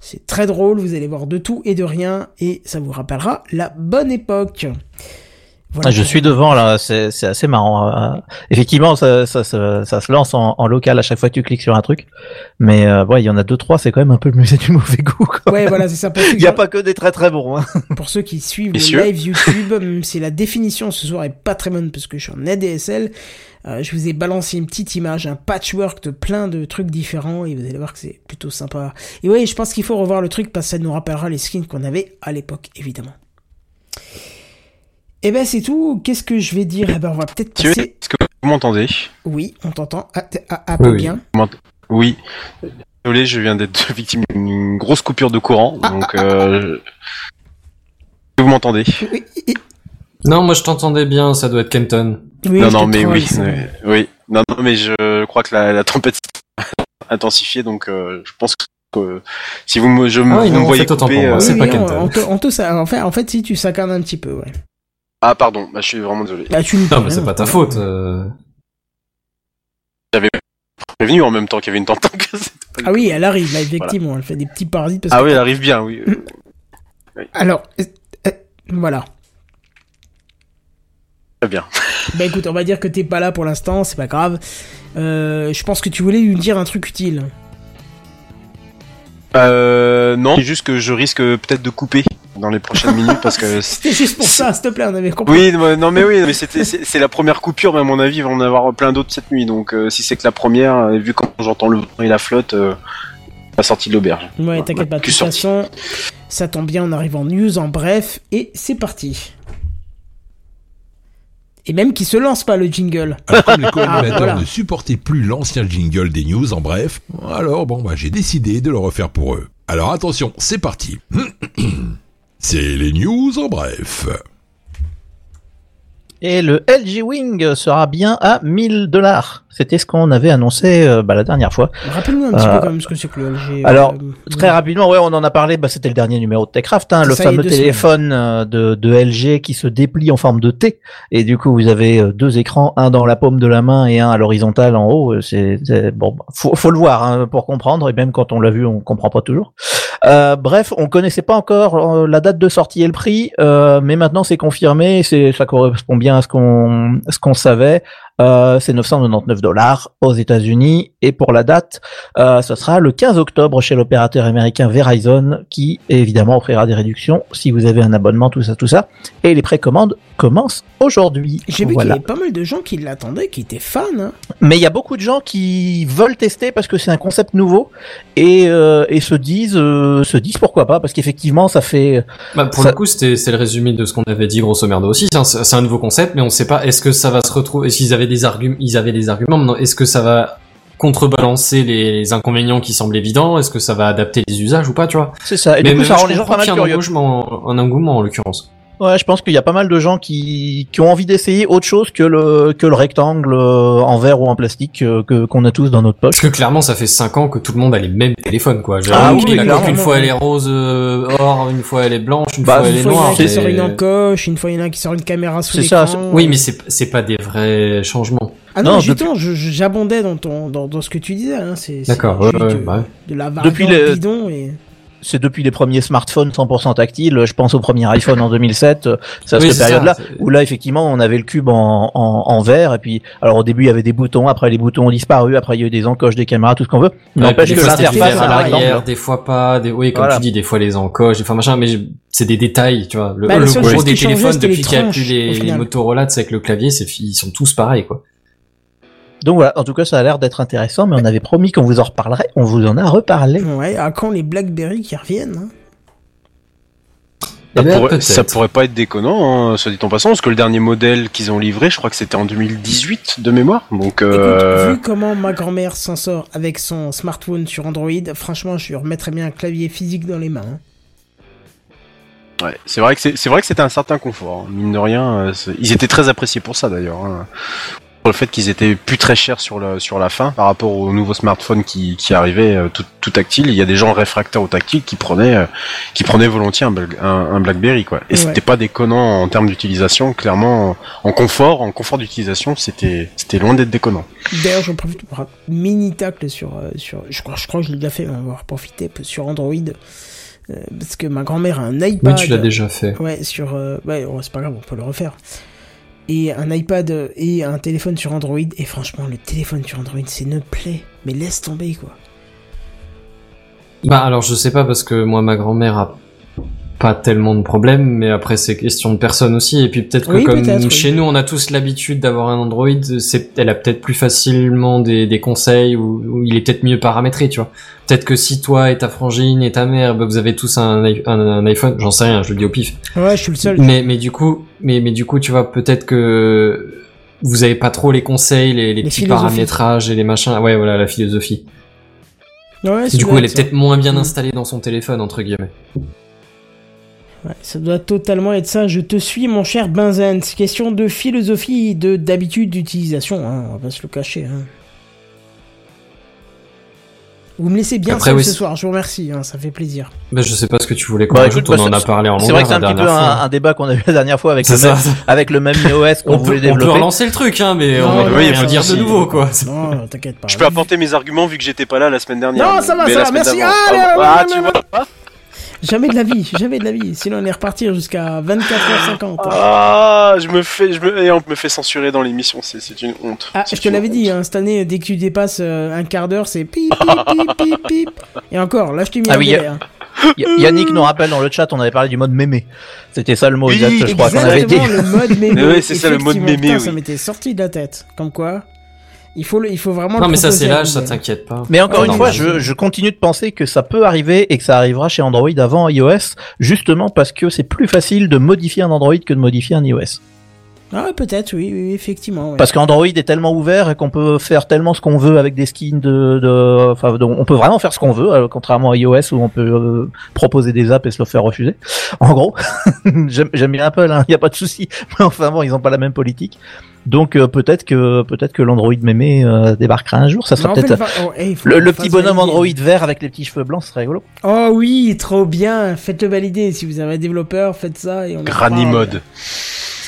c'est très drôle. Vous allez voir de tout et de rien et ça vous rappellera la bonne époque. Voilà. Ah, je suis devant là, c'est c'est assez marrant. euh, effectivement, ça, ça, ça, ça se lance en, en local à chaque fois que tu cliques sur un truc, mais euh, ouais, il y en a deux trois, c'est quand même un peu le musée du mauvais goût. Ouais, voilà, c'est ça. Il n'y a pas que des très très bons. Hein. pour ceux qui suivent Messieurs. le live YouTube, même si la définition ce soir est pas très bonne parce que je suis en ADSL, euh, je vous ai balancé une petite image, un patchwork de plein de trucs différents et vous allez voir que c'est plutôt sympa. Et oui, je pense qu'il faut revoir le truc parce que ça nous rappellera les skins qu'on avait à l'époque, évidemment. Et ben c'est tout. Qu'est-ce que je vais dire? Eh ben on va peut-être passer. est-ce que vous m'entendez? Oui, on t'entend. Ah, ah, ah, peu Oui, bien. Oui. Désolé, je viens d'être victime d'une grosse coupure de courant, donc euh, est-ce que vous m'entendez? Oui, Non, moi je t'entendais bien, ça doit être Kenton. Oui, Non, non, mais oui, ouais, oui. Non, non, mais je crois que la, la tempête s'est intensifiée, donc euh, je pense que euh, si vous me, je me, Ah oui, vous non, me voyez couper, pour moi, euh, c'est Oui, pas on, on te, on te sa- en fait, en fait, si tu saccanes un petit peu, ouais. Ah, pardon, bah, je suis vraiment désolé. Bah, tu Non, mais c'est pas ta voilà. faute. euh. Prévenu en même temps qu'il y avait une tempête. Ah oui, elle arrive, là, effectivement. Elle fait des petits parasites parce Ah que- oui, elle arrive bien, oui. Alors, euh, euh, voilà. Très bien. Bah écoute, on va dire que t'es pas là pour l'instant, c'est pas grave. Euh, je pense que tu voulais lui dire un truc utile. Euh, non, c'est juste que je risque peut-être de couper dans les prochaines minutes parce que C'était juste pour ça, s'il te plaît, on avait compris. Oui, non, non, mais oui, mais c'était c'est c'est la première coupure, mais à mon avis, il va en avoir plein d'autres cette nuit. Donc, euh, si c'est que la première, euh, vu quand j'entends le vent et la flotte, euh, la sortie de l'auberge. Ouais, t'inquiète pas, de toute sorti. façon, ça tombe bien, on arrive en news, en bref, et c'est parti. Et même qu'il se lance pas le jingle. Alors, comme les co-animateurs Ah, voilà. ne supportaient plus l'ancien jingle des news, en bref, alors bon, bah, j'ai décidé de le refaire pour eux. Alors attention, c'est parti. C'est les news en bref. Et le LG Wing sera bien à 1000 dollars. C'était ce qu'on avait annoncé euh, bah, la dernière fois. Rappelle-nous un petit Euh, peu quand même ce que c'est que le LG. alors, euh, Très rapidement, ouais, on en a parlé. Bah, c'était le dernier numéro de Techcraft, hein, le fameux téléphone euh, de, de LG qui se déplie en forme de T. Et du coup, vous avez euh, deux écrans, un dans la paume de la main et un à l'horizontale en haut. Euh, C'est c'est- bon, bah, faut, faut le voir hein, pour comprendre. Et même quand on l'a vu, on comprend pas toujours. Euh, bref, on connaissait pas encore euh, la date de sortie et le prix, euh, mais maintenant c'est confirmé. C'est ça correspond bien à ce qu'on ce qu'on savait. Euh, c'est 999 dollars aux États-Unis et pour la date, euh, ce sera le 15 octobre chez l'opérateur américain Verizon qui évidemment offrira des réductions si vous avez un abonnement, tout ça, tout ça. Et les précommandes commencent aujourd'hui. J'ai vu Voilà. qu'il y avait pas mal de gens qui l'attendaient, qui étaient fans. Hein. Mais il y a beaucoup de gens qui veulent tester parce que c'est un concept nouveau et, euh, et se disent euh, se disent pourquoi pas parce qu'effectivement ça fait Bah, pour Ça- le coup, c'était c'est le résumé de ce qu'on avait dit grosso merdo aussi. C'est un, c'est un nouveau concept, mais on sait pas. Est-ce que ça va se retrouver Est-ce qu'ils avaient des arguments Ils avaient des arguments. Maintenant, est-ce que ça va contrebalancer les, les inconvénients qui semblent évidents? Est-ce que ça va adapter les usages ou pas Tu vois? C'est ça et Mais du coup mais ça moi, rend les gens pas mal un curieux. engouement, un engouement en l'occurrence. Ouais, je pense qu'il y a pas mal de gens qui, qui ont envie d'essayer autre chose que le, que le rectangle euh, en verre ou en plastique euh, que qu'on a tous dans notre poche. Parce que clairement, ça fait 5 ans que tout le monde a les mêmes téléphones, quoi. J'ai Ah oui, la clairement. coque, une fois elle est rose euh, or, une fois elle est blanche, une Bah, fois elle Une est fois, il y en a noire. un qui sort une encoche, une fois, il y en a un qui sort une caméra sous C'est ça, l'écran. Oui, mais c'est c'est pas des vrais changements. Ah non, Non, j'abondais dans, ton, dans, dans ce que tu disais. Hein. C'est c'est D'accord, ouais, de, bah ouais. de la Depuis variante le- bidon et... C'est depuis les premiers smartphones 100% tactiles. Je pense au premier iPhone en 2007. euh, C'est à Oui, cette c'est période-là c'est- où là effectivement on avait le cube en, en, en verre et puis alors au début il y avait des boutons, après les boutons ont disparu, après il y a eu des encoches, des caméras, tout ce qu'on veut. Ouais, N'empêche puis que l'interface à l'arrière, rectangle. des fois pas, des, oui, comme Voilà. tu dis, des fois les encoches, des fois machin, mais je- c'est des détails, tu vois. Le, Bah, le gros des téléphones, depuis les qu'il n'y a plus les, les. Motorola, sais, avec le clavier, c'est, ils sont tous pareils, quoi. Donc voilà, en tout cas ça a l'air d'être intéressant, mais on avait promis qu'on vous en reparlerait, on vous en a reparlé. Ouais, à quand les BlackBerry qui reviennent hein Ça, Eh ben, pourrait, ça pourrait pas être déconnant, hein, soit dit en passant, parce que le dernier modèle qu'ils ont livré, je crois que c'était en 2018 de mémoire. Donc, euh, Écoute, vu comment ma grand-mère s'en sort avec son smartphone sur Android, franchement, je lui remettrais bien un clavier physique dans les mains. hein. ouais, c'est vrai que c'est c'est vrai que c'était un certain confort. hein. Mine de rien, euh, ils étaient très appréciés pour ça d'ailleurs. Le fait qu'ils étaient plus très chers sur la sur la fin par rapport aux nouveaux smartphones qui qui arrivaient euh, tout, tout tactile. Il y a des gens réfractaires au tactile qui prenaient euh, qui prenaient volontiers un, Bla- un, un BlackBerry quoi. Et Ouais. c'était pas déconnant en termes d'utilisation. Clairement, en confort, en confort d'utilisation, c'était c'était loin d'être déconnant. D'ailleurs, j'en profite pour un mini tacle sur, euh, sur je crois, je crois que je l'ai déjà fait, on va en profiter sur Android. parce que ma grand-mère a un Oui, iPad. tu l'as déjà fait. Ouais, sur. euh, ouais, oh, c'est pas grave, on peut le refaire. Et un iPad et un téléphone sur Android. Et franchement, le téléphone sur Android, c'est une plaie. Mais laisse tomber, quoi. Bah, alors, je sais pas, parce que moi, ma grand-mère a pas tellement de problèmes, mais après, c'est question de personne aussi, et puis peut-être que Oui, comme oui. chez nous, on a tous l'habitude d'avoir un Android, c'est, elle a peut-être plus facilement des, des conseils, ou, ou il est peut-être mieux paramétré, tu vois. Peut-être que si toi et ta frangine et ta mère, bah, vous avez tous un, un, un iPhone, j'en sais rien, je le dis au pif. Ouais, je suis le seul. Mais, mais du coup, mais, mais du coup, tu vois, peut-être que vous avez pas trop les conseils, les, les, Les petits paramétrages et les machins. Ouais, voilà, la philosophie. Ouais, Du coup, elle est peut-être moins bien Mm. installée dans son téléphone, entre guillemets. Ouais, ça doit totalement être ça. Je te suis, mon cher Benzen. C'est question de philosophie, de d'habitude d'utilisation. Hein. On va pas se le cacher. Hein. Vous me laissez bien Après, seul oui, ce c'est- soir. Je vous remercie. Hein. Ça fait plaisir. Mais je sais pas ce que tu voulais qu'on Bah, rajoute, on bah, en a c'est- parlé en C'est longueur vrai que c'est un petit peu un, débat qu'on a eu la dernière fois avec C'est le, ça. même, avec le même iOS qu'on On peut, voulait on peut développer. relancer le truc, hein, mais Non, on va oui, dire de nouveau, quoi. Non, t'inquiète pas. Je peux apporter mes arguments vu que j'étais pas là la semaine dernière. Non, ça va, Mais ça la va, merci. Ah, Ah, ah, tu vois Jamais de la vie, jamais de la vie. Sinon, on est reparti jusqu'à 24h50. Ah, je me fais, je me, et on me fait censurer dans l'émission, c'est, c'est une honte. Ah, C'est je te l'avais honte. dit, hein, cette année, dès que tu dépasses euh, un quart d'heure, c'est pip, pip, pip, pip, pip. Et encore, là, je t'ai mis Ah un oui, délai, hein. Yannick nous rappelle dans le chat, on avait parlé du mode mémé. C'était ça le mot Oui, exact, je crois qu'on avait dit. Le mode mémé. Ouais, c'est ça, le mode mémé, putain, Ça oui. m'était sorti de la tête. Comme quoi, il faut, le, il faut vraiment Non, le mais ça, c'est l'âge, ça t'inquiète pas. Mais encore Ouais, une non, fois, je, je continue de penser que ça peut arriver et que ça arrivera chez Android avant iOS, justement parce que c'est plus facile de modifier un Android que de modifier un iOS. Ah, peut-être, oui, oui, effectivement. ouais. Parce qu'Android est tellement ouvert et qu'on peut faire tellement ce qu'on veut avec des skins de, de, enfin, de- on peut vraiment faire ce qu'on veut, euh, contrairement à iOS où on peut euh, proposer des apps et se le faire refuser. En gros, j'aime bien Apple, il n'y a pas de souci. Mais enfin bon, ils ont pas la même politique. Donc euh, peut-être que peut-être que l'Android mémé euh, débarquera un jour. Ça sera peut-être oh, hey, le, petit bonhomme valider. Android vert avec les petits cheveux blancs, ce serait rigolo. Oh oui, trop bien. Faites-le valider. Si vous avez un développeur, faites ça. Et on Granny parle. mode.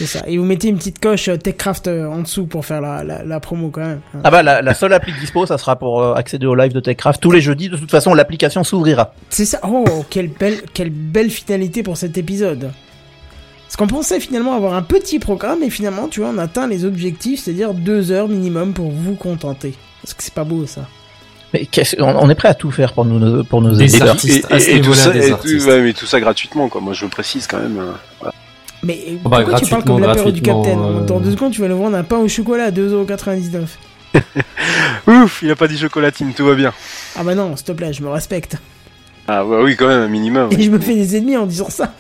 C'est ça. Et vous mettez une petite coche euh, TechCraft euh, en dessous pour faire la, la, la promo quand même. Ah bah la, la seule appli dispo, ça sera pour euh, accéder au live de TechCraft tous les jeudis. De toute façon, l'application s'ouvrira. C'est ça. Oh, quelle belle, quelle belle finalité pour cet épisode. Parce qu'on pensait finalement avoir un petit programme et finalement, tu vois, on atteint les objectifs, c'est-à-dire deux heures minimum pour vous contenter. Parce que c'est pas beau ça. Mais qu'est-ce- on, on est prêt à tout faire pour nous pour nos Des éditeurs. artistes. Et, tout ça, des et tout- artistes. ouais, mais tout ça gratuitement, quoi. Moi, je le précise quand même. euh. Mais Oh bah, pourquoi tu parles comme l'apéro du Capitaine euh, Dans deux secondes, tu vas le vendre un pain au chocolat à 2,99€. Ouf, il a pas dit chocolatine, tout va bien. Ah bah non, s'il te plaît, je me respecte. Ah bah oui, quand même, un minimum. Et je me fais des ennemis en disant ça.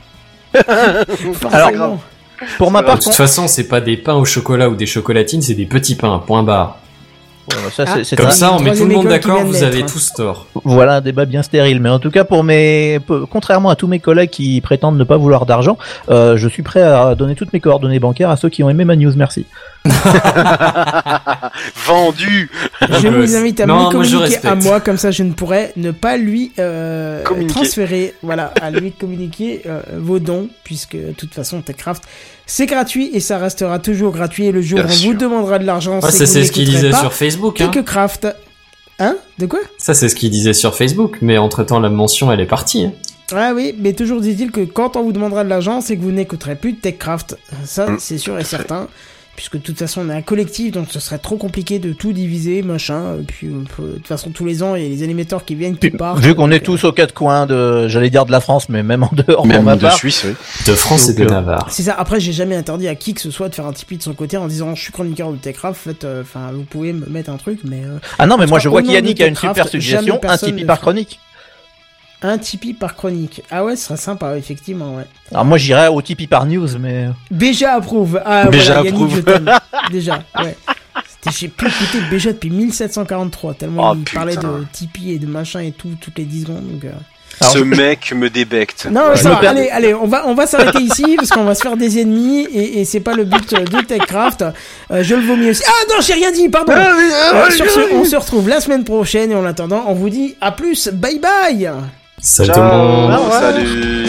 Alors. Pour ma part, De toute façon, c'est pas des pains au chocolat ou des chocolatines, c'est des petits pains, point barre. Voilà, ça, Ah. Comme un- ça, on met tout le monde d'accord, vous avez tous tort. Voilà un débat bien stérile. Mais en tout cas, pour mes, contrairement à tous mes collègues qui prétendent ne pas vouloir d'argent, euh, je suis prêt à donner toutes mes coordonnées bancaires à ceux qui ont aimé ma news. Merci. Vendu Je vous invite à Non, me moi, communiquer à moi, comme ça je ne pourrais ne pas lui euh, transférer, voilà, à lui communiquer euh, vos dons, puisque de toute façon Techcraft c'est gratuit et ça restera toujours gratuit. Et le jour Bien où on vous demandera de l'argent, Ouais, c'est ce qu'il disait pas sur Facebook. Hein. Quelques craft. Hein? De quoi? Ça, c'est ce qu'il disait sur Facebook, mais entre-temps, la mention, elle est partie. hein. Ah oui, mais toujours dit-il que quand on vous demandera de l'argent, c'est que vous n'écouterez plus de Techcraft. Ça, Mm. c'est sûr et certain. Puisque de toute façon, on est un collectif, donc ce serait trop compliqué de tout diviser, machin. Et puis, euh, de toute façon, tous les ans, il y a les animateurs qui viennent, qui partent. Vu qu'on est tous aux quatre coins de, j'allais dire de la France, mais même en dehors, Même de part. Suisse, oui. De France et de euh, Navarre. C'est ça. Après, j'ai jamais interdit à qui que ce soit de faire un Tipeee de son côté en disant je suis chroniqueur de Techcraft. Faites, euh, enfin, vous pouvez me mettre un truc, mais euh, Ah non, mais moi je vois qu'Yannick a une super suggestion, un Tipeee par fait. chronique. Un Tipeee par chronique. Ah ouais, ce serait sympa, effectivement. Ouais. Alors moi j'irais au Tipeee par news, mais Béja approuve. Ah, Béja voilà, Yannick, approuve. t'aime. Déjà, ouais. J'ai plus écouté Béja depuis 1743, tellement Oh, il parlait putain. de Tipeee et de machin et tout, toutes les 10 secondes. Donc, euh. Alors, Ce je- mec me débecte. Non, Je ça me allez, allez, on va, on va s'arrêter ici parce qu'on va se faire des ennemis et, et c'est pas le but euh, de Techcraft. Euh, je le vomis aussi. Ah non, j'ai rien dit, pardon. Euh, sur ce, on se retrouve la semaine prochaine et en attendant, on vous dit à plus, bye bye. Salut tout le monde. Ciao, salut.